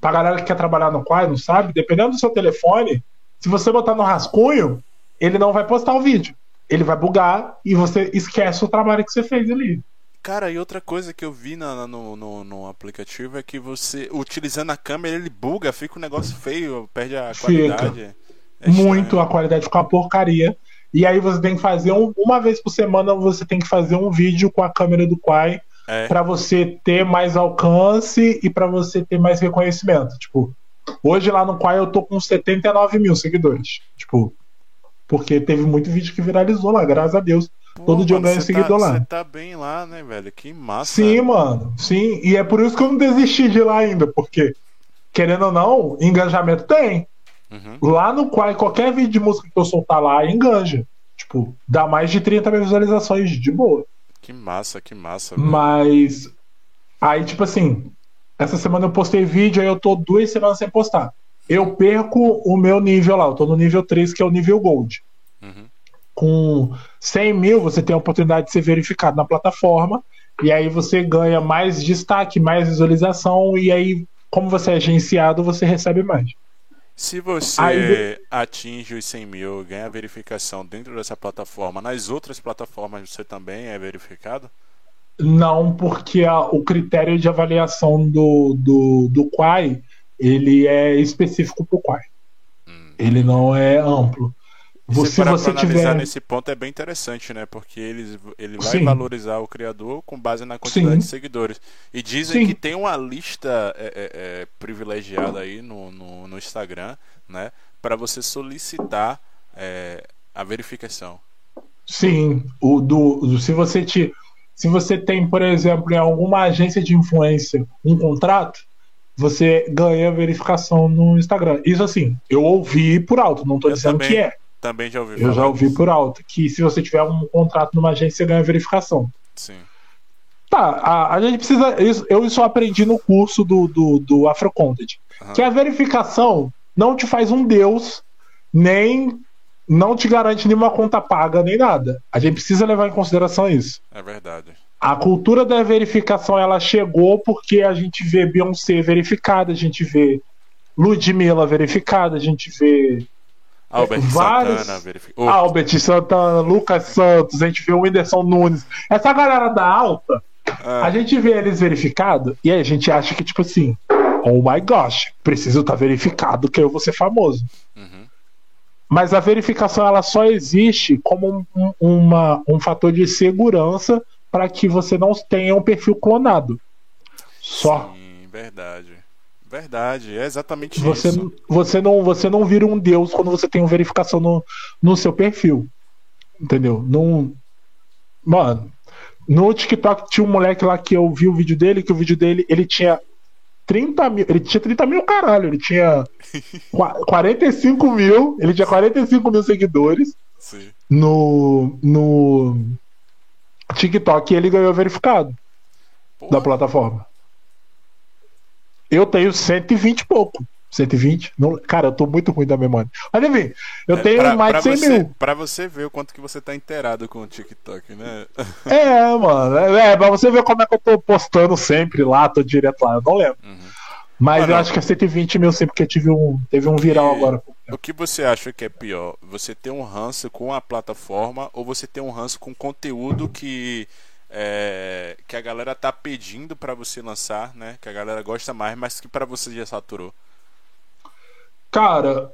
pra galera que quer trabalhar no Quai, não sabe, dependendo do seu telefone, se você botar no rascunho, ele não vai postar o vídeo. Ele vai bugar e você esquece o trabalho que você fez ali. Cara, e outra coisa que eu vi na- no, no, no aplicativo é que você, utilizando a câmera, ele buga, fica um negócio feio, perde a Fica. qualidade. É estranho. Muito, a qualidade fica uma porcaria. E aí você tem que fazer um, uma vez por semana, você tem que fazer um vídeo com a câmera do Quai É, para você ter mais alcance e para você ter mais reconhecimento. Tipo, hoje lá no Quai eu tô com 79 mil seguidores. Tipo, porque teve muito vídeo que viralizou lá, graças a Deus. pô, todo dia eu ganho você seguidor tá, lá. Você tá bem lá, né, velho? Que massa. Sim, mano, sim. E é por isso que eu não desisti de ir lá ainda, porque, querendo ou não, engajamento tem. Uhum. Lá no Quai, qualquer vídeo de música que eu soltar lá, enganja. Tipo, dá mais de 30 mil visualizações de boa. Que massa, que massa. velho. Mas aí, tipo assim, essa semana eu postei vídeo, aí eu tô duas semanas sem postar. eu perco o meu nível lá. Eu tô no nível 3, que é o nível Gold. Uhum. Com 100 mil, você tem a oportunidade de ser verificado na plataforma. E aí você ganha mais destaque, mais visualização. E aí, como você é agenciado, você recebe mais. Se você Aí- atinge os 100 mil, ganha verificação dentro dessa plataforma, nas outras plataformas você também é verificado? Não, porque a- o critério de avaliação do, do, do Quai, ele é específico para o Quai. Hum. Ele não é amplo. Você- se você pra analisar tiver. nesse ponto é bem interessante, né? Porque ele, ele vai Sim. valorizar o criador com base na quantidade Sim. de seguidores. E dizem Sim. que tem uma lista é, é, é, privilegiada aí no, no, no Instagram, né? Para você solicitar é, a verificação. Sim, o do, do- se você te, se você tem, por exemplo, em alguma agência de influência um contrato, você ganha verificação no Instagram. Isso assim, eu ouvi por alto, não estou dizendo também. que é. Também já ouvi Eu já ouvi disso. por alto que se você tiver um contrato numa agência, você ganha verificação. Sim. Tá, a, a gente precisa. Isso, eu isso aprendi no curso do, do, do Afrocontent. Aham. Que a verificação não te faz um deus, nem não te garante nenhuma conta paga, nem nada. A gente precisa levar em consideração isso. É verdade. A cultura da verificação ela chegou porque a gente vê Beyoncé verificada, a gente vê Ludmilla verificada, a gente vê Albert vários- Santana verificou. Albert Santana, Lucas Santos, a gente vê o Whindersson Nunes. Essa galera da alta, Ah, a gente vê eles verificados e aí a gente acha que, tipo assim, oh my gosh, preciso estar verificado que eu vou ser famoso. uhum. Mas a verificação ela só existe como um, uma, um fator de segurança para que você não tenha um perfil clonado. Só. Sim, verdade. Verdade, é exatamente Você, isso. você, não, você não vira um deus quando você tem uma verificação no, no seu perfil. Entendeu? Não. Mano, no TikTok tinha um moleque lá que eu vi o vídeo dele, que o vídeo dele ele tinha 30 mil. Ele tinha 30 mil, caralho. Ele tinha qua- 45 mil. Ele tinha 45 mil seguidores Sim. no, no TikTok e ele ganhou verificado Porra, da plataforma. Eu tenho 120 e pouco. 120? Não, cara, eu tô muito ruim da memória. Mas enfim, eu é, tenho pra- mais de 100 você, mil. Pra você ver o quanto que você tá inteirado com o TikTok, né? É, mano. É, é, pra você ver como é que eu tô postando sempre lá, tô direto lá. Eu não lembro. Uhum. Mas Mano, eu acho que é 120 mil sim, porque tive um, teve um viral E- agora. O que você acha que é pior? Você ter um ranço com a plataforma ou você ter um ranço com conteúdo que é, que a galera tá pedindo pra você lançar, né? Que a galera gosta mais, mas que pra você já saturou. Cara,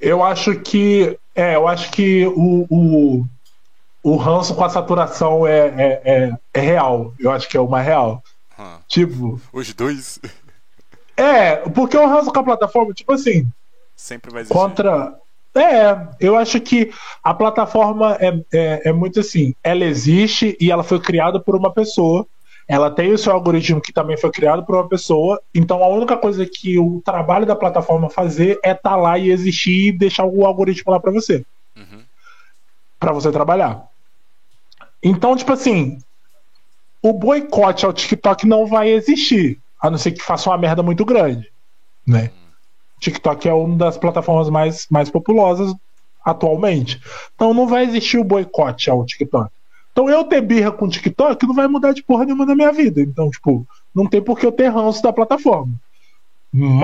eu acho que. É, eu acho que o, o, o ranço com a saturação é, é, é, é real. Eu acho que é o mais real. Hum. Tipo. Os dois É, porque o ranço com a plataforma, tipo assim, sempre vai existir. contra. É, eu acho que a plataforma é, é, é muito assim. Ela existe e ela foi criada por uma pessoa. Ela tem o seu algoritmo que também foi criado por uma pessoa. Então a única coisa que o trabalho da plataforma fazer é estar lá e existir e deixar o algoritmo lá para você, Uhum. para você trabalhar. Então, tipo assim, o boicote ao TikTok não vai existir, a não ser que faça uma merda muito grande, né? TikTok é uma das plataformas mais, mais populosas atualmente. Então não vai existir o boicote ao TikTok. Então eu ter birra com o TikTok não vai mudar de porra nenhuma na minha vida. Então, tipo, não tem por que eu ter ranço da plataforma.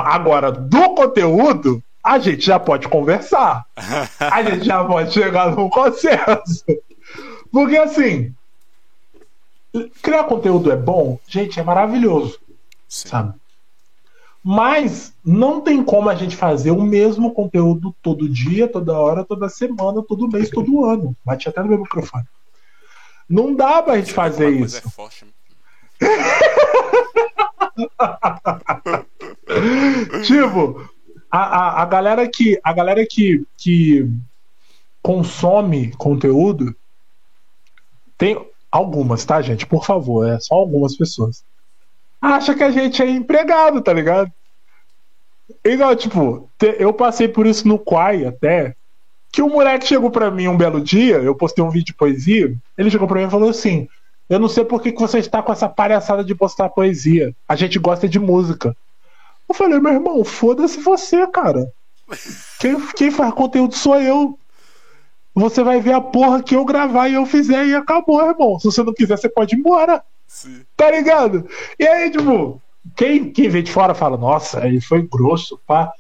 Agora, do conteúdo, a gente já pode conversar. A gente já pode chegar num consenso. Porque assim, criar conteúdo é bom, gente, é maravilhoso Sim. sabe? Mas não tem como a gente fazer o mesmo conteúdo todo dia, toda hora, toda semana, todo mês, todo ano. Bati até no meu microfone. Não dá pra gente fazer isso. É forte. Tipo, a, a, a galera que a galera que, que consome conteúdo tem algumas, tá, gente? Por favor, é só algumas pessoas. Acha que a gente é empregado, tá ligado? Igual, tipo, te- eu passei por isso no Quai até. Que o moleque chegou pra mim um belo dia, eu postei um vídeo de poesia, ele chegou pra mim e falou assim: Eu não sei por que, que você está com essa palhaçada de postar poesia. A gente gosta de música. Eu falei, meu irmão, foda-se você, cara. Quem, quem faz conteúdo sou eu. Você vai ver a porra que eu gravar e eu fizer e acabou, irmão. Se você não quiser, você pode ir embora. Sim. Tá ligado? E aí, tipo, quem, quem vê de fora fala, nossa, ele foi grosso, pá.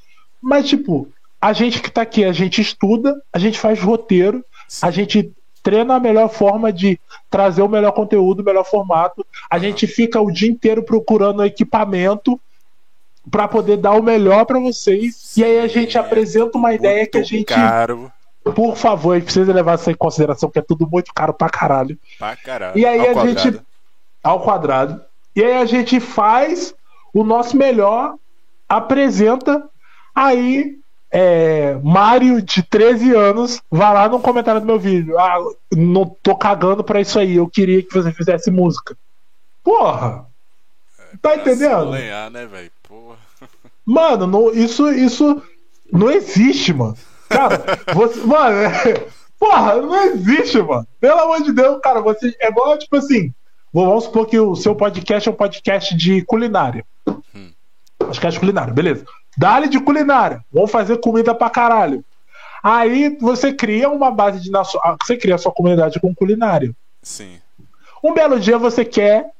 Mas, tipo, a gente que tá aqui, a gente estuda, a gente faz roteiro, a gente treina a melhor forma de trazer o melhor conteúdo, o melhor formato. A gente fica o dia inteiro procurando equipamento para poder dar o melhor para vocês. E aí a gente Sim, apresenta uma ideia que a gente, Caro por favor, a gente precisa levar isso em consideração, que é tudo muito caro pra caralho. pra caralho. E aí Ao a quadrado. gente. Ao quadrado. E aí a gente faz o nosso melhor, apresenta. Aí, é, Mário, de 13 anos, vai lá no comentário do meu vídeo. Ah, não tô cagando pra isso aí. Eu queria que você fizesse música. Porra! Tá Pra entendendo? Lenhar, né, velho? Porra. Mano, não- isso, isso não existe, mano. Cara, você. Mano, é- porra, não existe, mano. Pelo amor de Deus, cara, você. É igual, tipo assim. Vamos supor que o seu podcast é um podcast de culinária. Podcast culinário, beleza. Dá-lhe de culinária. Vamos fazer comida pra caralho. Aí você cria uma base de. ah, Você cria a sua comunidade com culinária. Sim. Um belo dia você quer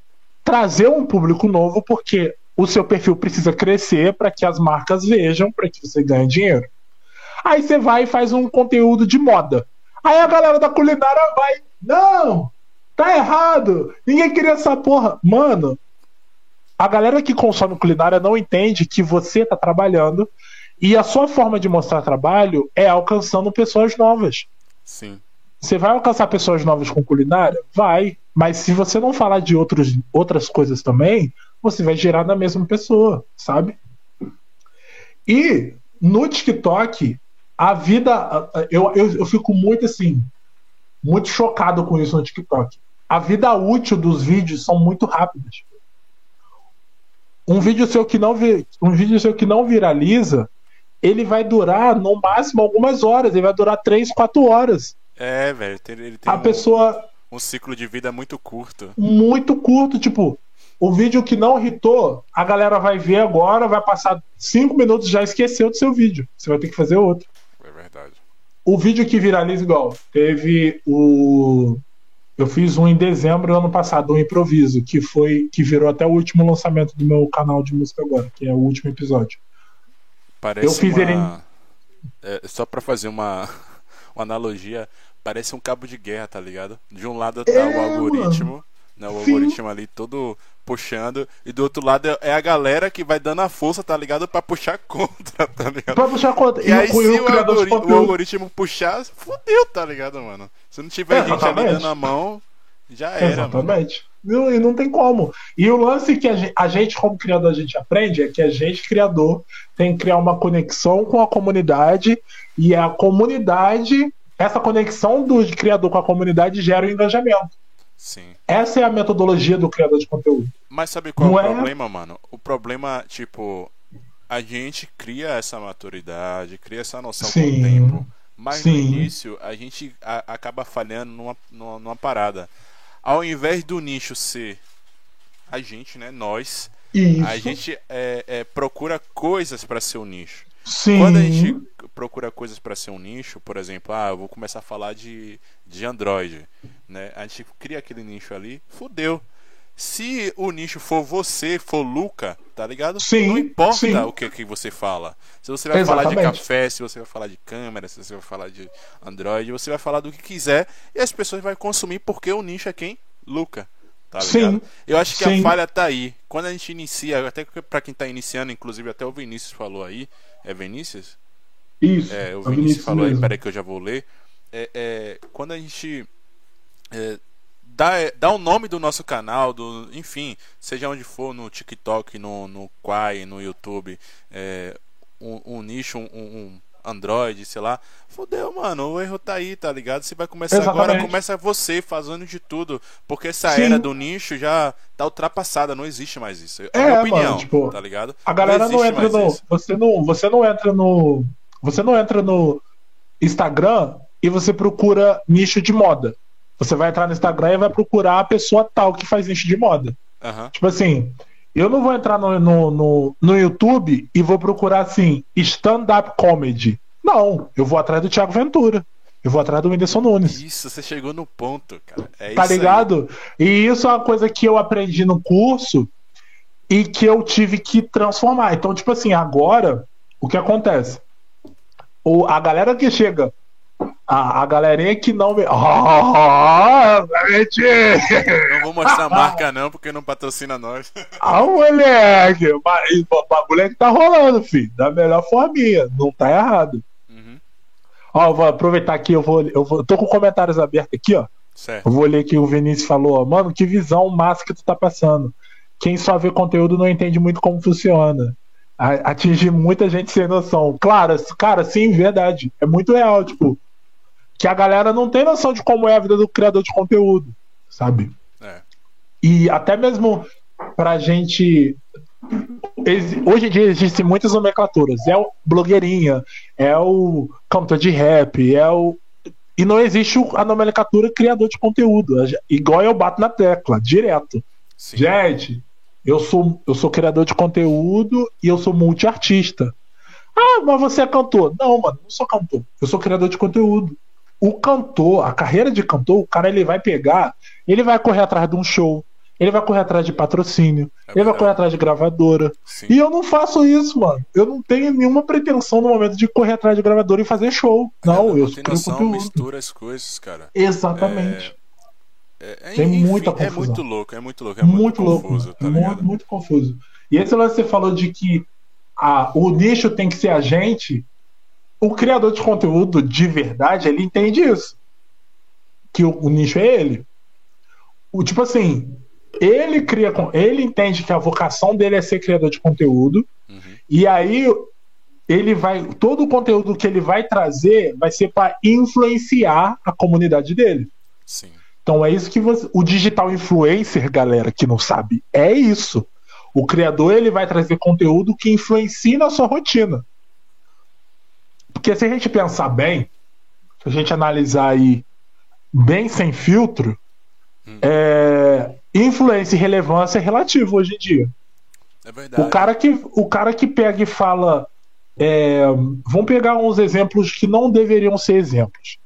trazer um público novo porque o seu perfil precisa crescer para que as marcas vejam, para que você ganhe dinheiro. Aí você vai e faz um conteúdo de moda. Aí a galera da culinária vai, não, tá errado, ninguém queria essa porra. Mano, a galera que consome culinária não entende que você tá trabalhando e a sua forma de mostrar trabalho é alcançando pessoas novas. Sim. Você vai alcançar pessoas novas com culinária? Vai. Mas se você não falar de outros, outras coisas também, você vai gerar na mesma pessoa, sabe? E no TikTok, a vida. Eu, eu, eu fico muito assim. Muito chocado com isso no TikTok. A vida útil dos vídeos são muito rápidas. Um vídeo seu que não, vi, um vídeo seu que não viraliza, ele vai durar no máximo algumas horas. Ele vai durar 3, 4 horas. É, velho. Ele tem A um, pessoa um ciclo de vida muito curto. muito curto, tipo, o vídeo que não hitou, a galera vai ver agora, vai passar cinco minutos já esqueceu do seu vídeo. Você vai ter que fazer outro. É verdade. O vídeo que viraliza igual, teve o eu fiz um em dezembro do ano passado, um improviso, que foi que virou até o último lançamento do meu canal de música agora, que é o último episódio. Parece Eu fiz uma... ele É, só pra fazer uma, uma analogia, parece um cabo de guerra, tá ligado? De um lado tá É, o algoritmo, né? O Sim. algoritmo ali todo puxando, e do outro lado é- é a galera que vai dando a força, tá ligado? Pra puxar contra, tá ligado? Pra puxar conta. E aí, o, se e o o, algori- o algoritmo puxar, fodeu, tá ligado, mano? Se não tiver gente ali dando a mão, já era, mano. Exatamente. Não, e não tem como. E o lance que a gente, a gente, como criador, a gente aprende é que a gente, criador, tem que criar uma conexão com a comunidade e a comunidade, essa conexão do criador com a comunidade gera o engajamento. Sim. Essa é a metodologia do criador de conteúdo. Mas sabe qual Não é o é? problema, mano? O problema, tipo, a gente cria essa maturidade, cria essa noção com Sim. o tempo. Mas no Sim. início a gente a- acaba falhando numa, numa, numa parada. Ao invés do nicho ser a gente, né? Nós, Isso. a gente é, é, procura coisas para ser um nicho. Sim. Quando a gente procura coisas para ser um nicho, por exemplo, ah, eu vou começar a falar de, de Android, né? A gente cria aquele nicho ali, fudeu. Se o nicho for você, for Luca, tá ligado? Sim, Não importa sim. o que, que você fala. Se você vai falar de Exatamente. café, se você vai falar de câmera, se você vai falar de Android, você vai falar do que quiser e as pessoas vão consumir porque o nicho é quem? Luca. Tá Sim? Eu acho que sim. a falha tá aí. Quando a gente inicia, até pra quem tá iniciando, inclusive até o Vinícius falou aí. É Vinícius? Isso. É, o É Vinícius Vinícius falou aí, mesmo. peraí que eu já vou ler. É, é, quando a gente é, dá, dá o nome do nosso canal, do, enfim, seja onde for, no TikTok, no, no Quai, no YouTube, é, um, um nicho, um, um Android, sei lá. Fodeu, mano, o erro tá aí, tá ligado? Você vai começar agora, Exatamente. começa você fazendo de tudo. Porque essa Sim. era do nicho já tá ultrapassada, não existe mais isso. É, a É, minha mano, opinião, tipo, tá ligado? A galera não, existe entra no. isso. Você não, você não entra no. Você não entra no Instagram e você procura nicho de moda. Você vai entrar no Instagram e vai procurar a pessoa tal que faz nicho de moda. Aham. Tipo assim, Eu não vou entrar no, no, no, no YouTube e vou procurar assim, stand-up comedy. Não, eu vou atrás do Thiago Ventura. Eu vou atrás do Whindersson Nunes. Isso, você chegou no ponto, cara. É tá isso aí. ligado? E isso é uma coisa que eu aprendi no curso e que eu tive que transformar. Então, tipo assim, agora, o que acontece? O, a galera que chega, a, a galerinha que não me. Gente! Não vou mostrar a marca, não, porque não patrocina nós. Ah, moleque! O bagulho é que tá rolando, filho. Da melhor forminha. Não tá errado. Uhum. Ó, vou aproveitar aqui, eu vou. Eu vou tô com comentários abertos aqui, ó. Certo. Eu vou ler que o Vinícius falou, ó, mano, que visão massa que tu tá passando. Quem só vê conteúdo não entende muito como funciona. A- Atingir muita gente sem noção. Claro, cara, sim, verdade. É muito real, tipo, que a galera não tem noção de como é a vida do criador de conteúdo, sabe? É. E até mesmo pra gente. Hoje em dia existem muitas nomenclaturas. É o blogueirinha, é o cantor de rap, é o. E não existe a nomenclatura criador de conteúdo. Igual eu bato na tecla, direto. Sim. Gente, eu sou, eu sou criador de conteúdo e eu sou multiartista. Ah, mas você é cantor. Não, mano, não sou cantor. Eu sou criador de conteúdo. O cantor, a carreira de cantor, o cara ele vai pegar, ele vai correr atrás de um show, ele vai correr atrás de patrocínio, É ele vai correr atrás de gravadora. Sim. E eu não faço isso, mano. Eu não tenho nenhuma pretensão no momento de correr atrás de gravadora e fazer show. Não, eu não tem crio noção, conteúdo. mistura as coisas, cara. Exatamente. É, é, Tem muita É confusão. muito louco, é muito louco, é muito, muito, louco, confuso, mano. tá muito, muito confuso. E esse lance que você falou de que a, o nicho tem que ser a gente. O criador de conteúdo de verdade, ele entende isso. Que o, o nicho é ele. O tipo assim, ele cria, ele entende que a vocação dele é ser criador de conteúdo. Uhum. E aí ele vai, todo o conteúdo que ele vai trazer vai ser para influenciar a comunidade dele. Sim. Então é isso que você, o digital influencer, galera, que não sabe, é isso. O criador ele vai trazer conteúdo que influencie na sua rotina. Porque se a gente pensar bem, se a gente analisar aí bem sem filtro, Hum. é, influência e relevância é relativo hoje em dia. É verdade. O cara que, o cara que pega e fala. é, vamos pegar uns exemplos que não deveriam ser exemplos.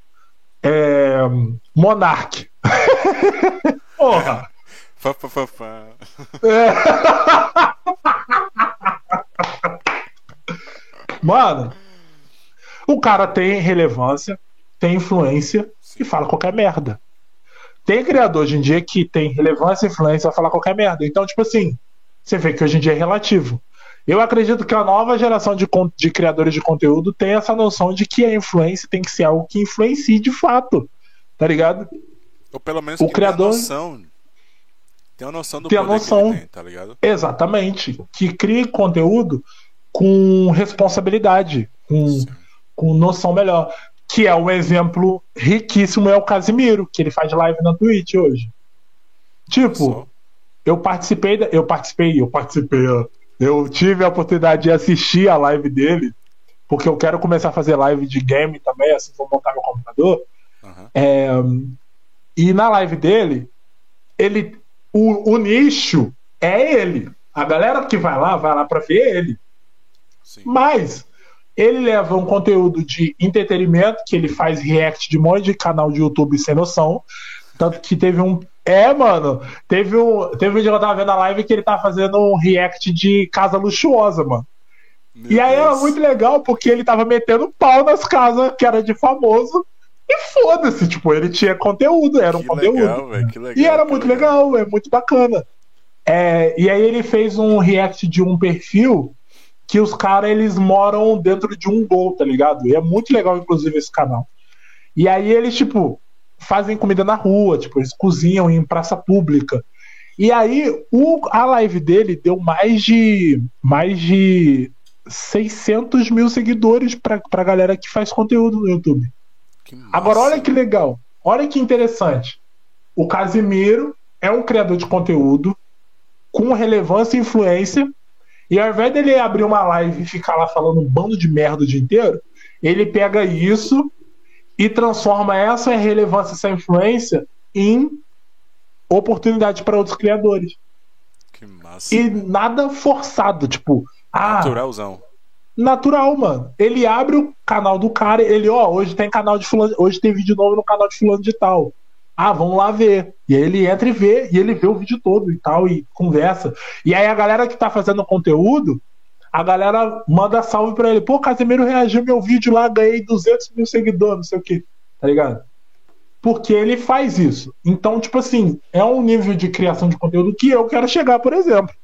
É, Monark. Porra! Fá, fá, fá, fá. Mano, o cara tem relevância, tem influência e fala qualquer merda. Tem criador hoje em dia que tem relevância e influência e vai falar qualquer merda. Então, tipo assim, você vê que hoje em dia é relativo. Eu acredito que a nova geração de, de criadores de conteúdo tem essa noção de que a influência tem que ser algo que influencie de fato. Tá ligado? Ou pelo menos O criador- tenha noção. Tem a noção do Tem a noção. tem, tá ligado? Exatamente. Que crie conteúdo com responsabilidade, com, Sim. Com noção melhor. Que é um exemplo riquíssimo, é o Casimiro, que ele faz live na Twitch hoje. Tipo, eu participei, eu participei, eu participei, eu tive a oportunidade de assistir a live dele, porque eu quero começar a fazer live de game também, assim vou montar meu computador. Aham. É, e na live dele, ele, o, o nicho é ele. A galera que vai lá, vai lá pra ver ele. Sim. Mas ele leva um conteúdo de entretenimento, que ele faz react de um monte de canal de YouTube sem noção. Tanto que teve um. É, mano. Teve um, teve um dia que eu tava vendo a live que ele tava fazendo um react de casa luxuosa, mano. Meu E aí era Deus. muito legal porque ele tava metendo pau nas casas que era de famoso. E foda-se, tipo, ele tinha conteúdo, era um Que conteúdo. legal, velho. Que legal. E era muito legal, é muito bacana. É, e aí ele fez um react de um perfil que os caras eles moram dentro de um gol, tá ligado? E é muito legal, inclusive, esse canal. E aí eles, tipo, fazem comida na rua, tipo, eles cozinham em praça pública. E aí o, a live dele deu mais de mais de 600 mil seguidores pra, pra galera que faz conteúdo no YouTube. Agora, olha que legal. Olha que interessante. O Casimiro é um criador de conteúdo com relevância e influência. E ao invés dele abrir uma live e ficar lá falando um bando de merda o dia inteiro, ele pega isso e transforma essa relevância, essa influência em oportunidade para outros criadores. Que massa. E nada forçado, tipo, ah, Naturalzão. natural, mano. Ele abre o canal do cara, ele, ó, hoje tem canal de fulano, hoje tem vídeo novo no canal de fulano de tal. Ah, vamos lá ver. E aí ele entra e vê, e ele vê o vídeo todo e tal, e conversa. E aí a galera que tá fazendo conteúdo, a galera manda salve pra ele. Pô, Casemiro reagiu meu vídeo lá, ganhei 200 mil seguidores, não sei o que. Tá ligado? Porque ele faz isso. Então, tipo assim, é um nível de criação de conteúdo que eu quero chegar, por exemplo.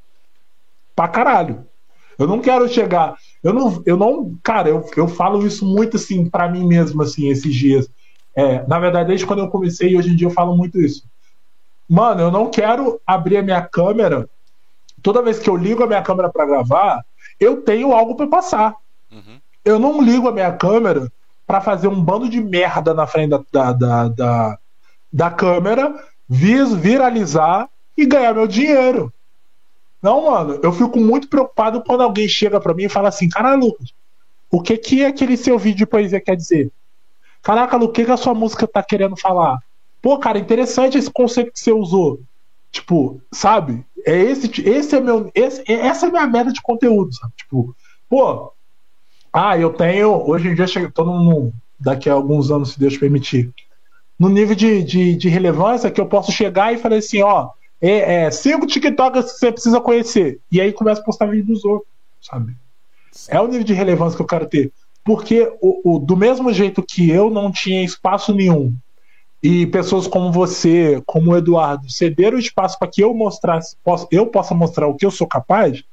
Pra caralho. Eu não quero chegar. Eu não, eu não cara, eu, eu falo isso muito assim pra mim mesmo, assim, esses dias. É, na verdade, desde quando eu comecei, e hoje em dia eu falo muito isso. Mano, eu não quero abrir a minha câmera. Toda vez que eu ligo a minha câmera pra gravar, eu tenho algo pra passar. Uhum. Eu não ligo a minha câmera pra fazer um bando de merda na frente da, da, da, da, da câmera, vis, viralizar e ganhar meu dinheiro. Não, mano, eu fico muito preocupado quando alguém chega pra mim e fala assim: Caralho, Lucas, o que que aquele seu vídeo de poesia quer dizer? Caraca, o que, que a sua música tá querendo falar? Pô, cara, interessante esse conceito que você usou. Tipo, sabe? É esse, esse é meu, esse, essa é minha meta de conteúdo, sabe? Tipo, pô, ah, eu tenho, hoje em dia, chego, tô num, daqui a alguns anos, se Deus permitir, no nível de, de, de relevância que eu posso chegar e falar assim, ó, é, é cinco TikTokers que você precisa conhecer. E aí começa a postar vídeo dos outros, sabe? É o nível de relevância que eu quero ter. Porque o, o, do mesmo jeito que eu não tinha espaço nenhum e pessoas como você, como o Eduardo, cederam espaço para que eu mostrasse, possa, eu possa mostrar o que eu sou capaz,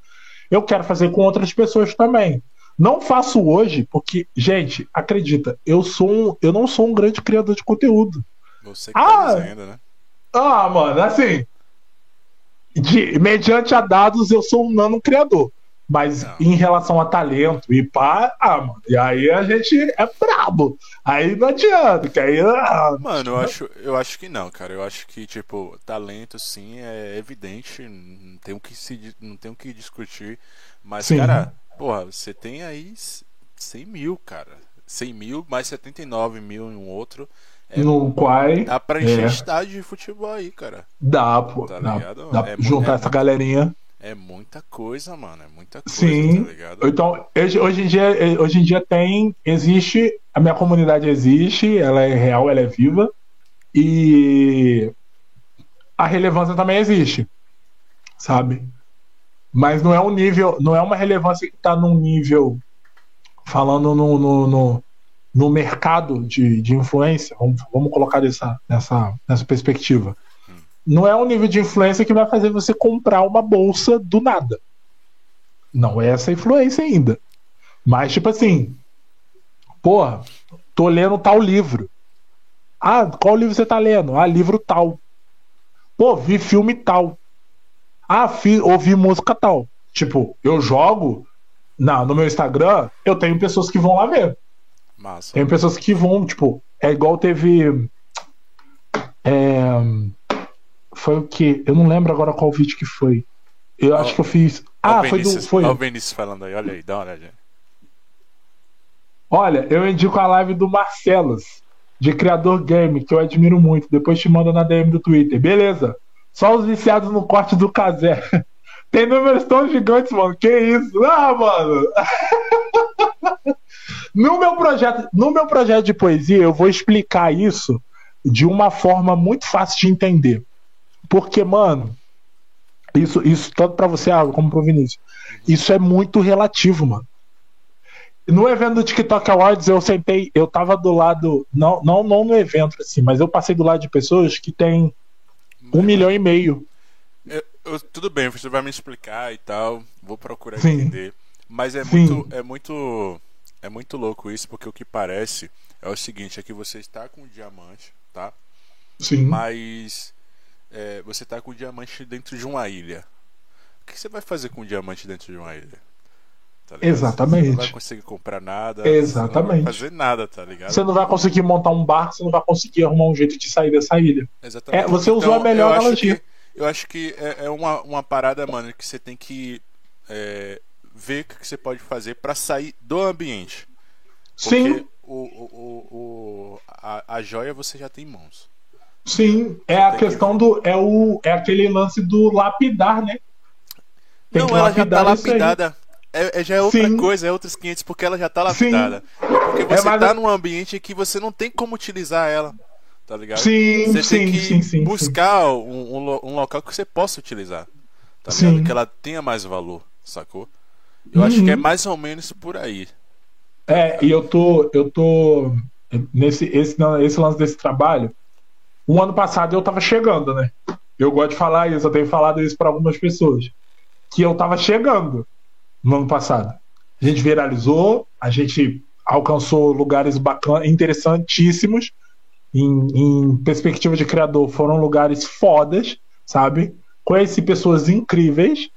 eu quero fazer com outras pessoas também. Não faço hoje, porque, gente, acredita, eu sou um, eu não sou um grande criador de conteúdo. Você que Ah! tá dizendo, né? Ah, mano, assim, de- mediante a dados, eu sou um nano criador. Mas Não. em relação a talento e pá, ah, mano, e aí a gente é brabo. Aí não adianta, que aí. Ah, Mano, eu acho, eu acho que não, cara. Eu acho que, tipo, talento, sim, é evidente. Não tem o que, se, não tem o que discutir. Mas, Sim. cara, porra, você tem aí 100 mil, cara. 100 mil mais 79 mil em um outro. É, no Quai. Dá pra encher é. estádio de futebol aí, cara. Dá, pô. Tá dá ligado? dá É juntar é essa galerinha. É muita coisa, mano. É muita coisa, Sim. tá ligado? Então, hoje, em dia, hoje em dia tem, existe, a minha comunidade existe, ela é real, ela é viva, e a relevância também existe, sabe? Mas não é um nível, não é uma relevância que está num nível, falando no, no, no, no mercado de, de influência, vamos, vamos colocar dessa, nessa, nessa perspectiva. Não é um nível de influência que vai fazer você comprar uma bolsa do nada. Não é essa influência ainda. Mas, tipo assim, porra, tô lendo tal livro. Ah, qual livro você tá lendo? Ah, livro tal. Pô, vi filme tal. Ah, fi, ouvi música tal. Tipo, eu jogo na, no meu Instagram, eu tenho pessoas que vão lá ver. Massa. Tem pessoas que vão, tipo, é igual teve. é, foi o que? Eu não lembro agora qual vídeo que foi. Eu acho Ó, que eu fiz. Ah, o foi do. Vinícius, Foi. ó o Vinícius falando aí, olha aí, dá uma olhadinha. Olha, eu indico a live do Marcelos, de Criador Game, que eu admiro muito. Depois te mando na DM do Twitter. Beleza. Só os viciados no corte do Casé. Tem números tão gigantes, mano. Que isso? Ah, mano. No meu projeto, no meu projeto de poesia, eu vou explicar isso de uma forma muito fácil de entender. Porque, mano, isso, isso tanto pra você ah, como pro Vinícius, isso é muito relativo, mano. No evento do TikTok Awards, eu sentei, eu tava do lado, não, não, não no evento assim, mas eu passei do lado de pessoas que têm um milhão e meio. Eu- eu- tudo bem, você vai me explicar e tal. Vou procurar Sim. entender. Mas é Sim. muito, é muito, é muito louco isso, porque o que parece é o seguinte: é que você está com um diamante, tá? Sim. Mas é, você está com diamante dentro de uma ilha. O que você vai fazer com um diamante dentro de uma ilha? Tá? Exatamente. Você não vai conseguir comprar nada. Exatamente. não vai fazer nada, tá ligado? Você não vai conseguir montar um barco, você não vai conseguir arrumar um jeito de sair dessa ilha. Exatamente. É, você usou a melhor eu acho analogia. que- eu acho que é, é uma, uma parada, mano, que você tem que é, ver o que você pode fazer pra sair do ambiente. Porque Sim, o, o, o, o- a, a joia você já tem em mãos. Sim. É a tem que- questão do. É, o, é aquele lance do lapidar, né? Tem não, ela já tá lapidada. É, é- já é outra Sim. coisa, é outros 500, porque ela já tá Sim. lapidada. Porque você mas- tá num ambiente que você não tem como utilizar ela, tá ligado? Sim, Você sim, tem que sim, sim, sim. buscar um, um um local que você possa utilizar, tá Sim. ligado? Que ela tenha mais valor, sacou? Eu acho que é Uhum. mais ou menos por aí. É, e eu tô, eu tô nesse esse, não, esse lance desse trabalho. O ano passado eu tava chegando, né? Eu gosto de falar isso, eu tenho falado isso para algumas pessoas. Que eu tava chegando no ano passado. A gente viralizou, a gente alcançou lugares bacanas, interessantíssimos. Em, em perspectiva de criador, foram lugares fodas, sabe? Conheci pessoas incríveis.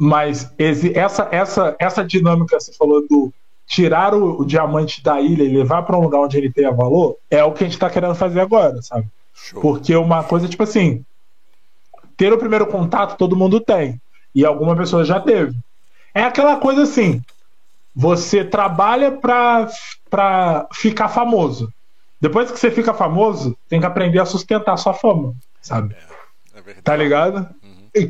Mas esse- essa, essa, essa dinâmica você falou do tirar o, o diamante da ilha e levar para um lugar onde ele tenha valor é o que a gente está querendo fazer agora, sabe? Show. Porque uma coisa, tipo assim, ter o primeiro contato todo mundo tem. E alguma pessoa já teve. É aquela coisa assim: você trabalha pra, pra ficar famoso. Depois que você fica famoso, tem que aprender a sustentar a sua fama, sabe? É verdade. Tá ligado?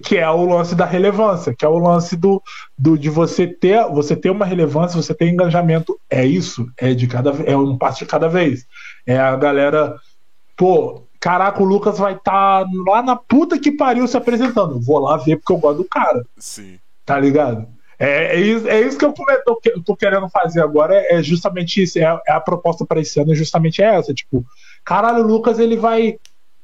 Que é o lance da relevância, que é o lance do, do de você ter, você ter uma relevância, você ter engajamento. É isso, é de cada é um passo de cada vez. É a galera, pô, caraca, o Lucas vai estar lá na puta que pariu se apresentando. Eu Vou lá ver porque eu gosto do cara, Sim. tá ligado? É, é isso, é isso que eu tô, tô- querendo fazer agora, é, é justamente isso. É, a- é a proposta para esse ano, é justamente essa. Tipo, caralho, o Lucas ele vai,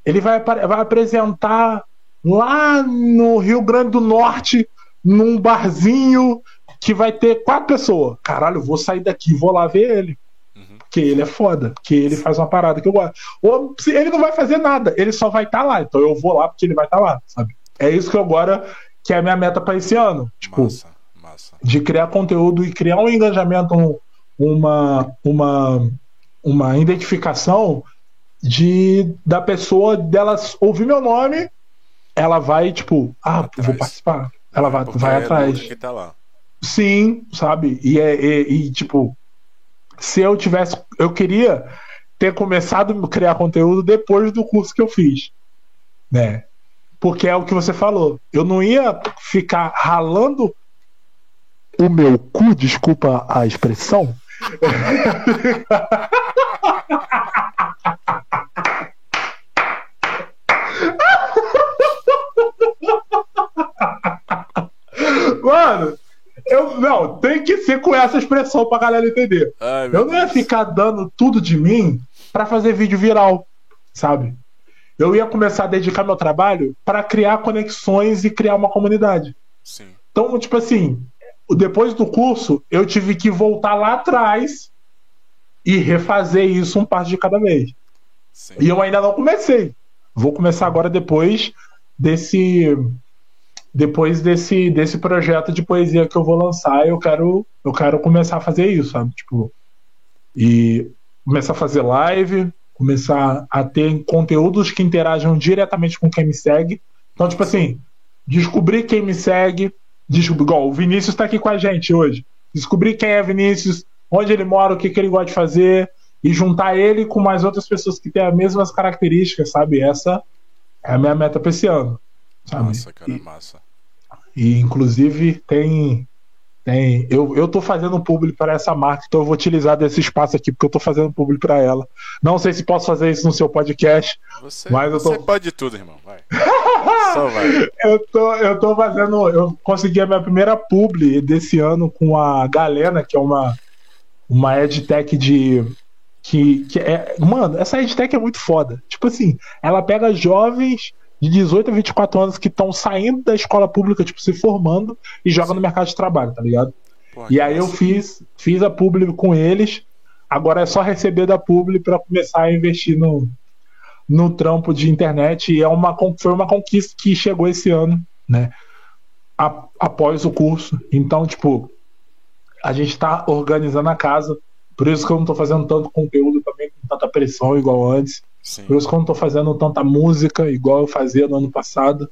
ele vai, vai apresentar lá no Rio Grande do Norte, num barzinho que vai ter quatro pessoas. Caralho, eu vou sair daqui, vou lá ver ele. Uhum. Porque ele é foda, porque ele faz uma parada que eu gosto. Ou se ele não vai fazer nada, ele só vai estar lá. Então eu vou lá porque ele vai estar lá, sabe? É isso que agora que é a minha meta para esse ano. Tipo, Massa, massa. de criar conteúdo e criar um engajamento, um- uma, uma, uma identificação de da pessoa dela ouvir meu nome, ela vai, tipo, ah, Atrás. vou participar. Ela vai, Porque vai é atrás. Tá lá. Sim, sabe? E, é, e, e, tipo, se eu tivesse. Eu queria ter começado a criar conteúdo depois do curso que eu fiz. Né? Porque é o que você falou. Eu não ia ficar ralando o meu cu, desculpa a expressão. Mano, eu não, tem que ser com essa expressão pra galera entender. Ai, Eu não ia Deus. ficar dando tudo de mim pra fazer vídeo viral, sabe? Eu ia começar a dedicar meu trabalho pra criar conexões e criar uma comunidade. Sim. Então, tipo assim, depois do curso, eu tive que voltar lá atrás e refazer isso um passo de cada vez. Sim. E eu ainda não comecei. Vou começar agora depois desse depois desse desse projeto de poesia que eu vou lançar, eu quero eu quero começar a fazer isso, sabe? Tipo e começar a fazer live, começar a ter conteúdos que interajam diretamente com quem me segue. Então, tipo assim, descobrir quem me segue, descobrir, igual o Vinícius tá aqui com a gente hoje. Descobrir quem é Vinícius, onde ele mora, o que, que ele gosta de fazer, e juntar ele com mais outras pessoas que têm as mesmas características, sabe? Essa é a minha meta pra esse ano. Sabe? Massa, cara, massa. E inclusive tem. Tem, eu, eu tô fazendo publi para essa marca, então eu vou utilizar desse espaço aqui, porque eu tô fazendo publi para ela. Não sei se posso fazer isso no seu podcast. Você, Mas eu tô- você pode tudo, irmão. Vai. Só vai. Eu tô, eu tô fazendo. Eu consegui a minha primeira publi desse ano com a Galena, que é uma, uma edtech de. Que, que é, mano, essa edtech é muito foda. Tipo assim, ela pega jovens de 18 a 24 anos que estão saindo da escola pública, tipo, se formando e joga no mercado de trabalho, tá ligado? Porra, E aí eu fiz, fiz a publi com eles. Agora é só receber da publi para começar a investir no, no trampo de internet. E é uma, foi uma conquista que chegou esse ano, né? A- após o curso. Então, tipo, a gente tá organizando a casa. Por isso que eu não tô fazendo tanto conteúdo também, com tanta pressão igual antes. Sim. Por isso que eu não tô fazendo tanta música igual eu fazia no ano passado,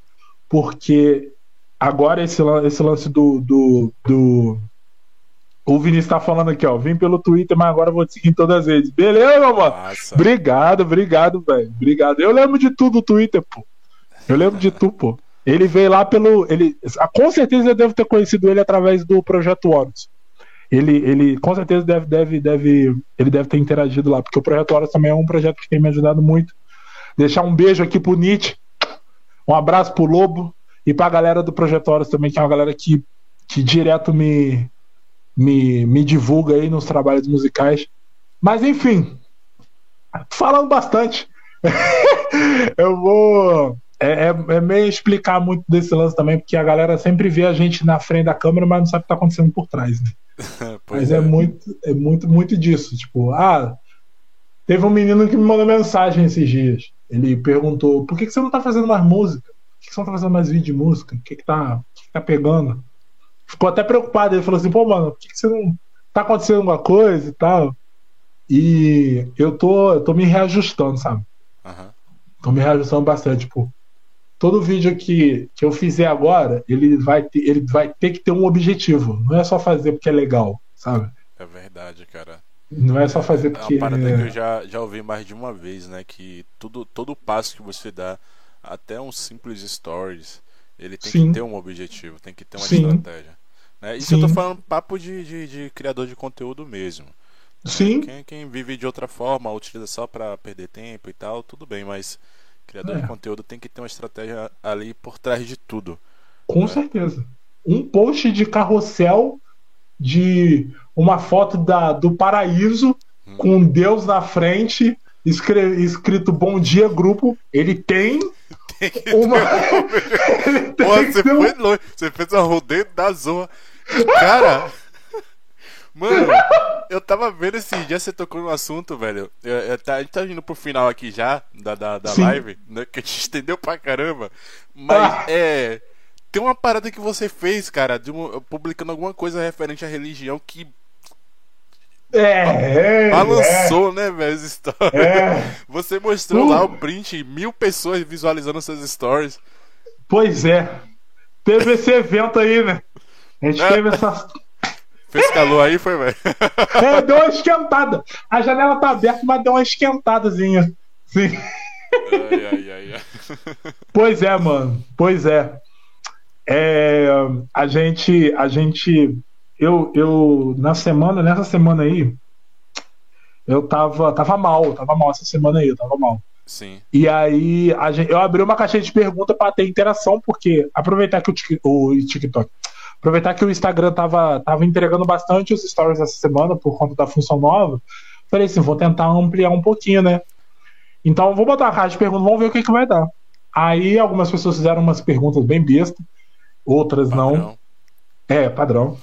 porque agora esse, esse lance do, do, do. O Vinícius tá falando aqui, ó. Vim pelo Twitter, mas agora vou te seguir em todas as vezes. Beleza, meu mano? Massa. Obrigado, obrigado, velho. Obrigado. Eu lembro de tudo do Twitter, pô. Eu lembro de tu, pô. Ele veio lá pelo. Ele, com certeza eu devo ter conhecido ele através do Projeto Horus. Ele, ele com certeza deve, deve, deve, ele deve ter interagido lá, porque o Projeto Horus também é um projeto que tem me ajudado muito. Deixar um beijo aqui pro Nietzsche, um abraço pro Lobo e pra galera do Projeto Horus também, que é uma galera que, que direto me, me, me divulga aí nos trabalhos musicais. Mas enfim, falando bastante, eu vou é, é, é, meio explicar muito desse lance também, porque a galera sempre vê a gente na frente da câmera, mas não sabe o que tá acontecendo por trás, né? mas é. é. muito, é muito, muito disso. Tipo, ah, teve um menino que me mandou mensagem esses dias. Ele perguntou: por que, que você não tá fazendo mais música? Por que, que você não tá fazendo mais vídeo de música? O que, que, tá, que, que tá pegando? Ficou até preocupado. Ele falou assim: pô, mano, por que, que você não. Tá acontecendo alguma coisa e tal? E eu tô, eu tô me reajustando, sabe? Uhum. Tô me reajustando bastante. Tipo, todo vídeo que, que eu fizer agora, ele vai, ter, ele vai ter que ter um objetivo. Não é só fazer porque é legal, sabe? É verdade, cara. Não é só fazer porque. É uma parada é... que eu já, já ouvi mais de uma vez, né? Que tudo, todo passo que você dá, até um simples stories, ele tem Sim. que ter um objetivo, tem que ter uma Sim. estratégia. Né? Isso Sim. eu tô falando papo de, de, de, criador de conteúdo mesmo. Sim. Quem, quem vive de outra forma, utiliza só para perder tempo e tal, tudo bem, mas Criador é. de conteúdo tem que ter uma estratégia ali por trás de tudo. Com né? certeza. Um post de carrossel de uma foto da, do paraíso hum. com Deus na frente, escrito Bom Dia Grupo, ele tem. tem uma. Pô, você foi um... longe. Você fez uma rodeio da zona. Cara. Mano, eu tava vendo esse dia, você tocou no assunto, velho. Eu, eu, tá, a gente tá indo pro final aqui já, da, da, da live, né? Que a gente estendeu pra caramba. Mas ah. é. Tem uma parada que você fez, cara, de uma, publicando alguma coisa referente à religião que. É, balançou, é. né, velho, as histórias. É. Você mostrou uh. lá o print, mil pessoas visualizando suas stories. Pois é. Teve esse evento aí, né? A gente é. teve essa Fez calor aí, foi, velho? É, deu uma esquentada. A janela tá aberta, mas deu uma esquentadazinha. Sim. Ai, ai, ai, ai. Pois é, mano. Pois é. é. A gente. A gente. Eu, eu. Na semana, nessa semana aí. Eu tava, tava mal, tava mal essa semana aí, eu tava mal. Sim. E aí a gente, eu abri uma caixinha de pergunta para ter interação, porque aproveitar que o, o TikTok, Aproveitar que o Instagram tava, tava entregando bastante os stories essa semana por conta da função nova. Falei assim, vou tentar ampliar um pouquinho, né? Então vou botar a caixa de perguntas, vamos ver o que, que vai dar. Aí algumas pessoas fizeram umas perguntas bem bestas, outras padrão. não. É, padrão.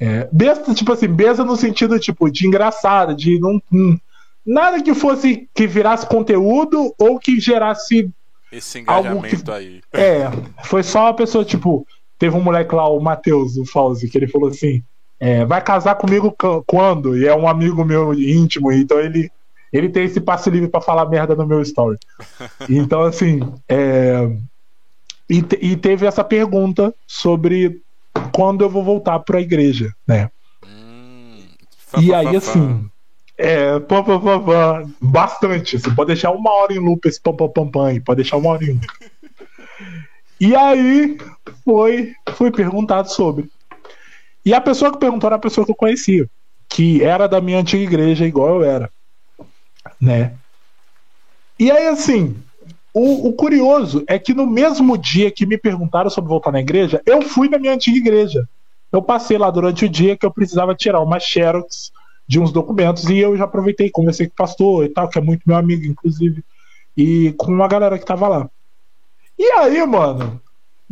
É, besta, tipo assim, besta no sentido tipo de engraçada, de não, hum, nada que fosse que virasse conteúdo ou que gerasse esse engajamento que, aí. É, foi só a pessoa tipo, Teve um moleque lá, o Matheus, o Fauzi, que ele falou assim: é, vai casar comigo quando? E é um amigo meu íntimo, então ele, ele tem esse passe livre para falar merda no meu story. Então, assim, é, e, e, teve essa pergunta sobre quando eu vou voltar para a igreja, né? Hum, e aí, assim, é, pam, pam, pam, pam, bastante. Você pode deixar uma hora em loop esse pam, pam, pam, pam, pode deixar uma hora em loop. E aí foi, foi perguntado sobre. E a pessoa que perguntou era a pessoa que eu conhecia, que era da minha antiga igreja, igual eu era. Né? E aí, assim, o, o, curioso é que no mesmo dia que me perguntaram sobre voltar na igreja, eu fui na minha antiga igreja. Eu passei lá durante o dia que eu precisava tirar uma xerox de uns documentos e eu já aproveitei, conversei com o pastor e tal, que é muito meu amigo, inclusive, e com uma galera que tava lá. E aí, mano,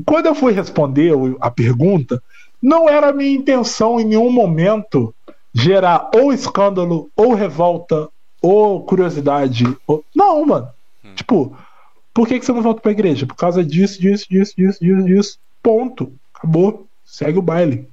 quando eu fui responder a pergunta, não era minha intenção em nenhum momento gerar ou escândalo, ou revolta, ou curiosidade. Ou... Não, mano. Hum. Tipo, por que, que você não volta pra igreja? Por causa disso, disso, disso, disso, disso, disso. Ponto. Acabou. Segue o baile.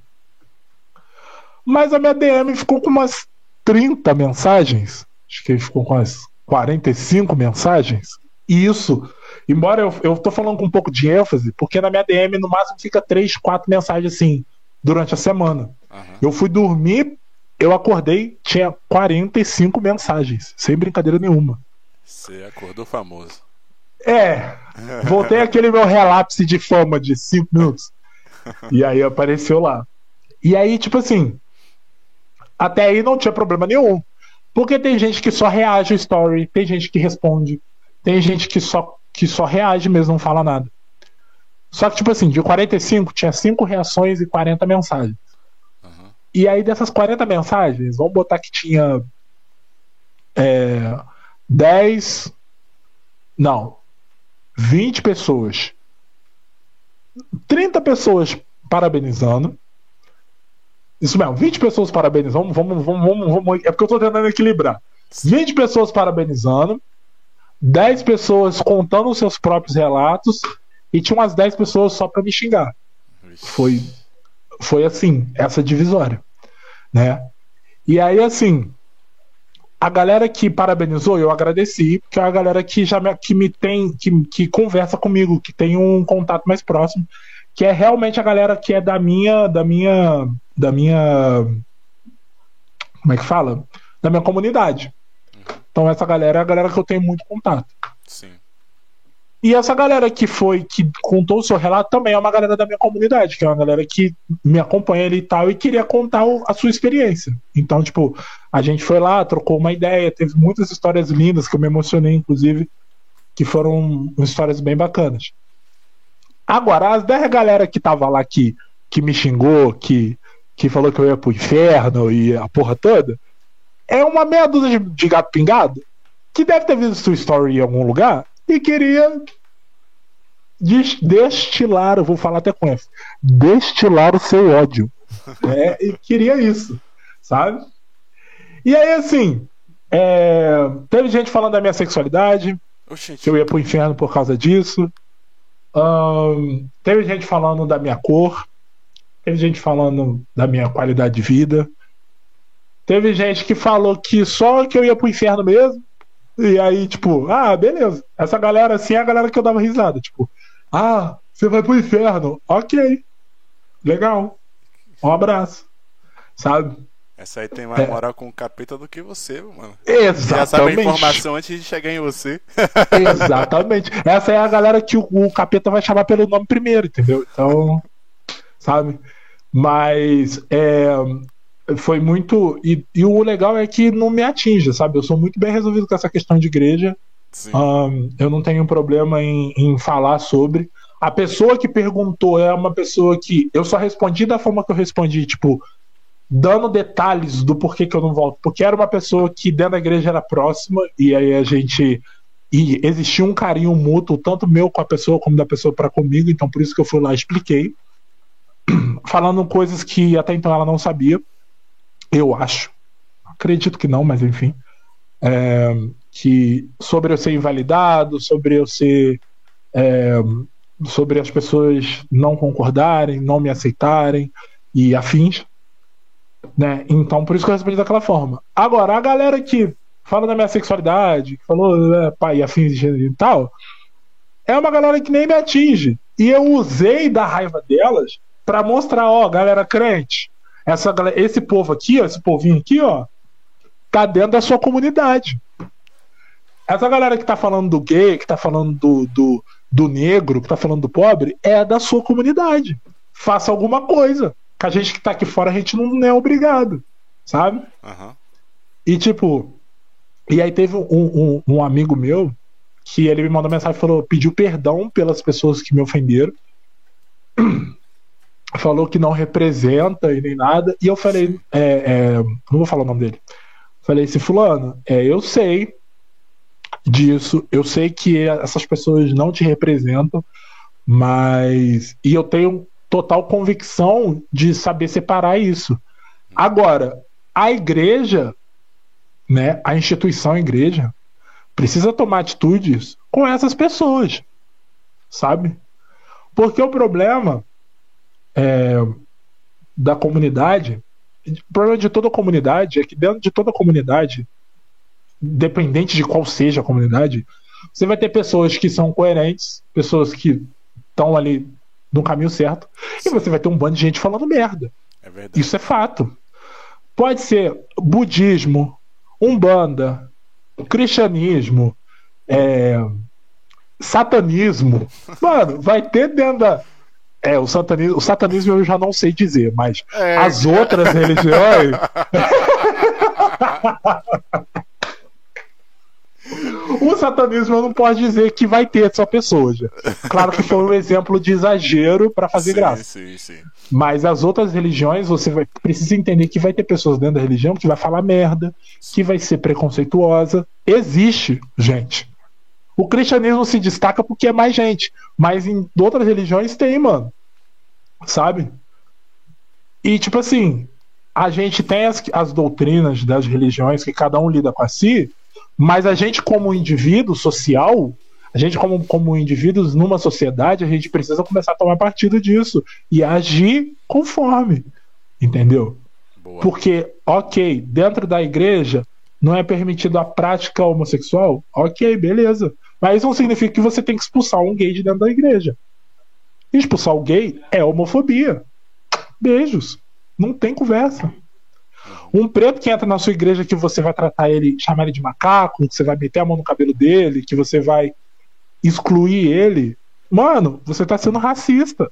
Mas a minha DM ficou com umas 30 mensagens. Acho que ficou com umas 45 mensagens. E isso Embora eu, eu tô falando com um pouco de ênfase, porque na minha DM no máximo fica três, quatro mensagens assim, durante a semana. Uhum. Eu fui dormir, eu acordei, tinha 45 mensagens, sem brincadeira nenhuma. Você acordou famoso. É, voltei aquele meu relapse de fama de 5 minutos. E aí apareceu lá. E aí, tipo assim, até aí não tinha problema nenhum. Porque tem gente que só reage ao story, tem gente que responde, tem gente que só, que só reage mesmo, não fala nada. Só que, tipo assim, de 45 tinha 5 reações e 40 mensagens. Aham. E aí, dessas 40 mensagens, vamos botar que tinha é, 10. Não. 20 pessoas. 30 pessoas parabenizando. Isso mesmo, 20 pessoas parabenizando. Vamos, vamos, vamos, vamos, é porque eu tô tentando equilibrar. 20 pessoas parabenizando. 10 pessoas contando os seus próprios relatos. E tinha umas 10 pessoas só pra me xingar. Foi foi assim essa divisória né? E aí assim a galera que parabenizou eu agradeci porque é a galera que já me, que me tem que, que conversa comigo que tem um contato mais próximo que é realmente a galera que é da minha da minha da minha como é que fala? Da minha comunidade então essa galera é a galera que eu tenho muito contato Sim. e essa galera que foi, que contou o seu relato, também é uma galera da minha comunidade, que é uma galera que me acompanha ali e tal, e queria contar o- a sua experiência. Então, tipo, a gente foi lá, trocou uma ideia, teve muitas histórias lindas que eu me emocionei, inclusive, que foram histórias bem bacanas. Agora, as 10 galera que tava lá que, que me xingou, que, que falou que eu ia pro inferno e a porra toda, é uma meia dúzia de, de gato pingado que deve ter visto sua story em algum lugar e queria des- destilar, eu vou falar até com F, destilar o seu ódio. né? E queria isso, sabe? E aí, assim, é, teve gente falando da minha sexualidade, Oxente. que eu ia pro inferno por causa disso. Ahn, teve gente falando da minha cor. Teve gente falando da minha qualidade de vida. Teve gente que falou que só que eu ia pro inferno mesmo. E aí, tipo, ah, beleza. Essa galera assim é a galera que eu dava risada. Tipo, ah, você vai pro inferno. Ok. Legal. Um abraço. Sabe? Essa aí tem mais É. moral com o capeta do que você, mano. Já sabe a Exatamente. informação antes de chegar em você. Exatamente. Essa é a galera que o, o capeta vai chamar pelo nome primeiro, entendeu? Então, sabe? Mas é, foi muito. E, e o legal é que não me atinge, sabe? Eu sou muito bem resolvido com essa questão de igreja. Ahn, eu não tenho problema em, em falar sobre. A pessoa que perguntou é uma pessoa que eu só respondi da forma que eu respondi, tipo, dando detalhes do porquê que eu não volto. Porque era uma pessoa que dentro da igreja era próxima, e aí a gente. E existia um carinho mútuo, tanto meu com a pessoa como da pessoa para comigo, então por isso que eu fui lá e expliquei. Falando coisas que até então ela não sabia, eu acho. Acredito que não, mas enfim. É, que sobre eu ser invalidado, sobre eu ser. é, sobre as pessoas não concordarem, não me aceitarem e afins. Né? Então, por isso que eu respondi daquela forma. Agora, a galera que fala da minha sexualidade, que falou é, pai, afins e tal, é uma galera que nem me atinge. E eu usei da raiva delas pra mostrar, ó, galera crente, essa, esse povo aqui, ó, esse povinho aqui, ó, tá dentro da sua comunidade. Essa galera que tá falando do gay, que tá falando do, do, do negro, que tá falando do pobre, é da sua comunidade. Faça alguma coisa. Que a gente que tá aqui fora, a gente não é obrigado. Sabe? Aham. E tipo, e aí teve um, um, um amigo meu que ele me mandou mensagem e falou, pediu perdão pelas pessoas que me ofenderam. Falou que não representa e nem nada. E eu falei, é, é, não vou falar o nome dele. Falei assim, fulano, é, eu sei disso, eu sei que essas pessoas não te representam, mas. E eu tenho total convicção de saber separar isso. Agora, a igreja, né, a instituição a igreja, precisa tomar atitudes com essas pessoas, sabe? Porque o problema é, da comunidade, o problema de toda a comunidade é que dentro de toda a comunidade, independente de qual seja a comunidade, você vai ter pessoas que são coerentes, pessoas que estão ali no caminho certo, e você vai ter um bando de gente falando merda. É. Isso é fato. Pode ser budismo, umbanda, cristianismo, é, satanismo, mano, vai ter dentro da. É, o satanismo, o satanismo eu já não sei dizer, mas É, as outras religiões. o satanismo eu não posso dizer que vai ter só pessoas. Claro que foi um exemplo de exagero para fazer sim, graça. Sim, sim. Mas as outras religiões, você vai, precisa entender que vai ter pessoas dentro da religião que vai falar merda, que vai ser preconceituosa. Existe, gente. O cristianismo se destaca porque é mais gente. Mas em outras religiões tem, mano. Sabe? E, tipo assim, a gente tem as, as doutrinas das religiões que cada um lida com si, mas a gente, como indivíduo social, a gente, como, como indivíduos numa sociedade, a gente precisa começar a tomar partido disso e agir conforme. Entendeu? Boa. Porque, ok, dentro da igreja não é permitido a prática homossexual, ok, beleza. Mas isso não significa que você tem que expulsar um gay de dentro da igreja. Expulsar o gay é homofobia. Beijos. Não tem conversa. Um preto que entra na sua igreja que você vai tratar ele, chamar ele de macaco, que você vai meter a mão no cabelo dele, que você vai excluir ele, mano, você tá sendo racista.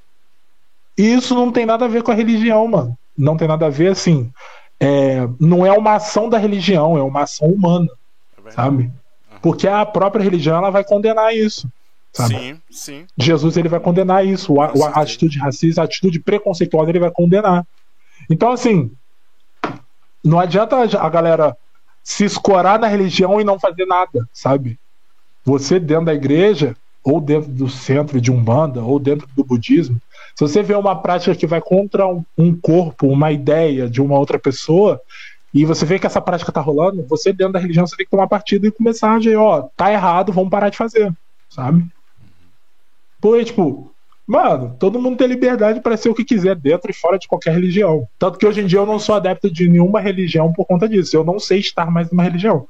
E isso não tem nada a ver com a religião, mano. Não tem nada a ver, assim. é, não é uma ação da religião, é uma ação humana, É sabe? Porque a própria religião ela vai condenar isso. Sabe? Sim, sim. Jesus ele vai condenar isso. O, a, a atitude racista, a atitude preconceituosa, ele vai condenar. Então, assim, não adianta a galera se escorar na religião e não fazer nada, sabe? Você dentro da igreja, ou dentro do centro de Umbanda, ou dentro do budismo, se você vê uma prática que vai contra um, um corpo, uma ideia de uma outra pessoa, e você vê que essa prática tá rolando, você dentro da religião você tem que tomar partido e começar a agir, ó, tá errado, vamos parar de fazer, sabe? Porque, tipo, mano, todo mundo tem liberdade para ser o que quiser dentro e fora de qualquer religião. Tanto que hoje em dia eu não sou adepto de nenhuma religião por conta disso. Eu não sei estar mais numa religião.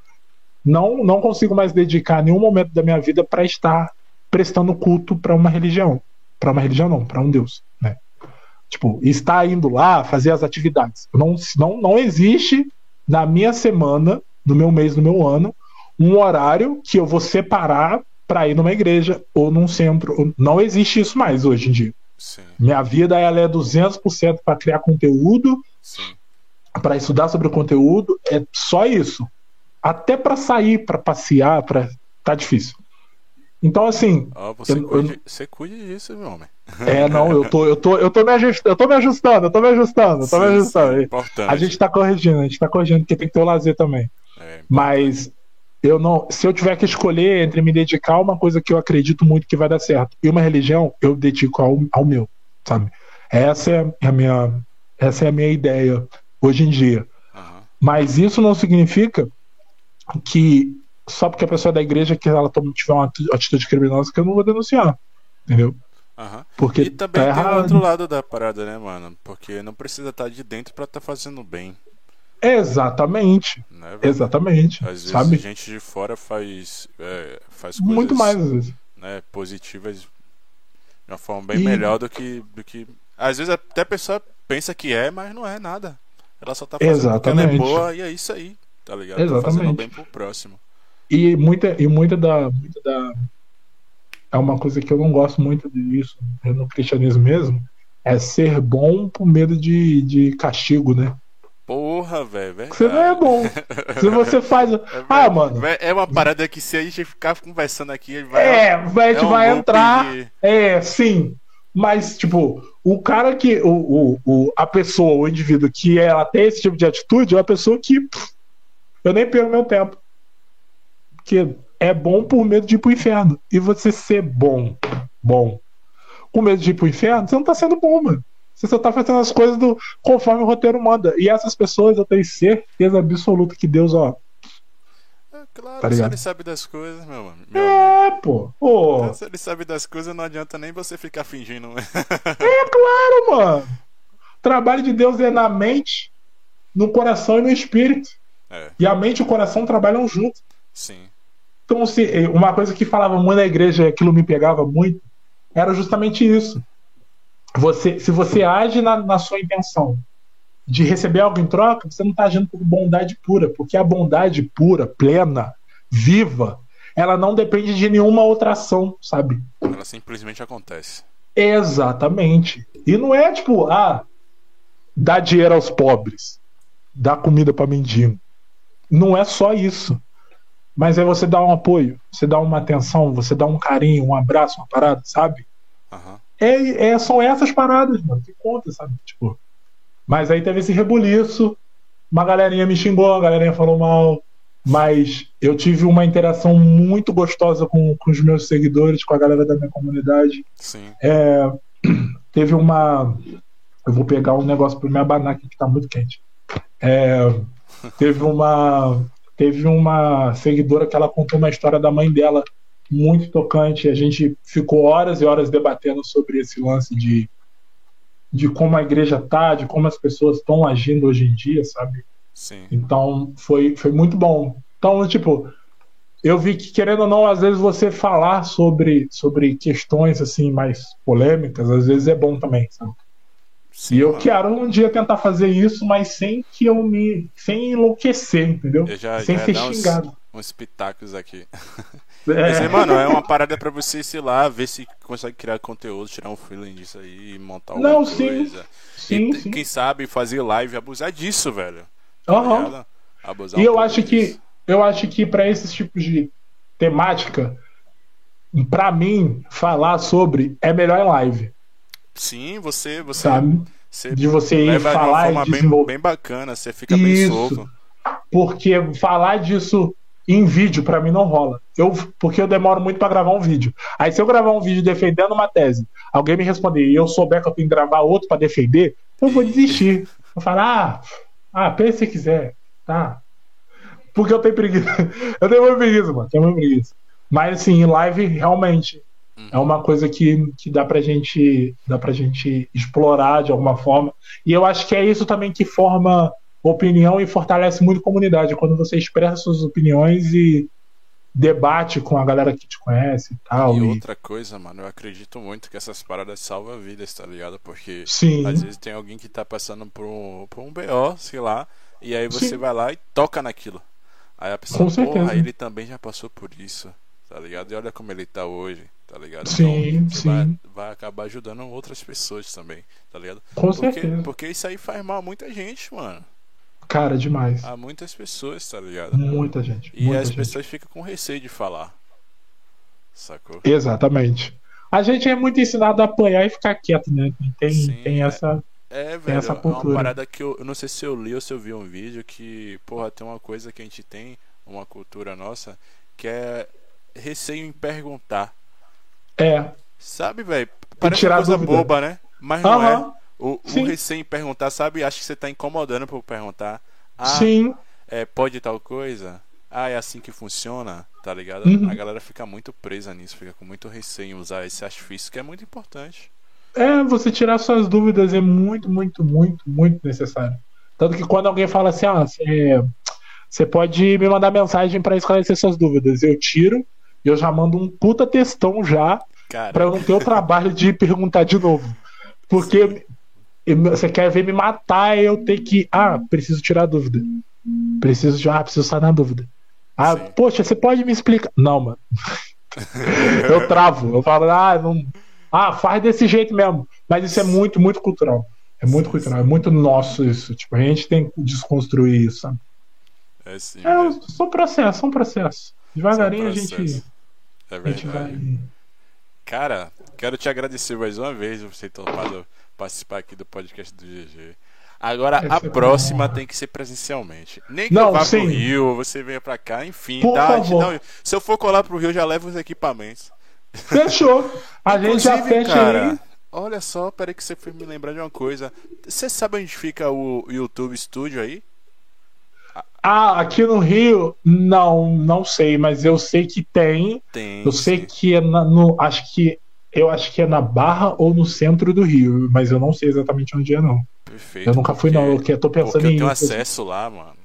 Não, não consigo mais dedicar nenhum momento da minha vida para estar prestando culto para uma religião. Para uma religião não, para um Deus, né? Tipo, estar indo lá fazer as atividades. Não, não, não existe na minha semana, no meu mês, no meu ano, um horário que eu vou separar para ir numa igreja ou num centro. Não existe isso mais hoje em dia. Sim, Minha vida ela é 200% para criar conteúdo, para estudar sobre o conteúdo, é só isso. Até para sair, para passear, para tá difícil. Então assim, você, Eu- eu- cuide, você cuide disso, meu homem. é não, eu tô eu tô eu tô me ajustando, eu tô me ajustando, eu tô me ajustando, eu tô me Sim, ajustando. sim, importante. A gente tá corrigindo, a gente tá corrigindo porque tem que ter o lazer também. É, Mas eu não, se eu tiver que escolher entre me dedicar a uma coisa que eu acredito muito que vai dar certo e uma religião, eu dedico ao, ao meu, sabe? Essa é a minha, essa é a minha ideia hoje em dia. aham. Mas isso não significa que só porque a pessoa é da igreja que ela tiver uma atitude criminosa que eu não vou denunciar, entendeu? Aham. Porque E também tá tem o errado. outro lado da parada, né, mano? Porque não precisa estar de dentro pra estar fazendo bem, Exatamente, né? exatamente, Às vezes sabe? gente de fora faz, é, faz coisas Muito mais às vezes. né, positivas de uma forma bem E- melhor do que, do que. Às vezes até a pessoa pensa que é, mas não é nada. Ela só tá fazendo porque ela é Exatamente. boa e é isso aí, tá ligado? Tá fazendo Exatamente. bem pro próximo. E muita, e muita da, muita da. É uma coisa que eu não gosto muito disso no cristianismo mesmo. É ser bom por medo de, de castigo, né? Porra, velho, velho. Você não é bom. Se você faz. Ah, mano. É uma parada que se a gente ficar conversando aqui, vai. É, vai, a gente um vai entrar. de- É, sim. Mas, tipo, o cara que. O, o, o- a pessoa, o indivíduo que ela tem esse tipo de atitude é uma pessoa que. pff, eu nem perco meu tempo. Porque é bom por medo de ir pro inferno. E você ser bom, bom, com medo de ir pro inferno, você não tá sendo bom, mano. Você só tá fazendo as coisas do, conforme o roteiro manda. E essas pessoas, eu tenho certeza absoluta que Deus, ó. É, claro, Tá se ele sabe das coisas, meu, mano- amigo. É, pô. Pô. Se ele sabe das coisas, não adianta nem você ficar fingindo. É claro, mano. O trabalho de Deus é na mente, no coração e no espírito. É, E a mente e o coração trabalham juntos. sim. Então, se, uma coisa que falava muito na igreja e aquilo me pegava muito, era justamente isso. Você, se você age na, na sua intenção de receber algo em troca, você não está agindo por bondade pura, porque a bondade pura, plena, viva, ela não depende de nenhuma outra ação, sabe? Ela simplesmente acontece. Exatamente. E não é tipo, ah, dá dinheiro aos pobres, dá comida para mendigo. Não é só isso. Mas é você dar um apoio, você dá uma atenção, você dá um carinho, um abraço, uma parada, sabe? Aham. É, é, são essas paradas, mano, que conta, sabe? Tipo. Mas aí teve esse rebuliço, uma galerinha me xingou, a galerinha falou mal, mas eu tive uma interação muito gostosa com, com os meus seguidores, com a galera da minha comunidade. Sim. É, teve uma. Eu vou pegar um negócio para me abanar aqui que tá muito quente. É, teve uma. Teve uma seguidora que ela contou uma história da mãe dela muito tocante. A gente ficou horas e horas debatendo sobre esse lance de, de como a igreja tá, de como as pessoas estão agindo hoje em dia, sabe? Sim. Então foi, foi muito bom. Então, tipo, eu vi que, querendo ou não, às vezes você falar sobre, sobre questões assim mais polêmicas, às vezes é bom também, sabe? Sim, e eu mano. quero um dia tentar fazer isso, mas sem que eu me. sem enlouquecer, entendeu? Eu já, sem já ser dar uns, xingado. uns pitacos aqui. É, Mas, aí, mano, é uma parada pra você, sei lá, ver se consegue criar conteúdo, tirar um feeling disso aí, montar alguma Não, coisa. sim. Sim, e, sim. quem sabe fazer live e abusar disso, velho. Aham. ligado? Abusar E um eu acho que disso. eu acho que para esses tipos de temática, pra mim falar sobre é melhor em live, Sim, você, você, sabe? você De você ir de falar forma e bem, desenvolver. bem bacana, você fica bem Isso. solto. Porque falar disso em vídeo pra mim não rola. Eu porque eu demoro muito pra gravar um vídeo. Aí se eu gravar um vídeo defendendo uma tese, alguém me responder e eu souber que eu tenho que gravar outro pra defender, eu vou desistir. Eu falo: "Ah, ah, pensa se quiser". Tá. Porque eu tenho preguiça. Eu tenho muita preguiça, mano. Tenho muita preguiça. Mas assim, em live realmente é uma coisa que, que dá pra gente dá pra gente explorar de alguma forma. E eu acho que é isso também que forma opinião e fortalece muito a comunidade quando você expressa suas opiniões e debate com a galera que te conhece e tal. E e- outra coisa, mano, eu acredito muito que essas paradas salvam vidas, tá ligado? Porque Sim. às vezes tem alguém que tá passando por um, por um BO, sei lá, e aí você Sim. vai lá e toca naquilo. Aí a pessoa, Com certeza. porra, ele também já passou por isso, tá ligado? E olha como ele tá hoje, tá ligado? Sim, então, você vai, sim. vai acabar ajudando outras pessoas também, tá ligado? Com Porque, certeza. porque isso aí faz mal a muita gente, mano. Cara, demais. A muitas pessoas, tá ligado? Muita gente. E muita as gente. pessoas ficam com receio de falar. Sacou? Exatamente. A gente é muito ensinado a apanhar e ficar quieto, né? Tem, Sim, tem é. essa. É, velho, essa é uma cultura. parada que eu, eu não sei se eu li ou se eu vi um vídeo que, porra, tem uma coisa que a gente tem, uma cultura nossa, que é receio em perguntar. É. Sabe, velho? Parece tirar uma coisa boba, né? Mas não é. Aham. O, o Sim. receio em perguntar, sabe? Acho que você tá incomodando por perguntar. Ah, Sim. é, pode tal coisa? Ah, é assim que funciona, tá ligado? Uhum. A galera fica muito presa nisso, fica com muito receio em usar esse artifício, que é muito importante. É, você tirar suas dúvidas é muito, muito, muito, muito necessário. Tanto que quando alguém fala assim, ah, você, você pode me mandar mensagem para esclarecer suas dúvidas, eu tiro e eu já mando um puta textão já para eu não ter o trabalho de perguntar de novo. Porque você quer ver me matar e eu ter que, ah, preciso tirar a dúvida. Preciso de, ah, preciso estar na dúvida. Ah, Sim. poxa, você pode me explicar? Não, mano. eu travo. Eu falo, ah, não. Ah, faz desse jeito mesmo. Mas isso é muito, muito cultural. É muito Sim, cultural, é muito nosso isso. Tipo, a gente tem que desconstruir isso, sabe? é sim, É, velho. são processos, são processos. Devagarinho a São gente, processos. É a gente verdade. vai. Cara, quero te agradecer mais uma vez por você ter topado participar aqui do podcast do GG. Agora, É a próxima tem que ser presencialmente. Nem que Não, eu vá sim. pro Rio, você venha pra cá, enfim, Por tá? favor. Não, se eu for colar pro Rio, já levo os equipamentos. Fechou. A gente já fecha cara, aí. olha só, peraí que você foi me lembrar de uma coisa. Você sabe onde fica o YouTube Studio aí? Ah, aqui no Rio, não, não sei, mas eu sei que tem. Tem. Eu sei sim. que é na, no. Acho que. Eu acho que é na Barra ou no centro do Rio, mas eu não sei exatamente onde é, não. Perfeito. Eu nunca fui, não. Eu porque- que- tô pensando Porque eu em. tenho acesso lá, mano.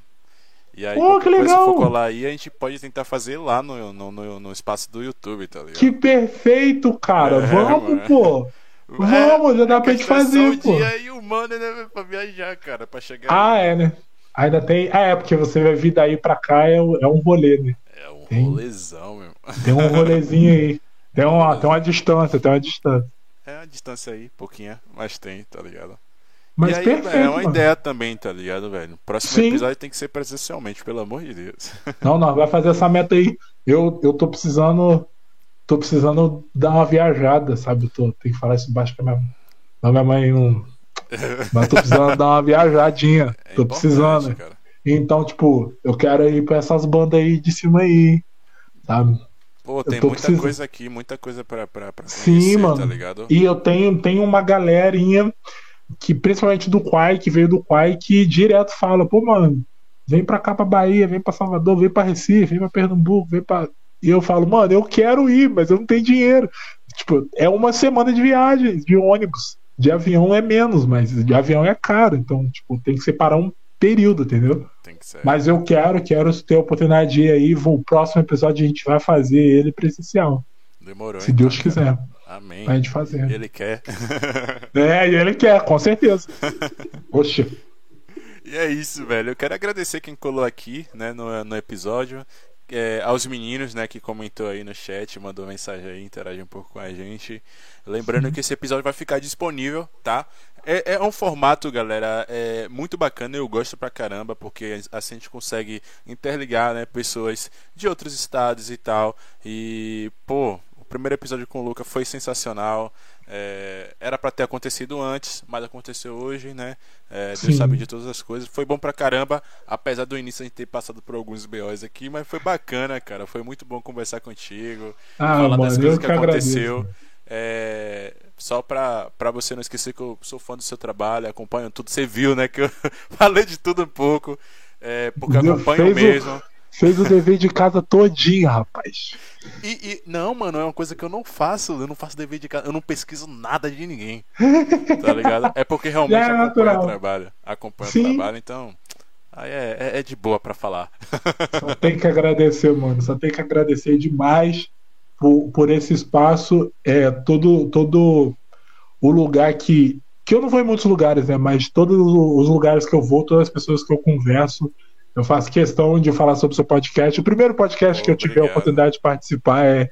E aí, Pô, que coisa, se for legal. colar aí, a gente pode tentar fazer lá no, no, no, no espaço do YouTube, tá ligado? Que perfeito, cara. É, Vamos, mano. pô. Vamos, já dá pra gente questão é só fazer, pô. dia e o mano, né, pra viajar, cara, pra chegar Ah, aí. é, né? Ainda tem. Ah, é, porque você vai vir daí pra cá é, um- é um rolê, né? É um Tem, Rolezão, meu. tem um rolezinho aí. Tem uma, tem uma distância, tem uma distância. É uma distância aí, pouquinha, mas tem, tá ligado? Mas aí, perfeito. é uma mano. ideia também, tá ligado, velho? Próximo Sim. episódio tem que ser presencialmente, pelo amor de Deus. Não, não, vai fazer essa meta aí. Eu, eu tô precisando. Tô precisando dar uma viajada, sabe? Eu tô, tenho que falar isso baixo pra minha, pra minha mãe não. Mas tô precisando dar uma viajadinha. É tô precisando. cara. Então, tipo, eu quero ir pra essas bandas aí de cima aí. Sabe? Pô, tem muita precisando. coisa aqui, muita coisa pra, pra, pra Sim, conhecer, mano. tá ligado? E eu tenho, tenho uma galerinha que, principalmente do Quai, que veio do Quai, que direto fala, pô, mano, vem pra cá pra Bahia, vem pra Salvador, vem pra Recife, vem pra Pernambuco, vem pra. E eu falo, mano, eu quero ir, mas eu não tenho dinheiro. Tipo, é uma semana de viagem, de ônibus. De avião é menos, mas de avião é caro. Então, tipo, tem que separar um período, entendeu? Tem que ser. Mas eu quero, quero ter a oportunidade de ir aí. Vou, o próximo episódio a gente vai fazer ele presencial. Demorou, Se então, Deus cara. quiser. Amém. A gente fazer. Ele quer. É, e ele quer, com certeza. Poxa. E é isso, velho. Eu quero agradecer quem colou aqui, né, no, no episódio. É, aos meninos, né, que comentou aí no chat, mandou mensagem aí, interage um pouco com a gente. Lembrando que esse episódio vai ficar disponível, tá? É, é um formato, galera, é muito bacana, eu gosto pra caramba, porque assim a gente consegue interligar, né, pessoas de outros estados e tal. E, pô, o primeiro episódio com o Luca foi sensacional. É, era pra ter acontecido antes, mas aconteceu hoje, né? É, Deus sabe de todas as coisas. Foi bom pra caramba, apesar do início a gente ter passado por alguns BOs aqui, mas foi bacana, cara. Foi muito bom conversar contigo, Ah, falar das mano, coisas eu que que aconteceu. agradeço. É, só pra, pra você não esquecer que eu sou fã do seu trabalho, acompanho tudo. Você viu, né? Que eu falei de tudo um pouco, é, porque eu Deu- acompanho fez o- mesmo. Fez o dever de casa todinho, rapaz. E, e- não, mano, é uma coisa que eu não faço. Eu não faço dever de casa, eu não pesquiso nada de ninguém. Tá ligado? É porque realmente É acompanho natural. o trabalho. Acompanho o Sim. trabalho, então. Aí é, é, é de boa pra falar. Só tem que agradecer, mano. Só tem que agradecer demais por, por esse espaço. É todo, todo o lugar que. Que eu não vou em muitos lugares, né? Mas todos os lugares que eu vou, todas as pessoas que eu converso, eu faço questão de falar sobre o seu podcast. O primeiro podcast que eu tive a oportunidade de participar é,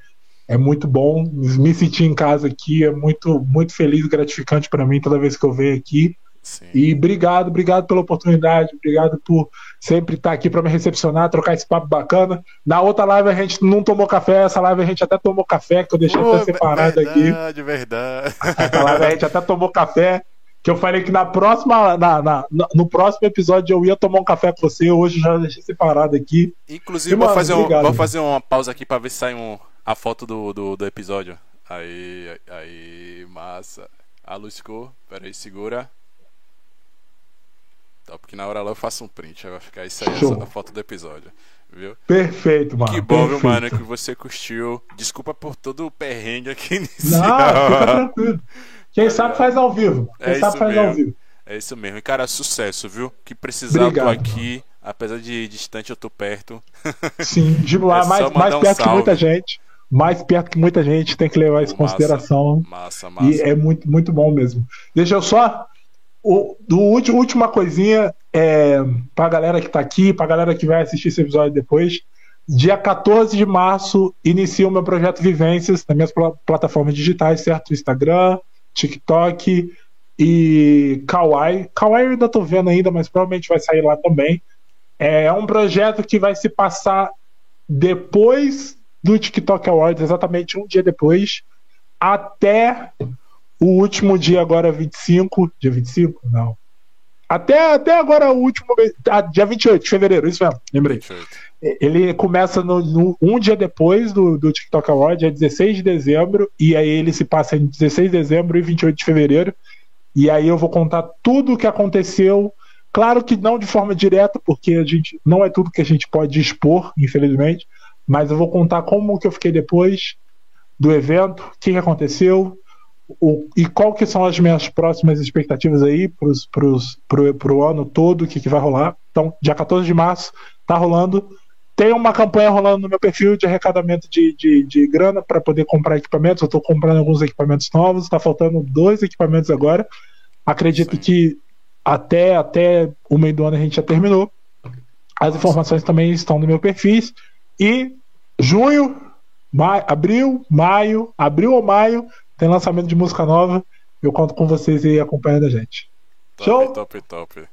é muito bom. Me sentir em casa aqui é muito, muito feliz, gratificante pra mim toda vez que eu venho aqui. Sim. E obrigado, obrigado pela oportunidade, obrigado por sempre estar aqui para me recepcionar, trocar esse papo bacana. Na outra live a gente não tomou café, essa live a gente até tomou café, que eu deixei Pô, até separado aqui. verdade, verdade. Essa live a gente até tomou café. Que eu falei que na próxima, na, na- no próximo episódio eu ia tomar um café com você, hoje já deixei separado aqui. Inclusive, E, vou, mano, fazer um- vou fazer uma pausa aqui pra ver se sai um, a foto do, do, do episódio. Aí, aí, massa. A luz ficou. Pera aí, segura. Tá, porque na hora lá eu faço um print. Aí vai ficar isso aí, Show. essa foto do episódio. Viu? Perfeito, mano. que bom, viu, perfeito. mano, que você curtiu. Desculpa por todo o perrengue aqui Não, inicial. fica tranquilo. Quem sabe faz ao vivo. Quem É sabe isso faz ao mesmo. vivo. É isso mesmo. E, cara, sucesso, viu? Que precisar, eu tô aqui. Apesar de distante, eu tô perto. Sim, de lá, É mais, mais um perto que muita gente. Mais perto que muita gente, tem que levar isso em consideração. Massa, massa. E é muito, muito bom mesmo. Deixa eu só. O, do último, última coisinha é, pra galera que tá aqui, pra galera que vai assistir esse episódio depois. Dia 14 de março, inicia o meu projeto Vivências nas minhas pla- plataformas digitais, certo? Instagram, TikTok e Kawaii. Kawaii eu ainda tô vendo ainda, mas provavelmente vai sair lá também. É um projeto que vai se passar depois do TikTok Awards, exatamente um dia depois, até o último dia agora, 25. Dia 25? Não. Até, até agora o último mês. Ah, dia 28 de fevereiro, isso mesmo, lembrei. 28. Ele começa no, no- um dia depois do, do TikTok Award, é 16 de dezembro, e aí ele se passa em 16 de dezembro e 28 de fevereiro. E aí eu vou contar tudo o que aconteceu. Claro que não de forma direta, porque a gente não é tudo que a gente pode expor, infelizmente. Mas eu vou contar como que eu fiquei depois do evento, o que, que aconteceu, o- e qual que são as minhas próximas expectativas aí pros, pro, pro ano todo, o que, que vai rolar. Então, dia 14 de março, tá rolando. Tem uma campanha rolando no meu perfil de arrecadamento de, de, de grana para poder comprar equipamentos. Eu estou comprando alguns equipamentos novos, está faltando dois equipamentos agora. Acredito Sim. que até, até o meio do ano a gente já terminou. As informações também estão no meu perfil. E junho, maio, abril, maio, abril ou maio, tem lançamento de música nova. Eu conto com vocês aí acompanhando a gente. Top, Show? top, top.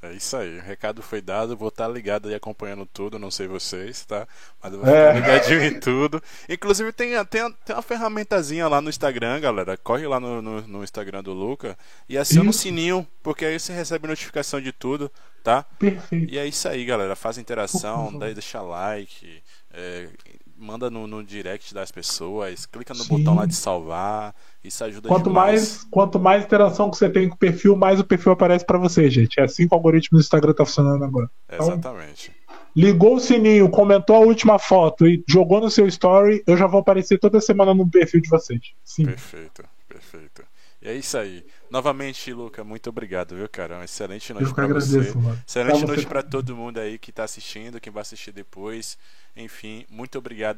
É isso aí, o recado foi dado, vou estar ligado aí acompanhando tudo, não sei vocês, tá? Mas eu vou É. ficar ligadinho em tudo. Inclusive tem, tem, tem uma ferramentazinha lá no Instagram, galera. Corre lá no, no, no Instagram do Luca e aciona o Isso. sininho, porque aí você recebe notificação de tudo, tá? Perfeito. E é isso aí, galera. Faz interação, daí deixa like, é, manda no, no direct das pessoas, clica no Sim. botão lá de salvar. Isso ajuda Quanto demais. mais, quanto mais interação que você tem com o perfil, mais o perfil aparece pra você, gente. É assim que o algoritmo do Instagram tá funcionando agora. Exatamente. Ligou o sininho, comentou a última foto e jogou no seu story, eu já vou aparecer toda semana no perfil de vocês. Sim. Perfeito, perfeito. E é isso aí. Novamente, Luca, muito obrigado, viu, cara? Uma excelente noite pra você. mano. Excelente Pra noite você pra todo mundo aí que tá assistindo, quem vai assistir depois. Enfim, muito obrigado.